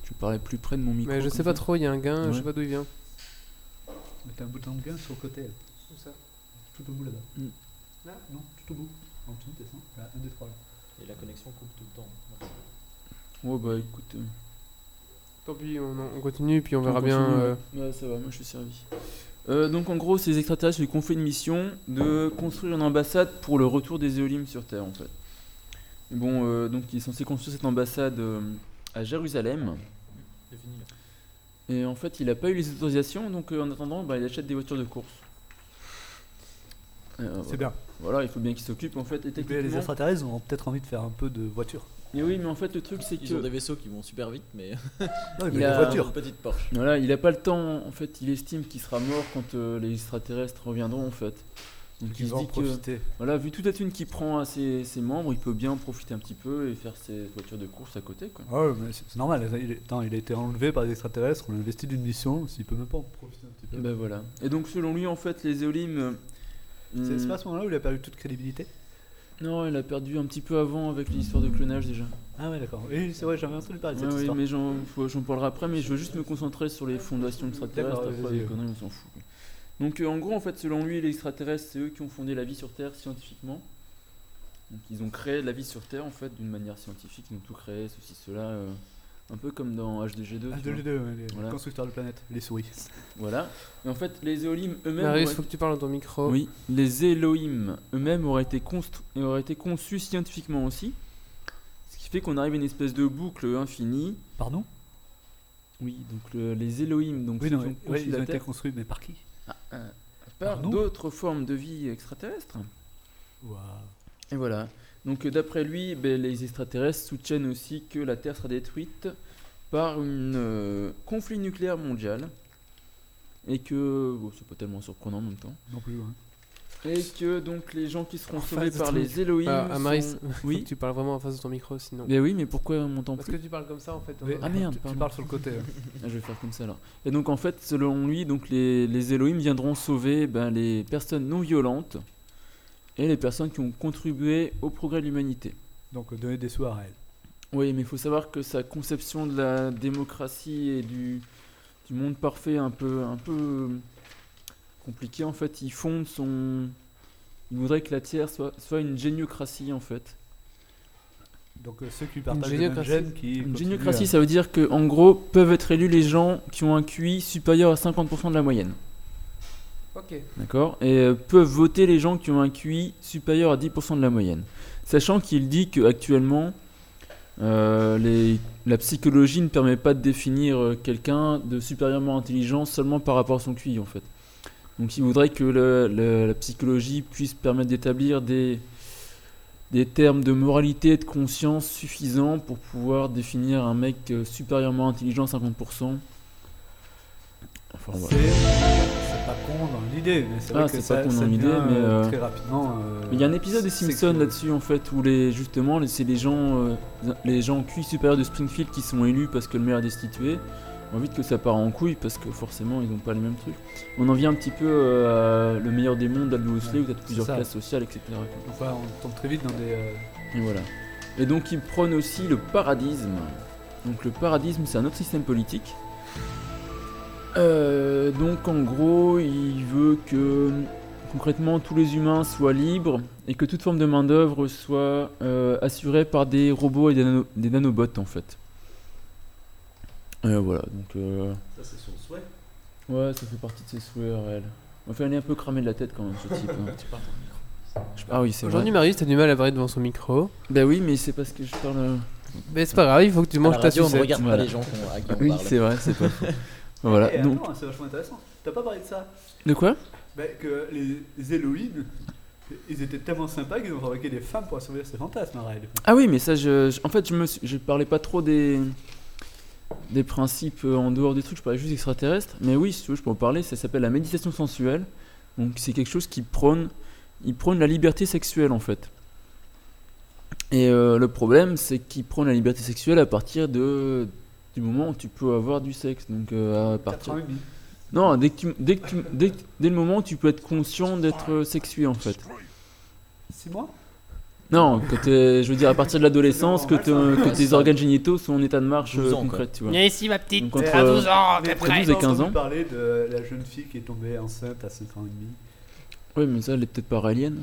[SPEAKER 4] je parlais plus près de mon micro.
[SPEAKER 1] Mais je sais pas
[SPEAKER 4] ça.
[SPEAKER 1] trop, il y a un gain, je
[SPEAKER 4] Ouais.
[SPEAKER 1] sais pas d'où il vient.
[SPEAKER 6] T'as un bouton de gain sur le côté. là.
[SPEAKER 1] Où ça?
[SPEAKER 6] Tout au bout là-bas.
[SPEAKER 4] Mm.
[SPEAKER 1] Là?
[SPEAKER 6] Non, tout au bout. En dessous, descends. Là, un, deux, trois là.
[SPEAKER 5] Et la connexion coupe tout le temps.
[SPEAKER 4] Oh bah écoute. euh,
[SPEAKER 1] Tant pis, on, on continue, puis on
[SPEAKER 4] on
[SPEAKER 1] verra bien. euh,
[SPEAKER 4] ouais. Ouais, ça va, moi je suis servi. Euh, donc en gros, ces extraterrestres lui confié une mission de construire une ambassade pour le retour des éolimes sur Terre en fait. Bon, euh, donc il est censé construire cette ambassade euh, à Jérusalem.
[SPEAKER 5] C'est fini là.
[SPEAKER 4] Et en fait, il n'a pas eu les autorisations, donc euh, en attendant, bah, il achète des voitures de course. Euh,
[SPEAKER 6] C'est bien.
[SPEAKER 4] Voilà, il faut bien qu'il s'occupe en fait. Et
[SPEAKER 6] les
[SPEAKER 4] techniquement-
[SPEAKER 6] extraterrestres ont peut-être envie de faire un peu de voiture.
[SPEAKER 4] Et oui, mais en fait, le truc c'est
[SPEAKER 5] Ils ont
[SPEAKER 4] que
[SPEAKER 5] des vaisseaux qui vont super vite, mais
[SPEAKER 6] Non,
[SPEAKER 4] Il a-
[SPEAKER 6] des
[SPEAKER 5] une petite Porsche.
[SPEAKER 4] voilà, il n'a pas le temps. En fait, il estime qu'il sera mort quand euh, les extraterrestres reviendront en fait. Donc il se dit que voilà, vu toute la thune qu'il prend à ses, ses membres, il peut bien en profiter un petit peu et faire ses voitures de course à côté quoi.
[SPEAKER 6] Ah ouais, mais c'est normal. Il, est- attends, il a été enlevé par les extraterrestres, on a investi d'une mission, s'il peut même pas en profiter un petit peu.
[SPEAKER 4] Ben voilà. Et donc selon lui, en fait, les éolimes. euh,
[SPEAKER 6] C'est
[SPEAKER 4] hum,
[SPEAKER 6] pas à ce moment-là où il a perdu toute crédibilité?
[SPEAKER 4] Non, il a perdu un petit peu avant avec l'histoire de clonage déjà.
[SPEAKER 6] Ah ouais, d'accord. Oui, c'est vrai, j'avais entendu parler de
[SPEAKER 4] Ouais,
[SPEAKER 6] cette
[SPEAKER 4] oui,
[SPEAKER 6] histoire.
[SPEAKER 4] mais j'en faut- j'en parlerai après, mais je veux juste me concentrer sur les fondations extraterrestres.
[SPEAKER 6] D'accord,
[SPEAKER 4] Après,
[SPEAKER 6] vas-y.
[SPEAKER 4] les conneries, on s'en fout. quoi. Donc, euh, en gros, en fait, selon lui, les extraterrestres, c'est eux qui ont fondé la vie sur Terre scientifiquement. Donc, ils ont créé la vie sur Terre, en fait, d'une manière scientifique. Ils ont tout créé, ceci, cela. euh, un peu comme dans H2G2.
[SPEAKER 6] Ah,
[SPEAKER 4] tu
[SPEAKER 6] de
[SPEAKER 4] vois.
[SPEAKER 6] les deux, ouais, les
[SPEAKER 4] Voilà.
[SPEAKER 6] constructeurs de planètes, les souris.
[SPEAKER 4] Voilà. Et en fait, les éolimes eux-mêmes.
[SPEAKER 1] Marius,
[SPEAKER 4] auraient-
[SPEAKER 1] faut que tu parles dans ton micro.
[SPEAKER 4] Oui, les Elohim eux-mêmes auraient été, constru- et auraient été conçus scientifiquement aussi. Ce qui fait qu'on arrive à une espèce de boucle infinie.
[SPEAKER 6] Pardon?
[SPEAKER 4] Oui, donc le- les Elohim, donc
[SPEAKER 6] Oui,
[SPEAKER 4] ceux
[SPEAKER 6] non,
[SPEAKER 4] qui ont
[SPEAKER 6] ouais,
[SPEAKER 4] conçu
[SPEAKER 6] ils
[SPEAKER 4] la
[SPEAKER 6] ont été
[SPEAKER 4] Terre,
[SPEAKER 6] construits, mais par qui?
[SPEAKER 4] Euh, par d'autres formes de vie extraterrestres.
[SPEAKER 6] Waouh.
[SPEAKER 4] Et voilà. Donc euh, d'après lui, ben, les extraterrestres soutiennent aussi que la Terre sera détruite par un conflit nucléaire mondial. Et que, bon, c'est pas tellement surprenant en même temps.
[SPEAKER 6] Non plus, hein.
[SPEAKER 4] Et que donc les gens qui seront sauvés par les Elohim.
[SPEAKER 1] Ah, Maris,
[SPEAKER 4] Oui.
[SPEAKER 1] tu parles vraiment en face de ton micro, sinon.
[SPEAKER 4] Ben oui, mais pourquoi on m'entend
[SPEAKER 1] Parce
[SPEAKER 4] plus
[SPEAKER 1] que tu parles comme ça, en fait.
[SPEAKER 6] Oui,
[SPEAKER 1] va-
[SPEAKER 4] Ah, merde,
[SPEAKER 6] tu, tu parles sur le côté. hein.
[SPEAKER 4] Ah, je vais faire comme ça alors. Et donc en fait, selon lui, donc les, les Elohim viendront sauver ben, les personnes non violentes et les personnes qui ont contribué au progrès de l'humanité.
[SPEAKER 6] Donc donner des sous à elle.
[SPEAKER 4] Oui, mais il faut savoir que sa conception de la démocratie et du, du monde parfait est un peu, un peu compliqué. En fait, il fonde son... Il voudrait que la Terre soit, soit une géniocratie en fait.
[SPEAKER 6] Donc euh, ceux qui partagent le même
[SPEAKER 1] géniocratie.
[SPEAKER 6] gène qui.
[SPEAKER 4] Une géniocratie,
[SPEAKER 6] à-
[SPEAKER 4] ça veut dire que en gros, peuvent être élus les gens qui ont un QI supérieur à 50% de la moyenne.
[SPEAKER 1] Ok.
[SPEAKER 4] D'accord Et euh, peuvent voter les gens qui ont un QI supérieur à 10% de la moyenne. Sachant qu'il dit qu'actuellement, euh, les- la psychologie ne permet pas de définir euh, quelqu'un de supérieurement intelligent seulement par rapport à son QI en fait. Donc il voudrait que le- le- la psychologie puisse permettre d'établir des, des termes de moralité et de conscience suffisants pour pouvoir définir un mec euh, supérieurement intelligent à 50%. Enfin, voilà.
[SPEAKER 6] Pas con dans l'idée, mais c'est vrai
[SPEAKER 4] Ah,
[SPEAKER 6] que ça,
[SPEAKER 4] pas con dans l'idée, mais,
[SPEAKER 6] euh,
[SPEAKER 4] euh,
[SPEAKER 6] très rapidement. euh,
[SPEAKER 4] Mais Il y a un épisode des Simpsons là-dessus en fait où les justement c'est les gens euh, les gens QI supérieurs de Springfield qui sont élus parce que le maire est destitué. On vite que ça part en couille parce que forcément ils n'ont pas les mêmes trucs. On en vient un petit peu à le meilleur des mondes d'Aldous Huxley
[SPEAKER 6] Ouais,
[SPEAKER 4] où tu as plusieurs
[SPEAKER 6] ça.
[SPEAKER 4] classes sociales etc.
[SPEAKER 6] Enfin, on tombe très vite dans des.
[SPEAKER 4] Et voilà. Et donc il prône aussi le paradisme. Donc le paradisme c'est un autre système politique. Euh, donc en gros il veut que concrètement tous les humains soient libres et que toute forme de main d'œuvre soit euh, assurée par des robots et des, nano- des nanobots en fait. Euh, voilà donc euh,
[SPEAKER 2] Ça, c'est son souhait.
[SPEAKER 4] ouais ça fait partie de ses souhaits réels. Enfin il est un peu cramé de la tête quand même ce type. hein.
[SPEAKER 5] Tu parles dans le micro.
[SPEAKER 4] Je- Ah oui c'est vrai.
[SPEAKER 1] Aujourd'hui, Marius, t'as du mal à parler devant son micro.
[SPEAKER 4] Bah oui mais c'est parce que je parle.
[SPEAKER 1] Mais c'est pas grave, il faut que tu manges ta
[SPEAKER 5] radio, on ne
[SPEAKER 1] sucette.
[SPEAKER 5] regarde
[SPEAKER 4] Voilà.
[SPEAKER 5] pas les gens qu'on- à qui on
[SPEAKER 4] Oui c'est vrai c'est pas faux. Voilà donc
[SPEAKER 6] c'est vachement intéressant. T'as pas parlé de ça
[SPEAKER 4] de quoi
[SPEAKER 6] bah, Que les, les Elohim, ils étaient tellement sympas qu'ils ont fabriqué des femmes pour assouvir ces fantasmes, Raël.
[SPEAKER 4] Ah oui, mais ça, je, je- en fait, je me, je parlais pas trop des, des principes euh, en dehors des trucs, je parlais juste extraterrestres. Mais oui, si tu veux, je peux en parler. Ça s'appelle la méditation sensuelle. Donc c'est quelque chose qui prône, il prône la liberté sexuelle en fait. Et euh, le problème, c'est qu'il prône la liberté sexuelle à partir de du moment où tu peux avoir du sexe. Donc euh, à partir.
[SPEAKER 3] 4 ans et demi.
[SPEAKER 4] Non, dès que tu, dès que tu, dès, que- dès le moment où tu peux être conscient d'être euh, sexué en fait.
[SPEAKER 3] 6 mois?
[SPEAKER 4] Non, je veux dire à partir de l'adolescence, que, te- que tes organes génitaux sont en état de marche
[SPEAKER 5] 12
[SPEAKER 4] euh,
[SPEAKER 5] ans,
[SPEAKER 4] concrète, tu vois.
[SPEAKER 1] Viens ici, ma petite.
[SPEAKER 4] Donc,
[SPEAKER 3] Mais
[SPEAKER 4] entre,
[SPEAKER 3] à
[SPEAKER 1] 12 ans,
[SPEAKER 4] entre
[SPEAKER 1] prêt
[SPEAKER 4] 12 et 15 ans.
[SPEAKER 3] parler de la jeune fille qui est tombée enceinte à 5 ans et demi.
[SPEAKER 4] Oui, mais ça, elle est peut-être pas raélienne.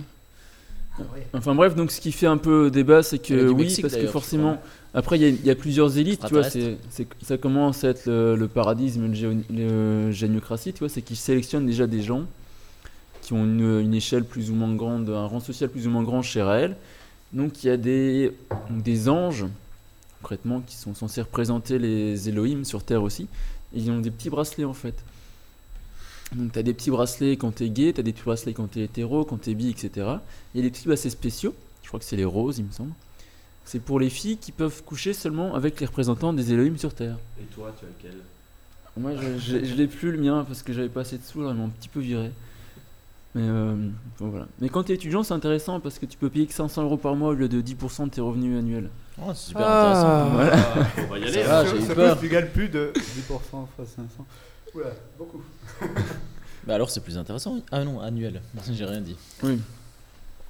[SPEAKER 3] Ah ouais.
[SPEAKER 4] Enfin bref, donc ce qui fait un peu débat, c'est que oui,
[SPEAKER 5] Mexique,
[SPEAKER 4] parce que forcément, après il y, a- il y a plusieurs élites, tu vois, c'est, ça commence à être le, le paradisme, le, géniocratie, tu vois, c'est qu'ils sélectionnent déjà des gens qui ont une, une échelle plus ou moins grande, un rang social plus ou moins grand chez Raël. Donc il y a des, des anges, concrètement, qui sont censés représenter les Elohim sur Terre aussi, et ils ont des petits bracelets en fait. Donc t'as des petits bracelets quand t'es gay, t'as des petits bracelets quand t'es hétéro, quand t'es bi, etc. Il y a des petits bracelets spéciaux, je crois que c'est les roses, il me semble. C'est pour les filles qui peuvent coucher seulement avec les représentants des Elohim sur Terre.
[SPEAKER 7] Et toi, tu as lequel?
[SPEAKER 4] Moi, je, je, je l'ai plus le mien parce que j'avais pas assez de sous, alors ils m'ont un petit peu viré. Mais euh, bon, voilà. Mais quand t'es étudiant, c'est intéressant parce que tu peux payer que 500 euros par mois au lieu de 10% de tes revenus annuels.
[SPEAKER 5] Oh, c'est super
[SPEAKER 1] Ah.
[SPEAKER 5] intéressant.
[SPEAKER 4] Voilà.
[SPEAKER 7] On va y
[SPEAKER 5] Ça
[SPEAKER 7] aller.
[SPEAKER 5] va,
[SPEAKER 7] hein.
[SPEAKER 5] eu
[SPEAKER 3] Ça
[SPEAKER 5] peur.
[SPEAKER 3] peut, tu plus de 10% fois 500. Oula, beaucoup.
[SPEAKER 5] Bah alors c'est plus intéressant. Ah non, annuel. J'ai rien dit.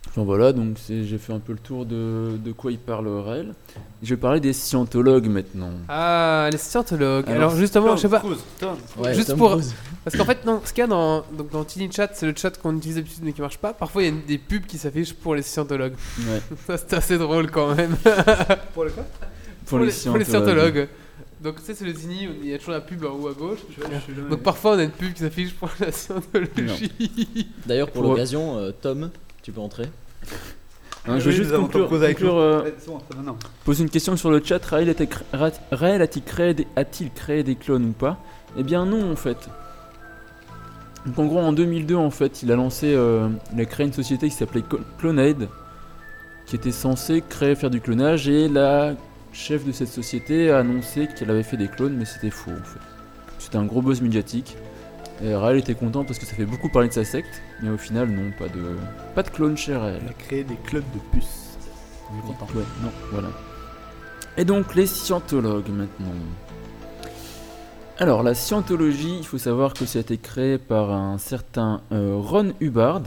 [SPEAKER 4] Enfin voilà, donc j'ai fait un peu le tour de, de quoi il parle Raël. Je vais parler des scientologues maintenant.
[SPEAKER 1] Ah, les scientologues.
[SPEAKER 4] Alors,
[SPEAKER 1] Alors, justement, je sais pas.
[SPEAKER 3] Cruise, Tom.
[SPEAKER 5] Ouais,
[SPEAKER 1] Juste
[SPEAKER 5] Tom
[SPEAKER 1] pour-
[SPEAKER 5] Cruise.
[SPEAKER 1] Parce qu'en fait, non, ce qu'il y a dans, donc dans Tiny Chat, c'est le chat qu'on utilise d'habitude mais qui marche pas. Parfois, il y a une- des pubs qui s'affichent pour les scientologues.
[SPEAKER 4] Ouais,
[SPEAKER 1] Ça, c'est assez drôle quand même.
[SPEAKER 3] Pour le quoi?
[SPEAKER 4] Pour, les,
[SPEAKER 1] pour les scientologues. Donc, tu sais, c'est le Zini, il y a toujours la pub en haut à gauche.
[SPEAKER 3] Je, je
[SPEAKER 1] Donc, parfois, on a une pub qui s'affiche pour la scientologie.
[SPEAKER 5] D'ailleurs, pour
[SPEAKER 4] Pour-
[SPEAKER 5] l'occasion, euh, Tom, tu peux entrer.
[SPEAKER 4] Je
[SPEAKER 3] Oui,
[SPEAKER 4] vais juste conclure, conclure, euh,
[SPEAKER 3] bon, ça.
[SPEAKER 4] Pose une question sur le chat. Raël a-t-il créé, des- a-t-il créé des clones ou pas? Eh bien non en fait. Donc en gros en 2002 en fait il a lancé, euh, il a créé une société qui s'appelait Clonaid, qui était censée créer faire du clonage et la chef de cette société a annoncé qu'elle avait fait des clones mais c'était faux en fait. C'était un gros buzz médiatique. Et Raël était content parce que ça fait beaucoup parler de sa secte, mais au final non, pas de, pas de clone chez Raël.
[SPEAKER 3] Elle a créé des clubs de puces. On est content.
[SPEAKER 4] Ouais, non, voilà. Et donc les scientologues maintenant. Alors la scientologie, il faut savoir que ça a été créé par un certain euh, Ron Hubbard,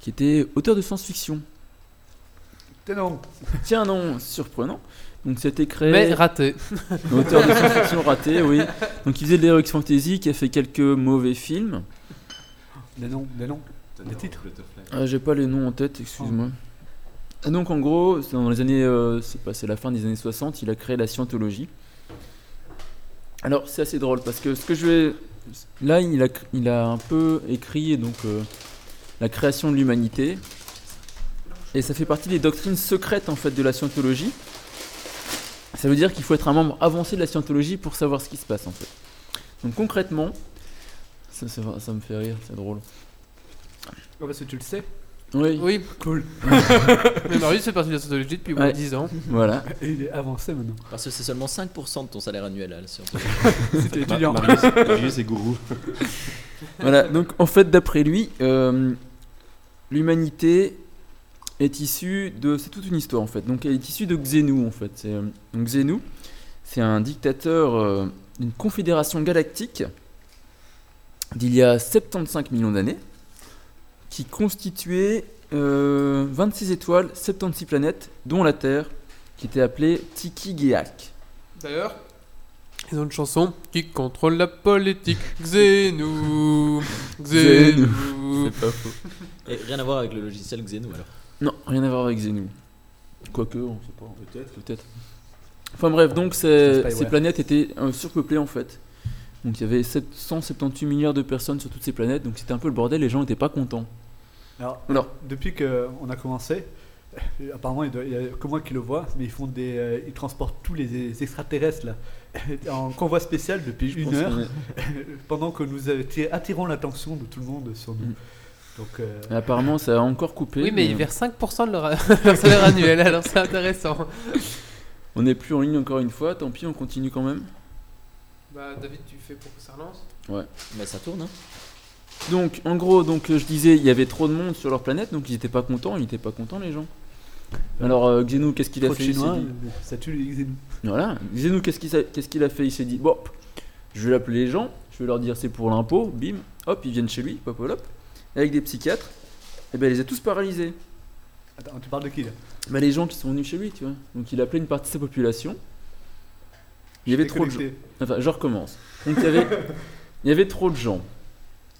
[SPEAKER 4] qui était auteur de science-fiction.
[SPEAKER 3] T'es non.
[SPEAKER 4] Tiens non, surprenant. Donc été créé
[SPEAKER 1] Mais raté.
[SPEAKER 4] auteur de science-fiction raté, oui. Donc il faisait de l'heroic fantasy, qui a fait quelques mauvais films.
[SPEAKER 3] Des noms, des noms. Des titres.
[SPEAKER 4] Ah, J'ai pas les noms en tête, excuse-moi. Et donc en gros, c'est dans les années, euh, c'est passé la fin des années 60, il a créé la scientologie. Alors c'est assez drôle parce que ce que je vais, là il a, il a un peu écrit donc euh, la création de l'humanité et ça fait partie des doctrines secrètes en fait de la scientologie. Ça veut dire qu'il faut être un membre avancé de la scientologie pour savoir ce qui se passe en fait. Donc concrètement, ça, ça, va- ça me fait rire, c'est drôle.
[SPEAKER 3] Oh, parce que tu le sais.
[SPEAKER 4] Oui,
[SPEAKER 1] Oui, cool. Mais Marius fait partie de la scientologie depuis moins
[SPEAKER 4] Ouais.
[SPEAKER 1] 10 ans.
[SPEAKER 4] voilà.
[SPEAKER 3] Et il est avancé maintenant.
[SPEAKER 5] Parce que c'est seulement 5% de ton salaire annuel à la scientologie.
[SPEAKER 3] C'était étudiant.
[SPEAKER 7] Marius, Marius est gourou.
[SPEAKER 4] Voilà, donc en fait, d'après lui, euh, l'humanité est issue de. C'est toute une histoire en fait. Donc elle est issue de Xenu en fait. C'est, euh, donc Xenu, c'est un dictateur euh, d'une confédération galactique d'il y a 75 millions d'années qui constituait euh, 26 étoiles, 76 planètes, dont la Terre, qui était appelée Tiki-Geak.
[SPEAKER 1] D'ailleurs, ils ont une chanson qui contrôle la politique. Xenu. Xenu.
[SPEAKER 4] C'est pas faux.
[SPEAKER 5] Et rien à voir avec le logiciel Xenu alors.
[SPEAKER 4] Non, rien à voir avec Xenu. Quoique, on sait pas. Peut-être. Peut-être. Enfin bref, donc ces, planètes étaient euh, surpeuplées en fait. Donc il y avait 778 milliards de personnes sur toutes ces planètes, donc c'était un peu le bordel, les gens n'étaient pas contents.
[SPEAKER 3] Alors,
[SPEAKER 4] Alors.
[SPEAKER 3] depuis qu'on a commencé, euh, apparemment il n'y a que moi qui le vois, mais ils font des, euh, ils transportent tous les extraterrestres là en convoi spécial depuis
[SPEAKER 4] Je
[SPEAKER 3] une heure, pendant que nous atti- attirons l'attention de tout le monde sur nous.
[SPEAKER 4] Mm.
[SPEAKER 3] Donc euh,
[SPEAKER 4] apparemment ça a encore coupé.
[SPEAKER 1] Oui, mais ils versent 5% de leur, leur salaire annuel, alors c'est intéressant.
[SPEAKER 4] On n'est plus en ligne encore une fois, tant pis, on continue quand même.
[SPEAKER 1] Bah, David, tu fais pour que ça relance
[SPEAKER 5] Bah, ça tourne, hein.
[SPEAKER 4] Donc, en gros, donc euh, je disais, il y avait trop de monde sur leur planète, donc ils étaient pas contents, ils étaient pas contents les gens. Alors, euh, Xenou, qu'est-ce qu'il a fait Il dit-
[SPEAKER 6] euh, ça tue les Xenou.
[SPEAKER 4] Voilà, Xenou, qu'est-ce qu'il a fait Il s'est dit, bon, je vais appeler les gens, je vais leur dire c'est pour l'impôt, bim, hop, ils viennent chez lui, pop, hop, hop, avec des psychiatres, et ben il les a tous paralysés.
[SPEAKER 6] Attends, tu parles de qui là?
[SPEAKER 4] Bah, les gens qui sont venus chez lui, tu vois. Donc il a appelé une partie de sa population. Il y avait trop de gens. Enfin, je recommence. Donc il y avait, il y avait trop de gens,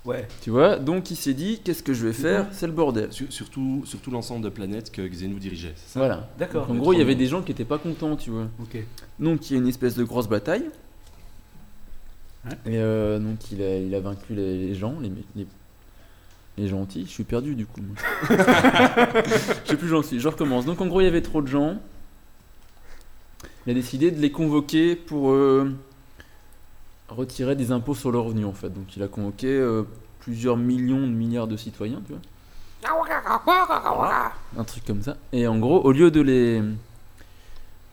[SPEAKER 6] Ouais.
[SPEAKER 4] tu vois. Donc il s'est dit, qu'est-ce que je vais faire C'est le bordel.
[SPEAKER 7] Sur- surtout, surtout l'ensemble de planètes que Xenou dirigeait. c'est ça?
[SPEAKER 4] Voilà.
[SPEAKER 6] D'accord.
[SPEAKER 4] En gros, il y avait des gens qui étaient pas contents, tu vois.
[SPEAKER 6] Ok.
[SPEAKER 4] Donc il y a une espèce de grosse bataille.
[SPEAKER 6] Ouais.
[SPEAKER 4] Et euh, donc il a, il a vaincu les, les gens, les, les, les gentils. Je suis perdu du coup. Je sais plus suis. Je recommence. Donc en gros il y avait trop de gens. Il a décidé de les convoquer pour euh, retirer des impôts sur le revenu en fait. Donc il a convoqué euh, plusieurs millions de milliards de citoyens, tu vois. Un truc comme ça. Et en gros, au lieu de les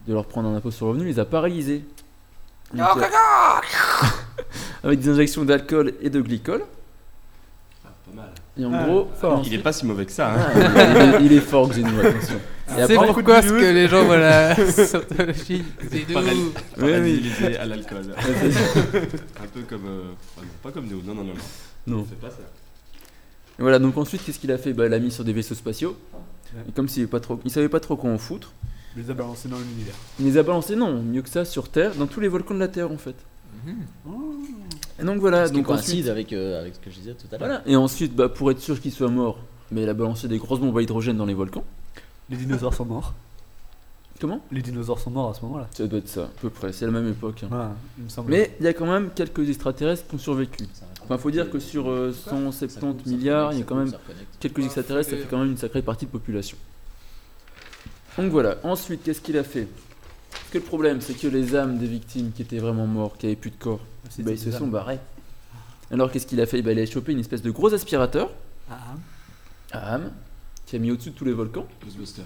[SPEAKER 4] de leur prendre un impôt sur le revenu, il les a paralysés. Euh, avec des injections d'alcool et de glycol.
[SPEAKER 7] Ah, pas mal.
[SPEAKER 4] Et en
[SPEAKER 6] Ah,
[SPEAKER 4] gros,
[SPEAKER 6] fort.
[SPEAKER 7] Il est pas si mauvais que ça. Hein.
[SPEAKER 4] Ah, il, est, il est fort, Xenou, attention.
[SPEAKER 1] C'est pourquoi ce que les gens voient la scientologie C'est de ouf.
[SPEAKER 4] Oui, oui.
[SPEAKER 7] à l'alcool. un peu comme. euh, non, pas comme nous. Non, non, non. non.
[SPEAKER 4] Non.
[SPEAKER 7] C'est pas ça.
[SPEAKER 4] Et voilà, donc ensuite, qu'est-ce qu'il a fait? Bah, Il a mis sur des vaisseaux spatiaux.
[SPEAKER 6] Ouais.
[SPEAKER 4] Et comme s'il pas trop, il savait pas trop quoi en foutre,
[SPEAKER 6] Il les a balancés dans l'univers.
[SPEAKER 4] il les a balancés, non, mieux que ça, sur Terre, dans tous les volcans de la Terre en fait. Et donc voilà,
[SPEAKER 5] Ce qui coïncide avec, euh, avec ce que je disais tout à l'heure.
[SPEAKER 4] voilà. Et ensuite, bah, pour être sûr qu'il soit mort, mais il a balancé des grosses bombes à hydrogène dans les volcans.
[SPEAKER 6] Les dinosaures sont morts.
[SPEAKER 4] Comment?
[SPEAKER 6] Les dinosaures sont morts à ce moment-là.
[SPEAKER 4] Ça doit être ça, à peu près, c'est la même époque. hein.
[SPEAKER 6] Voilà, il me semble.
[SPEAKER 4] Mais il y a quand même quelques extraterrestres qui ont survécu. Enfin, faut dire que sur euh, 170 milliards, il y a quand même quelques extraterrestres, ça fait quand même une sacrée partie de population. Donc voilà, ensuite, qu'est-ce qu'il a fait? Parce que le problème, c'est que les âmes des victimes qui étaient vraiment morts, qui avaient plus de corps,
[SPEAKER 6] C'était
[SPEAKER 4] bah, ils se sont barrés. Alors qu'est-ce qu'il a fait? Bah, Il a chopé une espèce de gros aspirateur
[SPEAKER 6] Ah,
[SPEAKER 4] à âme qui a mis au-dessus de tous les volcans.
[SPEAKER 7] Ghostbusters.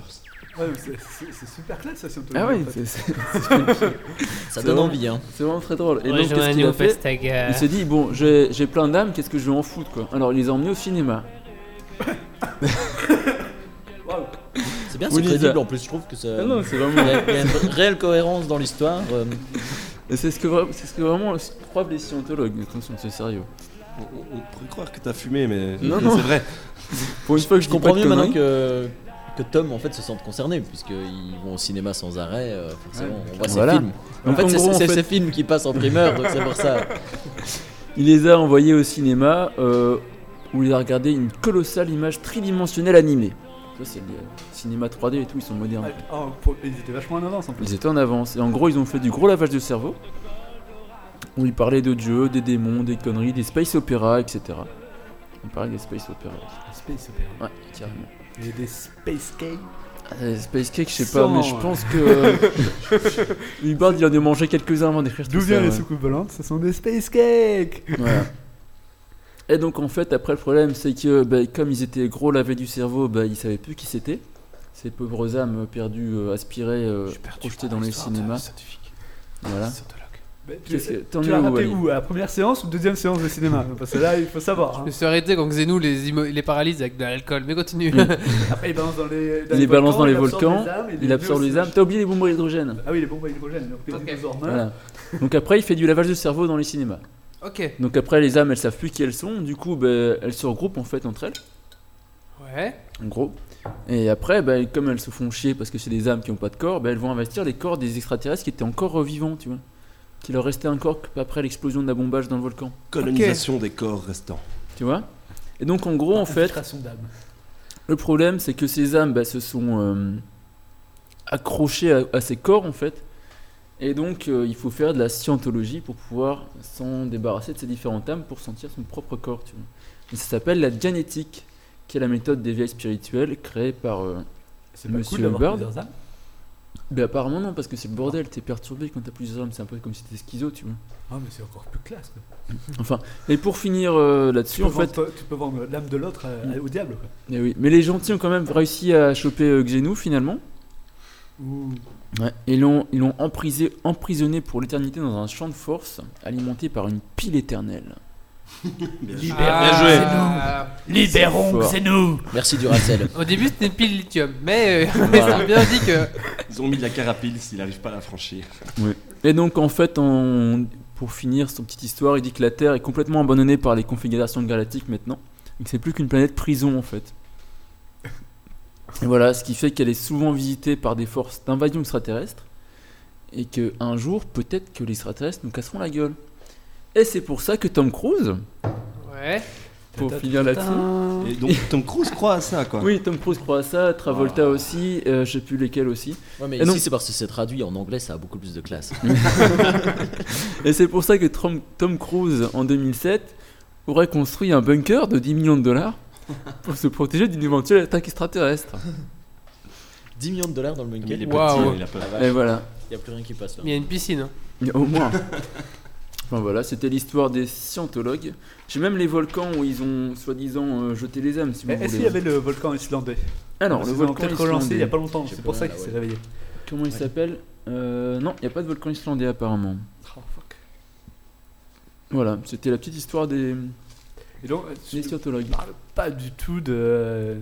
[SPEAKER 6] ouais, c'est- super classe ça, Scientologie.
[SPEAKER 4] Ah oui,
[SPEAKER 6] en fait.
[SPEAKER 4] c'est c'est-
[SPEAKER 5] Ça donne envie, hein.
[SPEAKER 4] c'est vraiment très drôle. Et donc qu'est-ce qu'il a
[SPEAKER 1] au
[SPEAKER 4] fait?
[SPEAKER 1] Pastaga.
[SPEAKER 4] Il s'est dit, bon, j'ai j'ai plein d'âmes, qu'est-ce que je vais en foutre quoi? Alors il les a emmenés au cinéma.
[SPEAKER 5] C'est bien, c'est crédible en plus, je trouve que ça.
[SPEAKER 4] Ah non, c'est
[SPEAKER 5] Il
[SPEAKER 4] vraiment.
[SPEAKER 5] y, a, il y a une réelle cohérence dans l'histoire. euh,
[SPEAKER 4] Et c'est ce que vra- c'est ce que vraiment croient les scientologues. Attention, c'est sérieux.
[SPEAKER 7] On, on- on pourrait croire que t'as fumé, mais
[SPEAKER 4] Non,
[SPEAKER 7] mais
[SPEAKER 4] non.
[SPEAKER 7] c'est vrai.
[SPEAKER 4] Pour une fois que je
[SPEAKER 5] Je
[SPEAKER 4] dis
[SPEAKER 5] comprends
[SPEAKER 4] pas de
[SPEAKER 5] mieux maintenant
[SPEAKER 4] conneries.
[SPEAKER 5] que, que Tom en fait se sente concerné, puisqu'ils vont au cinéma sans arrêt, euh, forcément, on voit
[SPEAKER 4] Voilà.
[SPEAKER 5] ces films. En
[SPEAKER 4] Donc,
[SPEAKER 5] fait,
[SPEAKER 4] en
[SPEAKER 5] c'est
[SPEAKER 4] gros, en
[SPEAKER 5] c'est
[SPEAKER 4] fait-
[SPEAKER 5] ces films qui passent en primeur, donc c'est pour ça.
[SPEAKER 4] Il les a envoyés au cinéma euh, où il a regardé une colossale image tridimensionnelle animée. C'est le cinéma 3D et tout, ils sont modernes.
[SPEAKER 6] Ah, oh, pour- Ils étaient vachement en avance en plus.
[SPEAKER 4] Ils étaient en avance. Et en gros, ils ont fait du gros lavage de cerveau. Où ils parlaient de Dieu, des démons, des conneries, des space opéras, etc. Ils parlaient des space opéras.
[SPEAKER 6] Space Opera.
[SPEAKER 4] Ouais, carrément.
[SPEAKER 6] Il y a des Space Cake.
[SPEAKER 4] Euh, space cake, je sais pas, mais je pense que. Hubbard, il en a mangé quelques-uns avant d'écrire tout
[SPEAKER 6] D'où
[SPEAKER 4] ça.
[SPEAKER 6] viennent les
[SPEAKER 4] ouais.
[SPEAKER 6] soucoupes volantes? Ce sont des Space Cake
[SPEAKER 4] Voilà. Et donc en fait, après le problème, c'est que bah, comme ils étaient gros lavés du cerveau, bah, ils savaient plus qui c'était. Ces pauvres âmes perdues, euh, aspirées, euh, projetées dans les cinémas. Voilà.
[SPEAKER 6] Mais tu
[SPEAKER 4] que-
[SPEAKER 6] tu
[SPEAKER 4] es
[SPEAKER 6] l'as
[SPEAKER 4] où,
[SPEAKER 6] raté où? À la première séance ou deuxième séance de cinéma? Parce que là, il faut savoir.
[SPEAKER 1] Je
[SPEAKER 6] hein.
[SPEAKER 1] me suis arrêté quand Xenou les, les paralyse avec de l'alcool, mais continue.
[SPEAKER 6] Après, il balance dans les, dans
[SPEAKER 4] Il les balance dans les volcans, Il absorbe les âmes. T'as oublié les bombes à hydrogène
[SPEAKER 6] Ah oui, les bombes à hydrogène. Donc les
[SPEAKER 1] Ok.
[SPEAKER 6] dinosaures meurent.
[SPEAKER 4] Voilà. Donc après, il fait du lavage de cerveau dans les cinémas.
[SPEAKER 1] Ok.
[SPEAKER 4] Donc après, les âmes, elles savent plus qui elles sont. Du coup, bah, elles se regroupent en fait entre elles.
[SPEAKER 1] Ouais.
[SPEAKER 4] en gros. Et après, bah, comme elles se font chier parce que c'est des âmes qui n'ont pas de corps, bah, elles vont investir les corps des extraterrestres qui étaient encore vivants, tu vois. Qu'il leur restait un corps après l'explosion de la bombage dans le volcan,
[SPEAKER 7] Colonisation des corps restants.
[SPEAKER 4] tu vois. Et donc en gros, en fait, le problème c'est que ces âmes bah, se sont euh, accrochées à, à ces corps en fait. Et donc euh, il faut faire de la scientologie pour pouvoir s'en débarrasser de ces différentes âmes pour sentir son propre corps, tu vois. Et ça s'appelle la dianétique, qui est la méthode d'éveil spirituel créée par euh,
[SPEAKER 6] C'est
[SPEAKER 4] Monsieur
[SPEAKER 6] cool âmes
[SPEAKER 4] Mais apparemment non, parce que c'est le bordel, t'es perturbé quand t'as plusieurs âmes, c'est un peu comme si t'étais schizo, tu vois.
[SPEAKER 6] Ah, mais c'est encore plus classe. Quoi.
[SPEAKER 4] Enfin, et pour finir euh, là-dessus, en fait,
[SPEAKER 6] tu peux vendre l'âme de l'autre à- à- au diable. Quoi.
[SPEAKER 4] eh oui, mais les gentils ont quand même réussi à choper euh, finalement.
[SPEAKER 6] Ouh.
[SPEAKER 4] Ouais, et ils l'ont ils l'ont emprisé- emprisonné pour l'éternité dans un champ de force alimenté par une pile éternelle.
[SPEAKER 1] Ah,
[SPEAKER 3] Libérons
[SPEAKER 4] Fort.
[SPEAKER 3] Xenou
[SPEAKER 5] Merci Duracell.
[SPEAKER 1] Au début, c'était une pile lithium, mais euh,
[SPEAKER 5] Voilà.
[SPEAKER 1] ils ont bien dit que.
[SPEAKER 7] Ils ont mis de la carapile s'il n'arrive pas à la franchir.
[SPEAKER 4] Et donc en fait, en- pour finir son petite histoire, il dit que la Terre est complètement abandonnée par les confédérations galactiques maintenant, et que c'est plus qu'une planète prison en fait. Et voilà, ce qui fait qu'elle est souvent visitée par des forces d'invasion extraterrestre, et que un jour, peut-être que les extraterrestres nous casseront la gueule. Et c'est pour ça que Tom Cruise,
[SPEAKER 1] Ouais.
[SPEAKER 4] pour finir là-dessus,
[SPEAKER 7] Et donc Tom Cruise croit à ça, quoi.
[SPEAKER 4] oui, Tom Cruise croit à ça, Travolta aussi, euh, je sais plus lesquels aussi.
[SPEAKER 5] Ouais, mais
[SPEAKER 4] Et
[SPEAKER 5] ici,
[SPEAKER 4] donc-
[SPEAKER 5] c'est parce que c'est traduit en anglais, ça a beaucoup plus de classe.
[SPEAKER 4] Et c'est pour ça que Tom, Tom Cruise, en 2007, aurait construit un bunker de 10 millions de dollars pour se protéger d'une éventuelle attaque extraterrestre.
[SPEAKER 5] 10 millions de dollars dans le
[SPEAKER 7] Mais
[SPEAKER 5] bunker.
[SPEAKER 7] il est
[SPEAKER 1] Waouh.
[SPEAKER 7] petit, il a pas.
[SPEAKER 5] Ah,
[SPEAKER 4] Et voilà,
[SPEAKER 5] Il n'y a plus rien qui passe là.
[SPEAKER 1] Il y a une piscine. hein.
[SPEAKER 4] Il y a au moins. Enfin voilà, c'était l'histoire des scientologues. J'ai même les volcans où ils ont soi-disant euh, jeté les âmes, si vous
[SPEAKER 3] Est-ce qu'il y avait le volcan islandais
[SPEAKER 4] Alors,
[SPEAKER 3] Parce
[SPEAKER 4] le
[SPEAKER 3] qu'ils ont
[SPEAKER 4] volcan
[SPEAKER 3] peut-être relancé il n'y a pas longtemps, c'est pour ça qu'il s'est
[SPEAKER 5] ouais.
[SPEAKER 3] réveillé.
[SPEAKER 4] Comment il s'appelle? Euh, Non, il n'y a pas de volcan islandais apparemment.
[SPEAKER 3] Oh, fuck.
[SPEAKER 4] Voilà, c'était la petite histoire des,
[SPEAKER 3] Et donc,
[SPEAKER 4] des
[SPEAKER 3] tu
[SPEAKER 4] scientologues.
[SPEAKER 3] parles pas du tout de.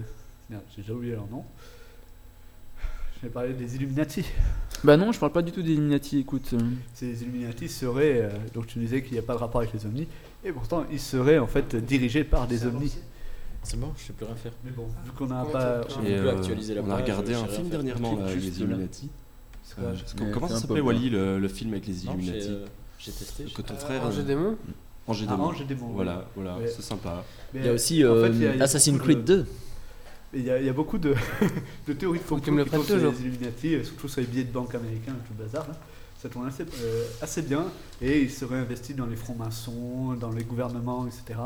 [SPEAKER 3] Merde, j'ai déjà oublié leur nom. Je vais parler des Illuminati.
[SPEAKER 4] Bah non, je parle pas du tout des Illuminati, écoute. euh.
[SPEAKER 3] Ces Illuminati seraient. euh, donc tu disais qu'il n'y a pas de rapport avec les ovnis. Et pourtant, ils seraient en fait dirigés par des ovnis.
[SPEAKER 5] C'est bon, je sais plus rien faire.
[SPEAKER 3] Mais bon, vu qu'on n'a pas.
[SPEAKER 5] J'ai
[SPEAKER 7] Et,
[SPEAKER 5] plus
[SPEAKER 7] euh,
[SPEAKER 5] actualisé la
[SPEAKER 7] on a
[SPEAKER 5] page,
[SPEAKER 7] regardé
[SPEAKER 5] je
[SPEAKER 7] un
[SPEAKER 5] rien
[SPEAKER 7] film
[SPEAKER 5] faire.
[SPEAKER 7] dernièrement, là, avec
[SPEAKER 4] Juste
[SPEAKER 7] les
[SPEAKER 4] là.
[SPEAKER 7] Illuminati. Euh, Comment ça s'appelait Wally, le, le film avec les
[SPEAKER 5] Non, j'ai
[SPEAKER 7] Illuminati
[SPEAKER 5] euh, j'ai testé.
[SPEAKER 7] Que ton
[SPEAKER 1] Euh,
[SPEAKER 7] frère.
[SPEAKER 1] Ange et
[SPEAKER 7] euh,
[SPEAKER 1] démon
[SPEAKER 7] Ange et
[SPEAKER 3] Ah. Ange et.
[SPEAKER 7] Voilà, voilà,
[SPEAKER 3] Ouais.
[SPEAKER 7] c'est sympa.
[SPEAKER 3] Mais,
[SPEAKER 5] Il y a aussi
[SPEAKER 3] en
[SPEAKER 5] euh,
[SPEAKER 3] fait, il y a- il y a
[SPEAKER 5] Assassin's
[SPEAKER 3] de-
[SPEAKER 5] Creed 2.
[SPEAKER 3] Il y, a, il y a beaucoup de, de théories de complot qui tournent sur les Illuminati, euh, surtout sur les billets de banque américains et tout le bazar. là. Ça tourne assez, euh, assez bien et ils seraient investis dans les francs-maçons, dans les gouvernements, etc.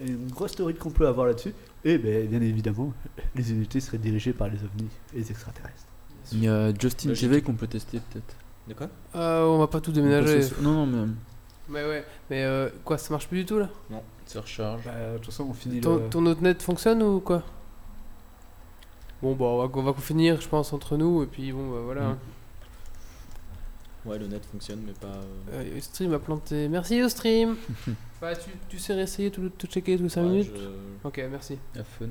[SPEAKER 3] Et une grosse théorie de complot à voir là-dessus. Et ben, bien évidemment, les unités seraient dirigées par les ovnis et les extraterrestres.
[SPEAKER 4] Il y a Justin. TV qu'on peut tester peut-être.
[SPEAKER 5] De quoi?
[SPEAKER 1] Euh, On va pas tout déménager.
[SPEAKER 4] Non, non, mais.
[SPEAKER 1] Mais ouais. Mais euh, quoi, ça marche plus du tout là?
[SPEAKER 5] Non, ça recharge.
[SPEAKER 3] Bah, de toute façon, on finit
[SPEAKER 1] ton,
[SPEAKER 3] le...
[SPEAKER 1] ton autre net fonctionne ou quoi? Bon, bah, on va, on va finir, je pense, entre nous, et puis bon, bah voilà.
[SPEAKER 4] Mm.
[SPEAKER 5] Ouais, le net fonctionne, mais pas. euh,
[SPEAKER 1] Euh, Ustream a planté. Merci Ustream Bah, tu, tu sais réessayer tout, tout checker tous les 5
[SPEAKER 5] ouais,
[SPEAKER 1] minutes?
[SPEAKER 5] je-
[SPEAKER 1] Ok, merci.
[SPEAKER 4] Fun.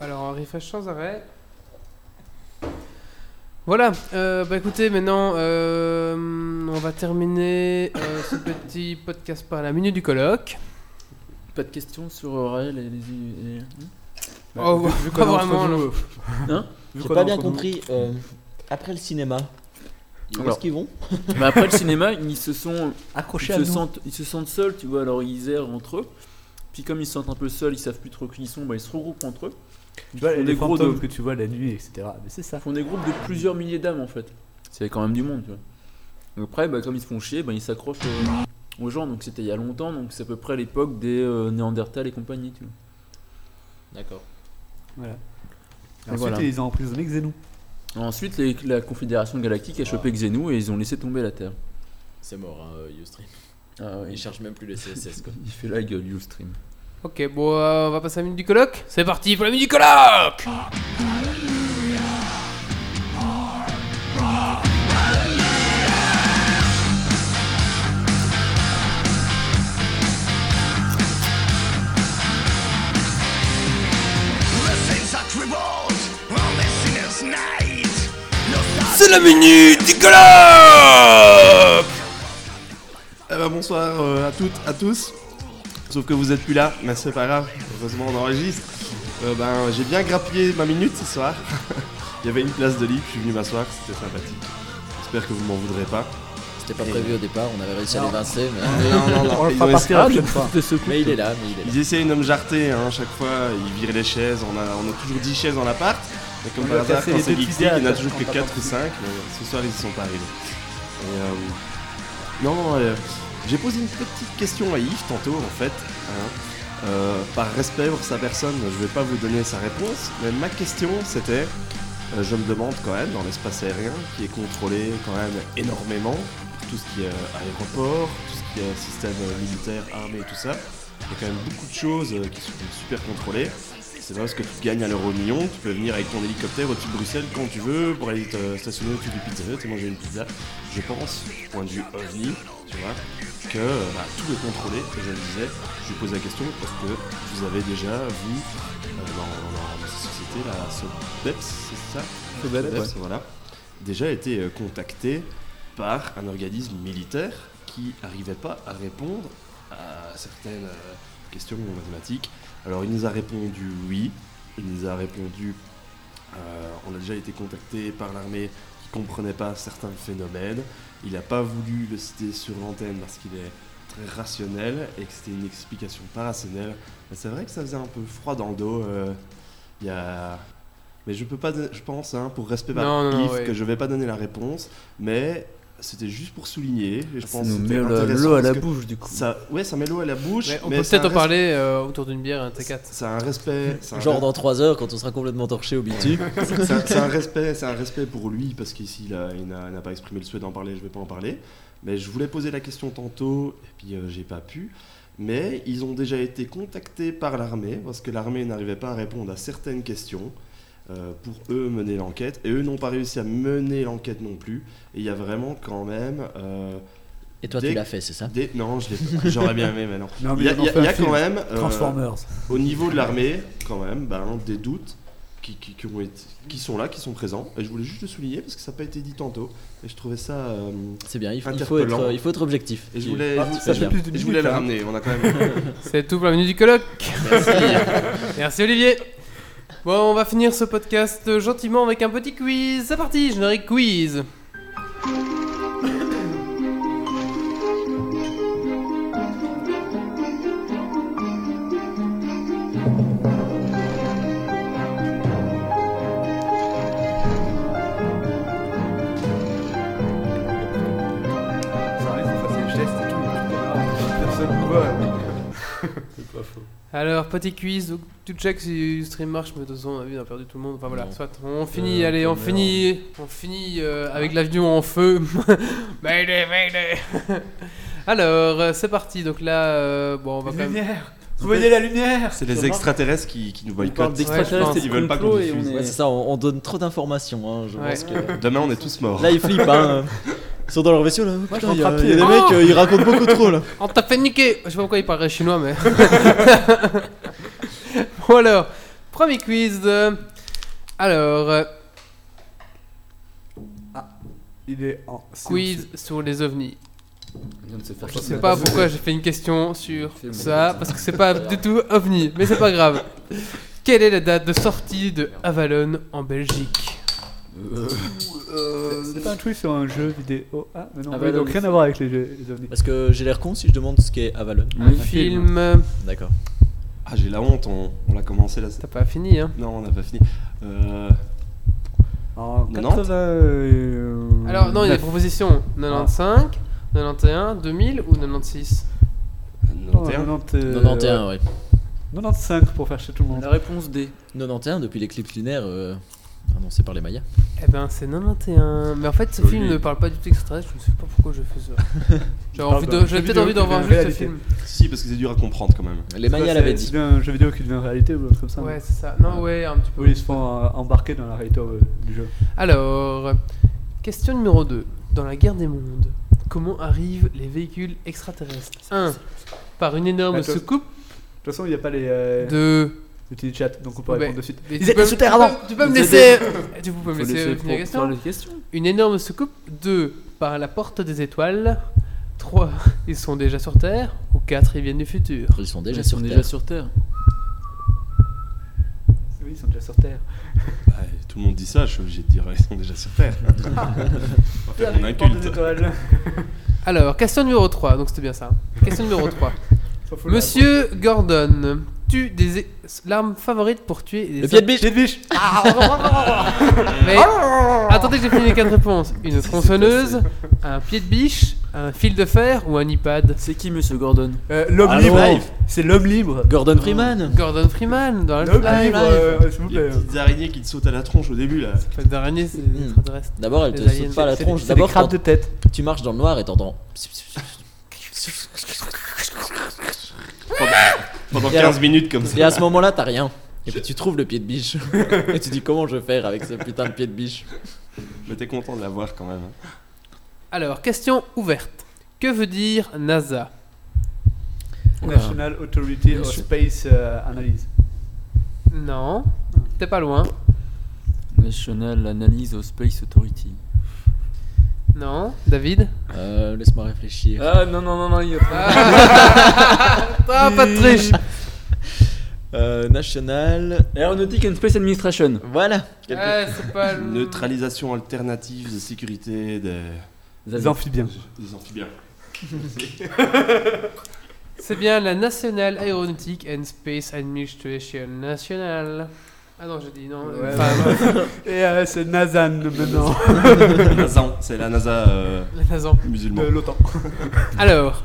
[SPEAKER 1] Alors, un refresh sans arrêt. Voilà, euh, bah écoutez, maintenant, euh, on va terminer euh, ce petit podcast par la minute du colloque.
[SPEAKER 4] Pas de questions sur Raël et les. et-
[SPEAKER 3] Bah,
[SPEAKER 1] Oh,
[SPEAKER 3] vu- vu
[SPEAKER 1] pas
[SPEAKER 3] qu'on est entre
[SPEAKER 1] vraiment,
[SPEAKER 3] nous,
[SPEAKER 4] Hein
[SPEAKER 3] vu
[SPEAKER 5] J'ai
[SPEAKER 3] qu'on
[SPEAKER 5] pas bien
[SPEAKER 3] entre nous-
[SPEAKER 5] compris. euh, après le cinéma, où
[SPEAKER 4] Alors.
[SPEAKER 5] est-ce qu'ils vont?
[SPEAKER 4] Bah après le cinéma, ils se sont. Ils
[SPEAKER 3] Accrochés à
[SPEAKER 4] se,
[SPEAKER 3] nous.
[SPEAKER 4] sentent, ils se sentent seuls, tu vois, alors ils errent entre eux. Puis comme ils se sentent un peu seuls, ils savent plus trop qui ils sont, bah ils se regroupent entre eux.
[SPEAKER 3] Tu vois, les
[SPEAKER 4] des gros
[SPEAKER 3] fantômes
[SPEAKER 4] de-
[SPEAKER 3] que tu vois la nuit, etc. Mais c'est ça.
[SPEAKER 4] Ils font des groupes de plusieurs milliers d'âmes en fait. C'est quand même du monde, tu vois. Après, bah, comme ils se font chier, bah, ils s'accrochent euh, aux gens. Donc c'était il y a longtemps, donc c'est à peu près l'époque des euh, Néandertal et compagnie, tu vois.
[SPEAKER 5] D'accord.
[SPEAKER 3] Voilà. Et ensuite,
[SPEAKER 4] voilà.
[SPEAKER 3] ils ont emprisonné Xenou.
[SPEAKER 4] Ensuite, les- la Confédération Galactique a chopé Xenu et ils ont laissé tomber la Terre.
[SPEAKER 5] C'est mort, hein, Ustream.
[SPEAKER 4] Ah ouais,
[SPEAKER 5] Ils cherchent même plus les CSS quoi.
[SPEAKER 4] il fait la gueule, Ustream.
[SPEAKER 1] Ok, bon, euh, on va passer à la minute du colloque. C'est parti pour la minute du colloque C'est la minute du colloque
[SPEAKER 7] Eh ben, bonsoir euh, à toutes, à tous. Sauf que vous êtes plus là, mais c'est pas grave. Heureusement, on enregistre. Euh, ben, j'ai bien grappillé ma minute ce soir. Il y avait une place de libre, je suis venu m'asseoir, c'était sympathique. J'espère que vous m'en voudrez pas.
[SPEAKER 5] C'était pas prévu au départ, on avait réussi à l'évincer, mais.
[SPEAKER 7] Non, non, non.
[SPEAKER 3] On le fera
[SPEAKER 7] ont
[SPEAKER 3] partir la prochaine fois.
[SPEAKER 5] mais il est là, mais il est là.
[SPEAKER 7] Ils essayaient de me jarter hein, chaque fois, ils viraient les chaises, on a, on a toujours 10 chaises dans l'appart. Mais comme par hasard, quand c'est
[SPEAKER 3] deux
[SPEAKER 7] Geeks
[SPEAKER 3] pieds à
[SPEAKER 7] il n'y en a toujours que
[SPEAKER 3] en
[SPEAKER 7] 4
[SPEAKER 3] tapant
[SPEAKER 7] ou 5, mais ce soir ils y sont pas arrivés. Et, euh, non, euh, j'ai posé une petite question à Yves tantôt en fait. hein. Euh, par respect pour sa personne, je vais pas vous donner sa réponse, mais ma question c'était, euh, je me demande quand même, dans l'espace aérien, qui est contrôlé quand même énormément, tout ce qui est euh, aéroport, tout ce qui est système militaire, armée tout ça, il y a quand même beaucoup de choses qui sont super contrôlées. c'est pas parce que tu gagnes à l'euro million, tu peux venir avec ton hélicoptère au-dessus de Bruxelles quand tu veux pour aller te stationner au-dessus du Pizza et manger une pizza. Je pense, point de vue ovni, tu vois, que bah, tout est contrôlé. Et je le disais, je lui pose la question parce que vous avez déjà vu euh, dans, dans la société, la SOBEPS, c'est ça? SOBEPS, voilà, déjà été euh, contacté par un organisme militaire qui n'arrivait pas à répondre à certaines euh, questions mathématiques. Alors il nous a répondu oui, il nous a répondu euh, on a déjà été contacté par l'armée qui comprenait pas certains phénomènes. Il n'a pas voulu le citer sur l'antenne parce qu'il est très rationnel et que c'était une explication pas rationnelle. Mais c'est vrai que ça faisait un peu froid dans le dos. euh, y a... Mais je peux pas, je pense, hein, pour respect par
[SPEAKER 1] Non, non, non,
[SPEAKER 7] Yves,
[SPEAKER 1] ouais.
[SPEAKER 7] que je vais pas donner la réponse, mais c'était juste pour souligner. et je
[SPEAKER 4] Ça
[SPEAKER 7] pense
[SPEAKER 4] nous met l'eau à la bouche du coup.
[SPEAKER 7] Ça, ouais, ça met l'eau à la bouche.
[SPEAKER 1] On
[SPEAKER 7] mais
[SPEAKER 1] peut peut-être en parler euh, autour d'une bière, un T4.
[SPEAKER 7] c'est un respect. un
[SPEAKER 5] Genre
[SPEAKER 7] re-
[SPEAKER 5] dans 3 heures quand on sera complètement torché au bitume.
[SPEAKER 7] c'est un, respect, c'est un respect pour lui parce qu'ici il n'a pas exprimé le souhait d'en parler, je vais pas en parler. Mais je voulais poser la question tantôt et puis euh, j'ai pas pu. Mais ils ont déjà été contactés par l'armée parce que l'armée n'arrivait pas à répondre à certaines questions pour eux mener l'enquête et eux n'ont pas réussi à mener l'enquête non plus. Et il y a vraiment quand même euh,
[SPEAKER 5] Et toi, tu l'as fait, c'est ça
[SPEAKER 7] des non, je l'ai pas. j'aurais bien aimé mais non. Il y a, y y quand même euh,
[SPEAKER 6] Transformers.
[SPEAKER 7] au niveau de l'armée, quand même, ben, des doutes qui, qui, qui ont été, qui sont là, qui sont présents. Et je voulais juste le souligner parce que ça n'a pas été dit tantôt. Et je trouvais ça. euh,
[SPEAKER 5] C'est bien, il faut, il faut être,
[SPEAKER 7] Interpellant.
[SPEAKER 5] il faut être objectif.
[SPEAKER 7] et je voulais,
[SPEAKER 6] Ah, ça fait plus d'une
[SPEAKER 7] et je voulais le
[SPEAKER 6] hein.
[SPEAKER 7] ramener. On a quand même.
[SPEAKER 1] C'est tout pour la minute du colloque. Merci Olivier. Bon, on va finir ce podcast gentiment avec un petit quiz. C'est parti, générique quiz. Alors, petit quiz. Donc, tu check si le stream marche, mais de toute façon, on a vu, on a perdu tout le monde. Enfin voilà,
[SPEAKER 5] Non.
[SPEAKER 1] soit. On finit,
[SPEAKER 5] Euh,
[SPEAKER 1] allez, on finit, on finit euh, avec l'avion en feu. Mayday, mayday. Alors, euh, c'est parti. Donc là, euh, bon, on va quand même.
[SPEAKER 6] Lumière Vous voyez la lumière
[SPEAKER 7] C'est les extraterrestres qui, qui nous
[SPEAKER 4] On parle
[SPEAKER 7] boycottent.
[SPEAKER 4] d'extraterrestres
[SPEAKER 1] Ouais,
[SPEAKER 4] et
[SPEAKER 7] Ils veulent pas qu'on
[SPEAKER 4] et on
[SPEAKER 7] diffuse.
[SPEAKER 4] est.
[SPEAKER 5] Ouais, c'est ça, on, on donne trop d'informations. hein, je
[SPEAKER 1] Ouais.
[SPEAKER 5] pense que...
[SPEAKER 7] Demain, on est tous morts.
[SPEAKER 5] Là, ils flippent. Hein. Ils sont dans leur vaisseau là. Putain,
[SPEAKER 6] je
[SPEAKER 5] il y, a-
[SPEAKER 6] rentre à
[SPEAKER 5] il y a
[SPEAKER 6] pied.
[SPEAKER 5] des mecs, euh, ils racontent beaucoup trop là.
[SPEAKER 1] On t'a fait niquer Je sais pas pourquoi il parlerait chinois, mais. bon, alors, premier quiz. Alors, euh,
[SPEAKER 6] Il est en
[SPEAKER 1] quiz sur les ovnis.
[SPEAKER 4] On vient de se faire
[SPEAKER 1] Je sais pas pourquoi j'ai fait une question sur ça, parce que c'est pas du tout ovni, mais c'est pas grave. Quelle est la date de sortie de Avalon en Belgique?
[SPEAKER 6] C'est pas un truc sur un jeu vidéo. Ah, mais non,
[SPEAKER 4] Ah,
[SPEAKER 6] ouais,
[SPEAKER 4] bah,
[SPEAKER 6] donc rien à voir avec les jeux les ovnis.
[SPEAKER 5] Parce que j'ai l'air con si je demande ce qu'est Avalon.
[SPEAKER 1] Un
[SPEAKER 4] Oui.
[SPEAKER 1] film. euh,
[SPEAKER 5] D'accord.
[SPEAKER 7] Ah, j'ai la honte. On, on l'a commencé là.
[SPEAKER 1] T'as pas fini, hein
[SPEAKER 7] Non, on n'a pas fini. Euh,
[SPEAKER 6] En
[SPEAKER 7] 90?
[SPEAKER 6] 80. euh,
[SPEAKER 1] Alors, non, il y a des propositions 95, 91, 2000 ou 96
[SPEAKER 6] Non,
[SPEAKER 7] 91.
[SPEAKER 6] 90, euh,
[SPEAKER 5] 91, ouais.
[SPEAKER 6] 95 pour faire chez tout le monde.
[SPEAKER 4] La réponse D.
[SPEAKER 5] 91 depuis l'éclipse lunaire euh, annoncée par les Mayas.
[SPEAKER 1] Eh ben, c'est 91. Mais en fait, ce
[SPEAKER 7] Joli.
[SPEAKER 1] film ne parle pas du tout extraterrestre, je ne sais pas pourquoi je fais ça. J'avais peut-être envie d'en voir juste ce film.
[SPEAKER 7] Si, parce que c'est dur à comprendre quand même.
[SPEAKER 5] Les Mayas l'avaient
[SPEAKER 6] c'est-
[SPEAKER 5] dit.
[SPEAKER 6] C'est un jeu vidéo qui devient réalité ou un truc comme ça.
[SPEAKER 1] Ouais, c'est ça. Non, ouais, un petit peu.
[SPEAKER 6] Où ils se font euh, embarquer dans la réalité euh, du jeu.
[SPEAKER 1] Alors, question numéro 2. Dans la guerre des mondes, comment arrivent les véhicules extraterrestres? 1. Par une énorme
[SPEAKER 6] Attends.
[SPEAKER 1] soucoupe.
[SPEAKER 6] De toute façon, il n'y a pas les, euh,
[SPEAKER 1] 2.
[SPEAKER 6] Les petits chats, donc on peut répondre de suite.
[SPEAKER 1] Mais
[SPEAKER 6] Ils étaient
[SPEAKER 1] peux-
[SPEAKER 6] sous terre avant.
[SPEAKER 1] Tu peux me laisser. Tu peux me laisser
[SPEAKER 4] laisser
[SPEAKER 1] finir la
[SPEAKER 4] pour-
[SPEAKER 1] question
[SPEAKER 4] faire les questions.
[SPEAKER 1] Une énorme soucoupe. 2. Par la porte des étoiles. 3. Ils sont déjà sur Terre. Ou 4. Ils viennent du futur.
[SPEAKER 5] Ils sont déjà
[SPEAKER 4] Ils
[SPEAKER 5] sur
[SPEAKER 4] sont
[SPEAKER 5] Terre.
[SPEAKER 4] déjà sur Terre.
[SPEAKER 6] Oui, ils sont déjà sur terre.
[SPEAKER 7] Bah, tout le monde dit ça, je suis obligé de dire ils sont déjà sur Terre. On va faire mon inculte.
[SPEAKER 1] Alors, question numéro 3. Donc c'était bien ça. Question numéro 3. Monsieur Gordon tue des é- l'arme favorite pour tuer des
[SPEAKER 5] Le pied de biche
[SPEAKER 6] Pied de biche
[SPEAKER 1] Mais attendez que j'ai fini les quatre réponses. Une tronçonneuse, un pied de biche, un fil de fer ou un iPad
[SPEAKER 4] C'est qui, monsieur Gordon
[SPEAKER 6] Euh, L'homme
[SPEAKER 5] Ah,
[SPEAKER 6] libre
[SPEAKER 5] live.
[SPEAKER 6] C'est l'homme libre
[SPEAKER 5] Gordon Freeman
[SPEAKER 1] Gordon Freeman dans
[SPEAKER 6] L'homme libre, euh, s'il vous
[SPEAKER 7] Les
[SPEAKER 6] plaît.
[SPEAKER 7] petites araignées qui te sautent à la tronche au début là.
[SPEAKER 1] Pas d'araignée, c'est
[SPEAKER 5] Hmm.
[SPEAKER 1] extraterrestre.
[SPEAKER 5] D'abord, elle te
[SPEAKER 1] Les aliens.
[SPEAKER 5] saute pas à la
[SPEAKER 6] C'est-
[SPEAKER 5] tronche.
[SPEAKER 6] c'est des
[SPEAKER 5] D'abord,
[SPEAKER 6] de tête.
[SPEAKER 5] tu marches dans le noir et t'entends.
[SPEAKER 7] Pendant, pendant
[SPEAKER 5] Et
[SPEAKER 7] 15
[SPEAKER 5] alors-
[SPEAKER 7] minutes comme ça.
[SPEAKER 5] Et à ce moment-là, t'as rien. Et puis tu trouves le pied de biche. et tu dis comment je vais faire avec ce putain de pied de biche?
[SPEAKER 7] Mais t'es content de l'avoir quand même. hein.
[SPEAKER 1] Alors, question ouverte. Que veut dire NASA?
[SPEAKER 6] National Authority of Space euh, Analyse.
[SPEAKER 1] Non, t'es pas loin.
[SPEAKER 4] National Analyse of Space Authority.
[SPEAKER 1] Non, David
[SPEAKER 5] Euh, Laisse-moi réfléchir.
[SPEAKER 4] Ah non, non, non, non, il y a
[SPEAKER 1] Ah, pas de triche
[SPEAKER 5] Euh, national.
[SPEAKER 4] Aeronautic and Space Administration.
[SPEAKER 5] Voilà.
[SPEAKER 1] Ah, c'est pas le...
[SPEAKER 7] Neutralisation alternative de sécurité des,
[SPEAKER 6] Les amphibiens.
[SPEAKER 7] des amphibiens.
[SPEAKER 1] C'est bien la National Aeronautic and Space Administration National. Ah non, j'ai dit non.
[SPEAKER 6] Ouais,
[SPEAKER 1] Enfin,
[SPEAKER 6] Et euh, c'est Nazan maintenant.
[SPEAKER 7] NASA, c'est la NASA euh,
[SPEAKER 1] la NASA.
[SPEAKER 7] musulman.
[SPEAKER 6] de l'OTAN.
[SPEAKER 1] Alors,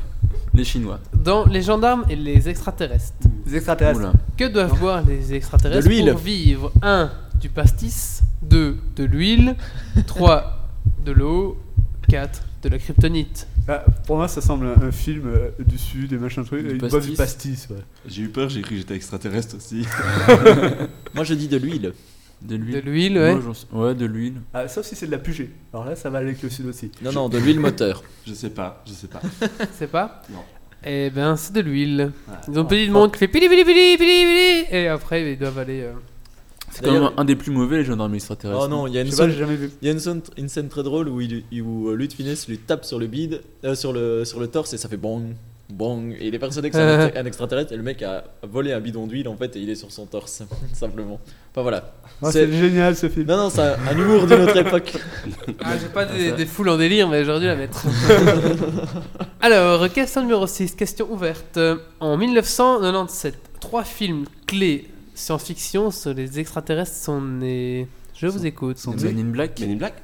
[SPEAKER 4] Les Chinois.
[SPEAKER 1] dans les gendarmes et les extraterrestres,
[SPEAKER 6] Les extraterrestres.
[SPEAKER 4] Oula.
[SPEAKER 1] que doivent boire les extraterrestres pour vivre? 1. Du pastis 2. De l'huile 3. De l'eau 4. De la kryptonite
[SPEAKER 6] Ah, pour moi, ça semble un, un film euh, du sud et machin truc.
[SPEAKER 4] Du
[SPEAKER 6] Ils boivent du
[SPEAKER 4] pastis.
[SPEAKER 6] pastis, ouais.
[SPEAKER 7] J'ai eu peur, j'ai cru que j'étais extraterrestre aussi.
[SPEAKER 5] Moi je dis de l'huile.
[SPEAKER 4] De
[SPEAKER 1] De
[SPEAKER 4] l'huile.
[SPEAKER 1] ouais.
[SPEAKER 4] Moi, j'en sais- Ouais, de l'huile.
[SPEAKER 6] Ah, sauf si c'est de la pugée. Alors là, ça va avec le sud aussi.
[SPEAKER 5] Non, non, de l'huile moteur.
[SPEAKER 7] Je sais pas, je sais pas.
[SPEAKER 1] C'est pas
[SPEAKER 7] Non.
[SPEAKER 1] Eh ben, c'est de l'huile. Ils ont petit de monde qui fait pili pili pili pili pili et après ils doivent aller. euh,
[SPEAKER 4] C'est quand même un des plus mauvais, les gendarmes extraterrestres.
[SPEAKER 5] Oh non, il y a une scène,
[SPEAKER 6] j'ai jamais vu.
[SPEAKER 5] il y a une scène, une scène très drôle où, il, où euh, Lutte Finesse lui tape sur le bide, euh, sur, le, sur le torse et ça fait bong, bong. Et il est persuadé que c'est un, extra- un extraterrestre et le mec a volé un bidon d'huile en fait et il est sur son torse, simplement. Enfin voilà.
[SPEAKER 6] Ah,
[SPEAKER 5] C'est-
[SPEAKER 6] génial ce film.
[SPEAKER 5] Non, non, c'est un, un humour d'une autre époque.
[SPEAKER 1] Ah, j'ai pas des,
[SPEAKER 4] ça.
[SPEAKER 1] des foules en délire, mais j'aurais dû la mettre. Alors, question numéro 6, question ouverte. En 1997, trois films clés science-fiction sur les extraterrestres sont nés. Je vous écoute.
[SPEAKER 6] sont
[SPEAKER 4] Men in Black.
[SPEAKER 7] Men in Black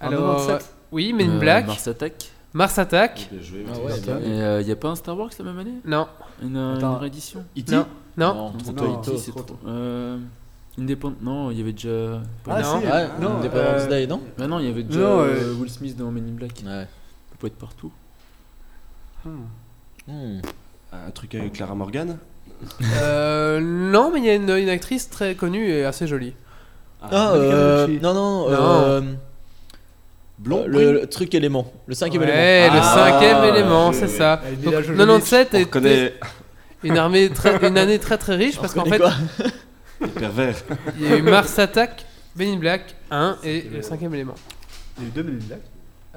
[SPEAKER 1] Alors,
[SPEAKER 6] 97.
[SPEAKER 1] oui, Men in
[SPEAKER 4] Euh,
[SPEAKER 1] Black,
[SPEAKER 4] Mars Attack.
[SPEAKER 1] Mars Attack.
[SPEAKER 5] Ah bien.
[SPEAKER 4] Et euh, y a pas un Star Wars la même année?
[SPEAKER 1] Non,
[SPEAKER 4] Une, euh, une réédition?
[SPEAKER 7] E.T.
[SPEAKER 1] non, non.
[SPEAKER 5] Non.
[SPEAKER 4] E.T., c'est
[SPEAKER 6] trop
[SPEAKER 4] Indépendant. Non, il y avait déjà.
[SPEAKER 6] Ah,
[SPEAKER 1] Non.
[SPEAKER 6] si. Non,
[SPEAKER 5] Independence
[SPEAKER 6] euh,
[SPEAKER 5] Day, non?
[SPEAKER 4] Bah non, il y avait déjà
[SPEAKER 6] Non,
[SPEAKER 4] euh, Will Smith dans Men in Black. Il
[SPEAKER 5] Ouais.
[SPEAKER 4] peut pas être partout.
[SPEAKER 6] Hmm.
[SPEAKER 5] Hmm.
[SPEAKER 7] Un truc avec Clara Morgan?
[SPEAKER 1] Euh, non, mais il y a une, une actrice très connue et assez jolie.
[SPEAKER 5] Ah,
[SPEAKER 6] Monica
[SPEAKER 5] euh, non, non,
[SPEAKER 1] Non.
[SPEAKER 5] euh,
[SPEAKER 7] Blond
[SPEAKER 5] le, le truc élément, le cinquième
[SPEAKER 1] Ouais,
[SPEAKER 5] élément.
[SPEAKER 1] le
[SPEAKER 7] Ah,
[SPEAKER 1] cinquième élément, c'est ça.
[SPEAKER 6] Avec
[SPEAKER 1] Donc,
[SPEAKER 6] Mila Jovovich.
[SPEAKER 1] 97
[SPEAKER 7] On
[SPEAKER 1] était
[SPEAKER 7] reconnaît
[SPEAKER 1] une, armée très, une année très très riche parce qu'en fait,
[SPEAKER 7] pervers.
[SPEAKER 1] il y a eu Mars Attack, Men in Black 1 et le cinquième élément.
[SPEAKER 6] Il y a eu deux Men in Black.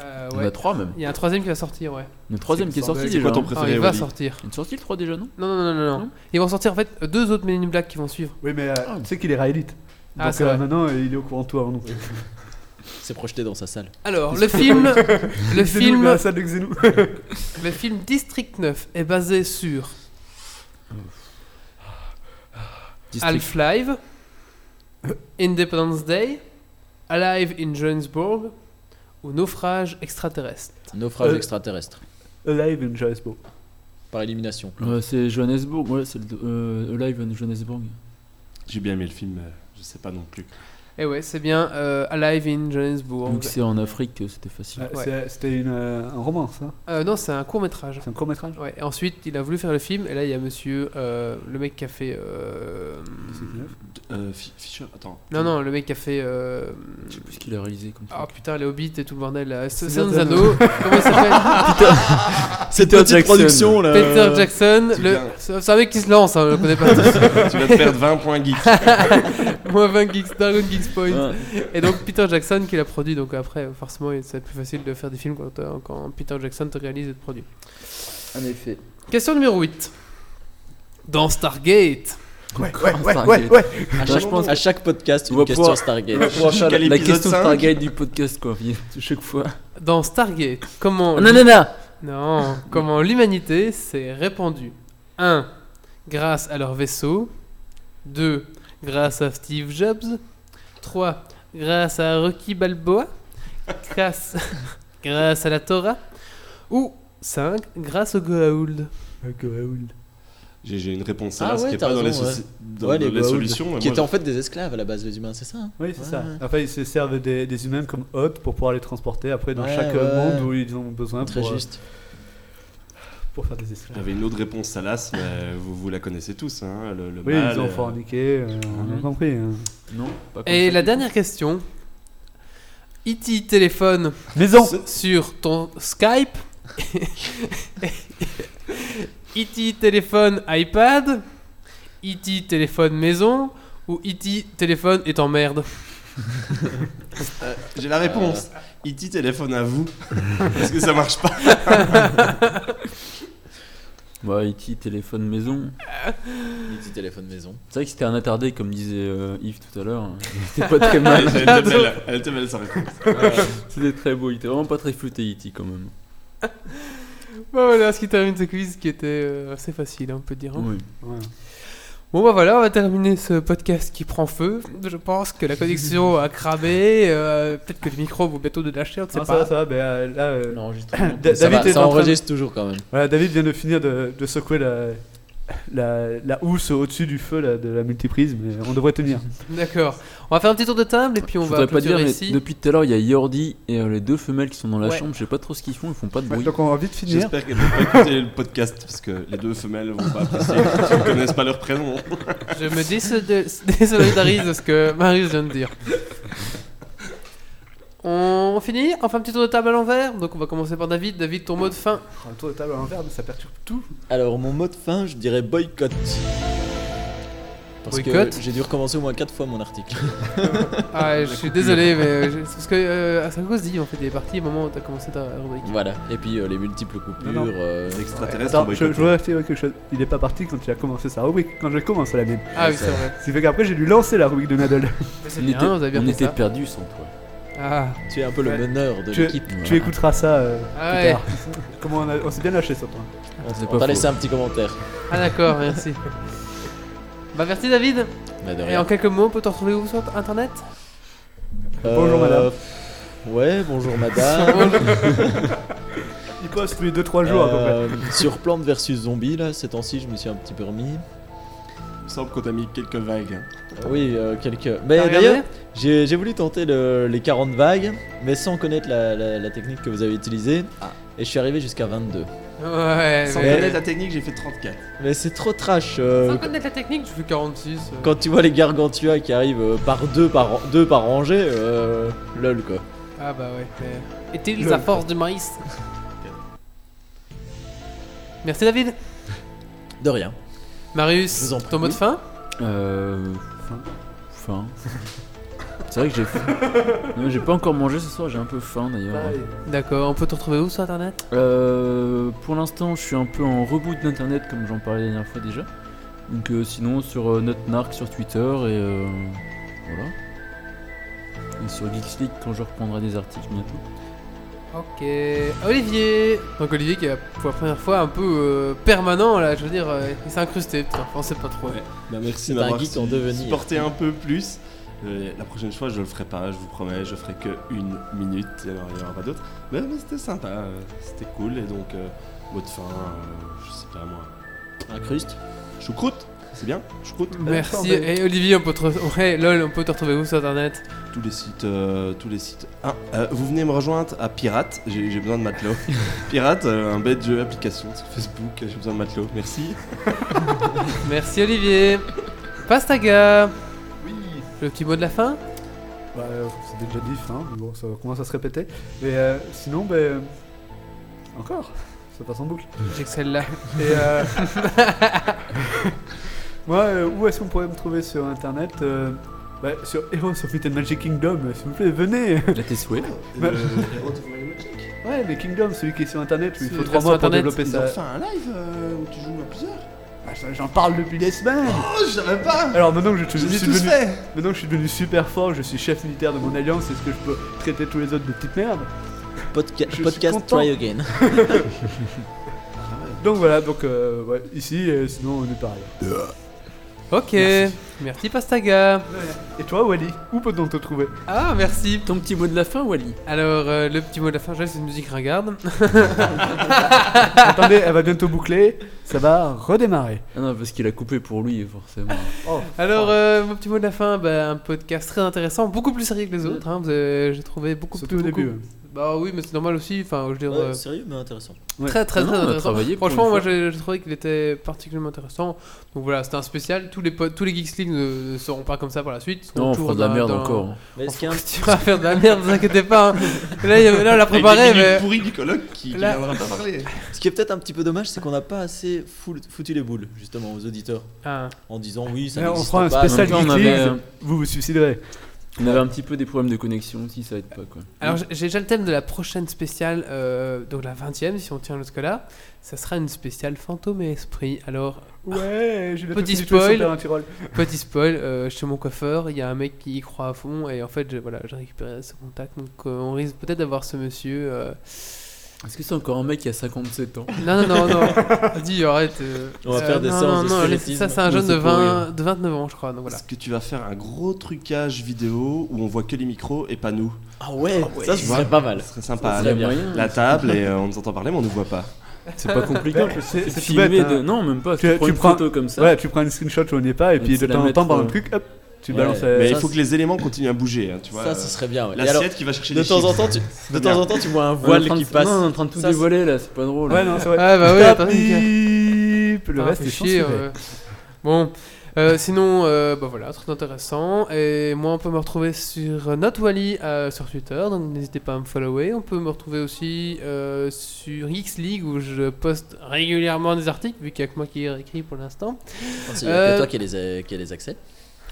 [SPEAKER 1] Euh,
[SPEAKER 4] Il y en
[SPEAKER 1] ouais.
[SPEAKER 4] a trois même.
[SPEAKER 1] Il y a un troisième qui va sortir, ouais.
[SPEAKER 4] Le troisième qui est sorti
[SPEAKER 7] C'est quoi ton
[SPEAKER 4] hein.
[SPEAKER 1] Ah,
[SPEAKER 7] préféré
[SPEAKER 1] il va sortir.
[SPEAKER 4] Il est sorti le 3 déjà, non
[SPEAKER 1] Non, non, non, non, non.
[SPEAKER 4] Non
[SPEAKER 1] Ils vont sortir en fait deux autres Men in Black qui vont suivre.
[SPEAKER 6] Oui, mais euh, tu sais qu'il est raélite.
[SPEAKER 1] Ah,
[SPEAKER 6] Donc
[SPEAKER 1] c'est
[SPEAKER 6] euh,
[SPEAKER 1] vrai.
[SPEAKER 6] maintenant, il est au courant de tout avant nous.
[SPEAKER 5] C'est projeté dans sa salle.
[SPEAKER 1] Alors, le film, le
[SPEAKER 6] Xenou, la salle de Xenou.
[SPEAKER 1] le film District 9 est basé sur
[SPEAKER 4] District.
[SPEAKER 1] Half-Life, Independence Day, Alive in Johannesburg ou Naufrage extraterrestre.
[SPEAKER 5] Naufrage
[SPEAKER 6] Euh,
[SPEAKER 5] extraterrestre,
[SPEAKER 6] Alive in Johannesburg.
[SPEAKER 5] par élimination.
[SPEAKER 4] Ouais, c'est Johannesburg, ouais, c'est euh, Alive in Johannesburg.
[SPEAKER 7] J'ai bien aimé le film, mais je sais pas non plus.
[SPEAKER 1] Et ouais, c'est bien euh, Alive in Johannesburg.
[SPEAKER 4] Donc c'est en Afrique, c'était facile.
[SPEAKER 6] Ah,
[SPEAKER 1] Ouais.
[SPEAKER 6] C'était une, euh, un roman, ça?
[SPEAKER 1] Euh, non, c'est un court métrage.
[SPEAKER 6] C'est un court métrage?
[SPEAKER 1] Ouais, et ensuite, il a voulu faire le film, et là, il y a monsieur, euh, le mec qui a fait. euh,
[SPEAKER 7] Euh, Fi- Fisher, attends.
[SPEAKER 1] non, non, le mec qui a fait. euh,
[SPEAKER 4] Je sais plus ce qu'il a réalisé comme
[SPEAKER 1] Ah
[SPEAKER 4] truc.
[SPEAKER 1] putain, les Hobbits et tout le bordel là. Anneaux. Comment il s'appelle?
[SPEAKER 5] Cette
[SPEAKER 4] Peter
[SPEAKER 5] petite
[SPEAKER 4] Jackson.
[SPEAKER 5] production là.
[SPEAKER 1] Peter Jackson.
[SPEAKER 7] c'est
[SPEAKER 1] le-. C'est un mec qui se lance, hein, je le connais pas
[SPEAKER 7] tu vas te perdre 20 points geek.
[SPEAKER 1] Moins 20 Geeks, Dragon Geeks Point.
[SPEAKER 4] Ouais.
[SPEAKER 1] Et donc Peter Jackson qui l'a produit, donc après, forcément, c'est plus facile de faire des films quand, euh, quand Peter Jackson te réalise et te produit.
[SPEAKER 4] En effet.
[SPEAKER 1] Question numéro 8. Dans Stargate.
[SPEAKER 6] Ouais, ouais, ouais,
[SPEAKER 4] Stargate.
[SPEAKER 6] ouais, ouais.
[SPEAKER 5] À chaque,
[SPEAKER 4] je pense-
[SPEAKER 5] à chaque podcast, une question
[SPEAKER 4] pouvoir-
[SPEAKER 5] Stargate.
[SPEAKER 4] La question
[SPEAKER 7] 5.
[SPEAKER 4] Stargate du podcast, quoi. Chaque fois.
[SPEAKER 1] Dans Stargate, comment.
[SPEAKER 4] Non, non, non
[SPEAKER 1] Non, comment l'humanité s'est répandue 1. Grâce à leur vaisseau. 2. Grâce à Steve Jobs. 3. Grâce à Rocky Balboa. Grâce, grâce à la Torah. Ou 5. Grâce au Goa'uld.
[SPEAKER 7] J'ai j'ai une réponse à
[SPEAKER 5] Ah
[SPEAKER 7] ce
[SPEAKER 5] ouais,
[SPEAKER 7] qui est
[SPEAKER 5] t'as
[SPEAKER 7] pas dans les,
[SPEAKER 5] raison,
[SPEAKER 7] dans-
[SPEAKER 5] Ouais,
[SPEAKER 7] dans
[SPEAKER 5] les
[SPEAKER 7] les solutions.
[SPEAKER 5] Qui
[SPEAKER 7] moi,
[SPEAKER 5] étaient en fait des esclaves à la base, les humains, c'est ça hein
[SPEAKER 6] Oui, c'est
[SPEAKER 5] Ouais,
[SPEAKER 6] ça. Enfin, ils se servent des, des humains comme hôtes pour pouvoir les transporter après dans
[SPEAKER 5] Ouais,
[SPEAKER 6] chaque
[SPEAKER 5] ouais.
[SPEAKER 6] monde où ils ont besoin
[SPEAKER 5] Très
[SPEAKER 6] pour, euh,
[SPEAKER 5] juste.
[SPEAKER 3] Pour faire des esclaves.
[SPEAKER 7] J'avais une autre réponse salace, mais vous, vous la connaissez tous. Hein, le, le
[SPEAKER 3] Oui,
[SPEAKER 7] euh,
[SPEAKER 3] enfants niqués, euh, on a
[SPEAKER 4] Mhm.
[SPEAKER 3] compris. hein.
[SPEAKER 4] Non, pas
[SPEAKER 1] Et
[SPEAKER 4] ça.
[SPEAKER 1] la dernière question. E.T. téléphone
[SPEAKER 3] Maison
[SPEAKER 1] sur ton Skype. E.T. téléphone iPad. E.T. téléphone maison. Ou E.T. téléphone est en merde.
[SPEAKER 7] euh, J'ai la réponse. E.T. téléphone à vous. Parce que ça marche pas.
[SPEAKER 4] Ouais, E.T. téléphone maison.
[SPEAKER 5] Petit téléphone maison.
[SPEAKER 4] C'est vrai que c'était un attardé, comme disait euh, Yves tout à l'heure. C'était pas très mal.
[SPEAKER 7] Elle était belle, elle était belle sa réponse.
[SPEAKER 4] C'était très beau. Il était vraiment pas très futé, E.T. quand même.
[SPEAKER 1] Bon, voilà ce qui termine ce quiz qui était euh, assez facile, on peut dire. hein.
[SPEAKER 4] Oui.
[SPEAKER 3] Ouais.
[SPEAKER 1] Bon bah voilà, on va terminer ce podcast qui prend feu. Je pense que la connexion a cramé. euh, Peut-être que le micro vous bientôt de lâcher, on ne sait
[SPEAKER 3] Non, ça
[SPEAKER 1] pas.
[SPEAKER 3] va, ça va, ben, euh, là, euh,
[SPEAKER 5] L'enregistrement.
[SPEAKER 3] Da-
[SPEAKER 5] ça
[SPEAKER 3] David
[SPEAKER 5] va,
[SPEAKER 3] est
[SPEAKER 5] ça
[SPEAKER 3] en train de-
[SPEAKER 5] enregistre toujours quand même.
[SPEAKER 3] voilà, David vient de finir de, de secouer la, la, la housse au-dessus du feu là, de la multiprise, mais on devrait tenir.
[SPEAKER 1] D'accord. On va faire un petit tour de table et puis on
[SPEAKER 4] Je
[SPEAKER 1] va
[SPEAKER 4] voudrais pas dire, mais
[SPEAKER 1] ici.
[SPEAKER 4] depuis tout à l'heure, il y a Yordi et euh, les deux femelles qui sont dans la
[SPEAKER 1] Ouais.
[SPEAKER 4] chambre. Je sais pas trop ce qu'ils font, ils font pas de bruit.
[SPEAKER 3] Donc on va vite finir.
[SPEAKER 7] J'espère qu'elles vont pas écouter le podcast parce que les deux femelles vont pas apprécier. Ils ne connaissent pas leur prénom.
[SPEAKER 1] Je me désol- désolidarise de ce que Marius vient de dire. On finit On fait un petit tour de table à l'envers. Donc on va commencer par David. David, ton mot de fin.
[SPEAKER 3] Un tour de table à l'envers, ça perturbe tout.
[SPEAKER 5] Alors, mon mot de fin, je dirais boycott. Parce
[SPEAKER 1] Boycott
[SPEAKER 5] que j'ai dû recommencer au moins 4 fois mon article.
[SPEAKER 1] Ah, je suis désolé, mais euh, c'est parce que euh, à dit en fait des parties au moment où t'as commencé ta rubrique.
[SPEAKER 5] Voilà. Et puis euh, les multiples coupures.
[SPEAKER 3] Non, non.
[SPEAKER 5] euh,
[SPEAKER 7] Les extraterrestres
[SPEAKER 3] Attends,
[SPEAKER 7] ont
[SPEAKER 3] je, je voudrais dire quelque chose. Il est pas parti quand il a commencé sa rubrique, quand j'ai commencé la mienne.
[SPEAKER 1] Ah oui, c'est vrai.
[SPEAKER 3] Ce qui fait qu'après j'ai dû lancer la rubrique de Nadal.
[SPEAKER 1] Mais C'est
[SPEAKER 4] On
[SPEAKER 1] bien,
[SPEAKER 4] était,
[SPEAKER 1] vous avez bien
[SPEAKER 4] on
[SPEAKER 1] fait
[SPEAKER 4] était
[SPEAKER 1] ça.
[SPEAKER 4] perdus sans toi.
[SPEAKER 1] Ah,
[SPEAKER 5] Tu es un peu le
[SPEAKER 3] Ouais.
[SPEAKER 5] meneur de
[SPEAKER 3] Tu,
[SPEAKER 5] l'équipe.
[SPEAKER 3] tu écouteras ça euh,
[SPEAKER 1] Ah
[SPEAKER 3] plus
[SPEAKER 1] ouais.
[SPEAKER 3] tard. Comment on, a- on s'est bien lâché sur toi.
[SPEAKER 4] C'est
[SPEAKER 5] On t'a laissé un petit commentaire.
[SPEAKER 1] ah d'accord, merci. Bah merci David.
[SPEAKER 5] Mais de
[SPEAKER 1] Et en quelques mots, on peut te retrouver où sur internet?
[SPEAKER 3] Bonjour, madame.
[SPEAKER 5] Euh, Ouais, bonjour madame.
[SPEAKER 3] Il poste tous les 2-3 jours à peu près.
[SPEAKER 5] Euh, sur Plante versus Zombie, là, ces temps-ci, je me suis un petit peu remis.
[SPEAKER 7] Il me semble qu'on t'a mis quelques vagues. hein.
[SPEAKER 5] Euh, Oui, euh, quelques. Mais d'ailleurs, j'ai j'ai voulu tenter le- les 40 vagues, mais sans connaître la, la- la technique que vous avez utilisée.
[SPEAKER 7] Ah.
[SPEAKER 5] Et je suis arrivé jusqu'à 22.
[SPEAKER 1] Ouais,
[SPEAKER 7] Sans
[SPEAKER 1] mais...
[SPEAKER 7] connaître la technique, j'ai fait 34.
[SPEAKER 5] Mais c'est trop trash. euh,
[SPEAKER 1] Sans connaître la technique, je fais 46. euh.
[SPEAKER 5] quand tu vois les gargantua qui arrivent euh, par deux par, deux par rangée, euh, lol quoi.
[SPEAKER 1] Ah bah ouais. mais- Est-il à force du maïs Merci David.
[SPEAKER 5] De rien.
[SPEAKER 1] Marius, ton mot de fin
[SPEAKER 4] Euh. Faim. Faim. C'est vrai que j'ai faim. Non, j'ai pas encore mangé ce soir, j'ai un peu faim d'ailleurs.
[SPEAKER 1] D'accord, on peut te retrouver où sur internet?
[SPEAKER 4] Euh, pour l'instant, je suis un peu en reboot d'internet comme j'en parlais la dernière fois déjà. Donc euh, sinon sur euh, Notnark sur Twitter et euh, voilà. Et sur Geeks League quand je reprendrai des articles bientôt.
[SPEAKER 1] Ok. Olivier Donc Olivier qui est pour la première fois un peu euh, permanent là, je veux dire, euh, il s'est incrusté, putain, on sait pas trop.
[SPEAKER 7] Ouais. Bah, merci
[SPEAKER 5] devenir.
[SPEAKER 7] supporté un peu plus. Euh, la prochaine fois, je le ferai pas, je vous promets, je ferai que une minute, alors il n'y en aura pas d'autres. Mais, mais c'était sympa, euh, c'était cool, et donc, euh, mot de fin, euh, je sais pas moi.
[SPEAKER 5] Incruste.
[SPEAKER 7] Choucroute, c'est bien Choucroute
[SPEAKER 1] Merci. Et Olivier, on peut te re- ouais, lol, on peut te retrouver où sur internet?
[SPEAKER 7] Tous les sites, euh, tous les sites. Ah, euh, vous venez me rejoindre à Pirate, j'ai j'ai besoin de matelot. Pirate, euh, un bête jeu application sur Facebook, j'ai besoin de matelot, merci.
[SPEAKER 1] Merci Olivier. Pastaga
[SPEAKER 3] Oui.
[SPEAKER 1] Le petit mot de la fin?
[SPEAKER 3] Bah, euh, c'est déjà dit, hein, mais bon, ça commence à se répéter. Mais euh, sinon, ben. euh, encore Ça passe en boucle. Et euh, Moi, euh, où est-ce qu'on pourrait me trouver sur internet Euh, bah, Sur Heroes of and Magic Kingdom, s'il vous plaît, venez
[SPEAKER 4] Là tes souhaits.
[SPEAKER 3] Bah-
[SPEAKER 7] Euh.
[SPEAKER 3] Ouais, mais Kingdom, celui qui est sur internet, où il faut
[SPEAKER 1] la
[SPEAKER 3] 3
[SPEAKER 1] version
[SPEAKER 3] mois pour
[SPEAKER 1] internet,
[SPEAKER 3] développer
[SPEAKER 7] Ils ont
[SPEAKER 3] ça.
[SPEAKER 7] fait un live euh, où tu joues à plusieurs
[SPEAKER 3] Ah, J'en parle depuis des semaines
[SPEAKER 7] Oh, je savais pas
[SPEAKER 3] Alors maintenant que je,
[SPEAKER 7] Je
[SPEAKER 3] je
[SPEAKER 7] les ai
[SPEAKER 3] suis
[SPEAKER 7] tous
[SPEAKER 3] devenu,
[SPEAKER 7] fait
[SPEAKER 3] maintenant que je suis devenu super fort, je suis chef militaire de mon alliance, est-ce que je peux traiter tous les autres de petites merdes
[SPEAKER 5] Podca-
[SPEAKER 3] Je suis
[SPEAKER 5] podcast
[SPEAKER 3] content.
[SPEAKER 5] Try Again.
[SPEAKER 3] Donc voilà, donc euh, ouais, ici, et sinon on est pareil.
[SPEAKER 1] Ok. Merci. Pastaga.
[SPEAKER 3] Et toi, Wally, où peut-on te trouver?
[SPEAKER 1] Ah, merci.
[SPEAKER 4] Ton petit mot de la fin, Wally.
[SPEAKER 1] Alors, euh, le petit mot de la fin, j'ai c'est une musique ringarde.
[SPEAKER 3] Attendez, elle va bientôt boucler, ça va redémarrer.
[SPEAKER 4] Ah non, parce qu'il a coupé pour lui, forcément.
[SPEAKER 3] Oh,
[SPEAKER 1] Alors, euh, mon petit mot de la fin, bah, un podcast très intéressant, beaucoup plus sérieux que les autres. Hein, j'ai trouvé beaucoup
[SPEAKER 3] surtout
[SPEAKER 1] plus
[SPEAKER 3] au
[SPEAKER 1] beaucoup-
[SPEAKER 3] début.
[SPEAKER 1] Bah oui, mais c'est normal aussi. Enfin, je veux dire.
[SPEAKER 5] Ouais,
[SPEAKER 1] euh,
[SPEAKER 5] sérieux, mais intéressant.
[SPEAKER 6] Ouais.
[SPEAKER 1] Très très
[SPEAKER 4] Non,
[SPEAKER 1] très
[SPEAKER 4] on a
[SPEAKER 1] intéressant.
[SPEAKER 4] travaillé pour
[SPEAKER 1] Franchement,
[SPEAKER 4] une
[SPEAKER 1] moi
[SPEAKER 4] fois.
[SPEAKER 1] j'ai j'ai trouvé qu'il était particulièrement intéressant. Donc voilà, c'était un spécial. Tous les po- tous les Geeks League ne, ne seront pas comme ça par la suite.
[SPEAKER 4] Non, on fera de la merde encore.
[SPEAKER 5] Mais ce qui est un-
[SPEAKER 1] Tu vas faire de la merde, ne vous inquiétez pas. hein. Là, il y avait- là, on l'a préparé, mais.
[SPEAKER 2] pourries du colloque qui, qui
[SPEAKER 1] Là-
[SPEAKER 2] viendra pas parler.
[SPEAKER 5] Ce qui est peut-être un petit peu dommage, c'est qu'on n'a pas assez fout- foutu les boules, justement, aux auditeurs.
[SPEAKER 1] Ah.
[SPEAKER 5] En disant oui, ça
[SPEAKER 6] Mais on
[SPEAKER 5] n'existe
[SPEAKER 6] fera un spécial
[SPEAKER 4] avait,
[SPEAKER 6] League, vous vous suiciderez.
[SPEAKER 4] On avait un petit peu des problèmes de connexion aussi, ça aide pas quoi.
[SPEAKER 1] Alors j'ai- déjà le thème de la prochaine spéciale, euh, donc la 20ème si on tient jusque-là. Ça sera une spéciale fantôme et esprit. Alors,
[SPEAKER 6] Ouais, j'ai
[SPEAKER 1] Petit spoil. petit spoil, euh, chez mon coiffeur, il y a un mec qui y croit à fond et en fait, je- voilà, j'ai récupéré ce contact. Donc euh, on risque peut-être d'avoir ce monsieur. Euh,
[SPEAKER 4] Est-ce que c'est encore un mec qui a 57 ans?
[SPEAKER 1] Non, non, non, non. Dis, arrête. euh,
[SPEAKER 5] On va faire des
[SPEAKER 1] non,
[SPEAKER 5] séances
[SPEAKER 1] non,
[SPEAKER 5] de
[SPEAKER 1] non, laisse-
[SPEAKER 5] spiritisme.
[SPEAKER 1] Ça, c'est un
[SPEAKER 4] Non,
[SPEAKER 1] jeune de,
[SPEAKER 4] c'est pour
[SPEAKER 1] 20,
[SPEAKER 4] rire.
[SPEAKER 1] de 29 ans, je crois. Donc voilà.
[SPEAKER 7] Est-ce que tu vas faire un gros trucage vidéo où on voit que les micros et pas nous?
[SPEAKER 5] Ah ouais, ça, ce
[SPEAKER 7] Tu
[SPEAKER 5] serait
[SPEAKER 7] vois
[SPEAKER 5] pas mal.
[SPEAKER 7] Ce serait sympa.
[SPEAKER 5] Ça bien.
[SPEAKER 7] La table et euh, on nous entend parler mais on nous voit pas.
[SPEAKER 4] C'est pas compliqué.
[SPEAKER 6] C'est
[SPEAKER 4] filmé
[SPEAKER 6] bête.
[SPEAKER 4] de... Non, même pas.
[SPEAKER 6] Tu-
[SPEAKER 4] Tu, prends une
[SPEAKER 6] prends-
[SPEAKER 4] photo comme ça.
[SPEAKER 6] Ouais, tu prends une screenshot où on n'y est pas et
[SPEAKER 4] Et
[SPEAKER 6] puis de temps en temps, dans
[SPEAKER 4] trop.
[SPEAKER 6] le truc, hop, tu
[SPEAKER 5] Ouais.
[SPEAKER 6] balances.
[SPEAKER 7] Mais
[SPEAKER 6] euh,
[SPEAKER 7] il
[SPEAKER 5] ça,
[SPEAKER 7] faut
[SPEAKER 5] c'est-
[SPEAKER 7] que les éléments continuent à bouger. hein, tu vois.
[SPEAKER 5] Ça, ce serait bien. ouais.
[SPEAKER 7] L'assiette qui va chercher
[SPEAKER 5] de
[SPEAKER 7] les
[SPEAKER 5] temps en temps, tu, de
[SPEAKER 7] C'est
[SPEAKER 5] temps en temps, tu vois un voile qui passe.
[SPEAKER 4] Non, on est en train de tout
[SPEAKER 5] Ça, c'est-
[SPEAKER 4] dévoiler là, c'est pas drôle.
[SPEAKER 6] Ouais, non, c'est vrai.
[SPEAKER 1] Ah bah oui, attends.
[SPEAKER 6] Le
[SPEAKER 1] Ah,
[SPEAKER 6] reste
[SPEAKER 1] fait
[SPEAKER 6] est
[SPEAKER 1] chier, ouais. Bon, euh, sinon, euh, bah voilà, très intéressant. Et moi, on peut me retrouver sur NotWally euh, sur Twitter, donc n'hésitez pas à me follower. On peut me retrouver aussi euh, sur X League où je poste régulièrement des articles, vu qu'il n'y a que moi qui ai écrit pour l'instant.
[SPEAKER 5] Il
[SPEAKER 1] Euh,
[SPEAKER 5] que toi qui les, qui as les accès?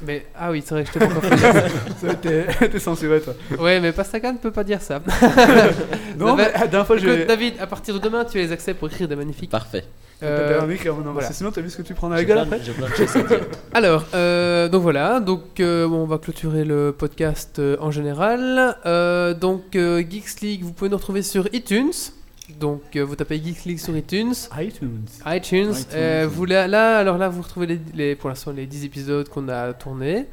[SPEAKER 1] Mais ah oui, c'est vrai que je t'ai pas.
[SPEAKER 6] Ça, T'es t'es censuré, toi.
[SPEAKER 1] ouais, mais Pastaga ne peut pas dire ça.
[SPEAKER 6] Non, mais la dernière fois, j'ai.
[SPEAKER 1] David, à partir de demain, tu as les accès pour écrire des magnifiques.
[SPEAKER 5] Parfait.
[SPEAKER 1] Euh,
[SPEAKER 6] d'en
[SPEAKER 1] voilà.
[SPEAKER 6] Sinon, t'as vu ce que tu prends dans la gueule après.
[SPEAKER 1] Alors, euh, donc voilà, donc euh, bon, on va clôturer le podcast euh, en général. Euh, donc euh, Geeks League, vous pouvez nous retrouver sur iTunes. Donc euh, vous tapez Geeks League sur iTunes.
[SPEAKER 6] iTunes.
[SPEAKER 1] iTunes.
[SPEAKER 4] iTunes.
[SPEAKER 1] euh, vous là, là, alors là, vous retrouvez les, les- pour l'instant les 10 épisodes qu'on a tournés.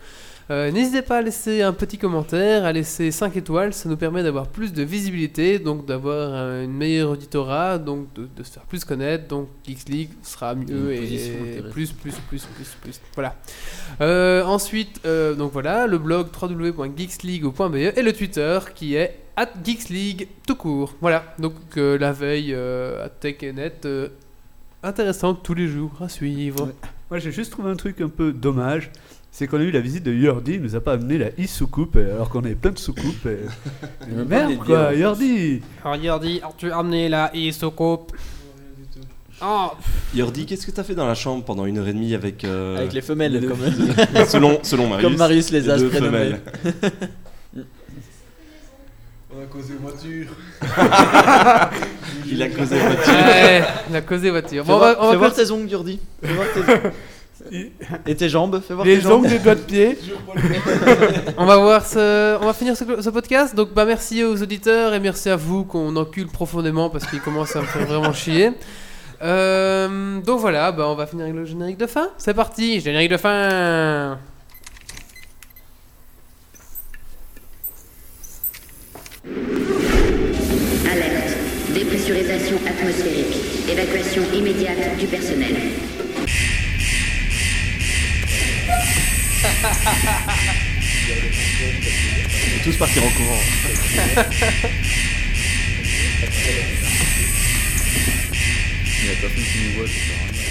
[SPEAKER 1] Euh, N'hésitez pas à laisser un petit commentaire, à laisser 5 étoiles, ça nous permet d'avoir plus de visibilité, donc d'avoir un- une meilleure auditorat, donc de, de se faire plus connaître, donc Geeks League sera mieux et
[SPEAKER 4] intéressante.
[SPEAKER 1] plus, plus, plus, plus, plus. Voilà. Euh, ensuite, euh, donc voilà, le blog www.geeksleague.be et le Twitter qui est at geeksleague tout court. Voilà, donc euh, la veille euh, à Tech et Net, euh, intéressante tous les jours à suivre.
[SPEAKER 6] Ouais. Moi, j'ai juste trouvé un truc un peu dommage. C'est qu'on a eu la visite de Yordi, il nous a pas amené la e-soucoupe, euh, alors qu'on avait plein de soucoupes. Et... Merde quoi. Yordi
[SPEAKER 1] Alors Yardi, tu as amené la isocoupe. Oh,
[SPEAKER 7] Yordi, qu'est-ce que t'as fait dans la chambre pendant une heure et demie avec. euh,
[SPEAKER 5] Avec les femelles,
[SPEAKER 4] les deux
[SPEAKER 5] comme,
[SPEAKER 7] selon, selon Marius.
[SPEAKER 5] comme Marius les a
[SPEAKER 7] deux
[SPEAKER 5] prénommés.
[SPEAKER 7] femelles.
[SPEAKER 2] On a causé voiture.
[SPEAKER 7] Il a causé voiture.
[SPEAKER 1] ouais, la causée voiture.
[SPEAKER 5] Fais
[SPEAKER 1] Bon, on
[SPEAKER 5] voir,
[SPEAKER 1] va, on va
[SPEAKER 5] voir tes ongles, Jordi. Fais voir tes... Et tes jambes, fais voir tes
[SPEAKER 6] Les
[SPEAKER 5] jambes.
[SPEAKER 6] ongles des doigts de pied.
[SPEAKER 1] on va voir ce, on va finir ce, ce podcast. Donc bah merci aux auditeurs et merci à vous qu'on encule profondément parce qu'il commence à me faire vraiment chier. Euh, donc voilà, bah on va finir avec le générique de fin. C'est parti, générique de fin.
[SPEAKER 9] Alerte. Dépressurisation atmosphérique. Évacuation immédiate du personnel.
[SPEAKER 7] On va tous partir en courant.
[SPEAKER 4] Il a personne qui nous voit, c'est ça.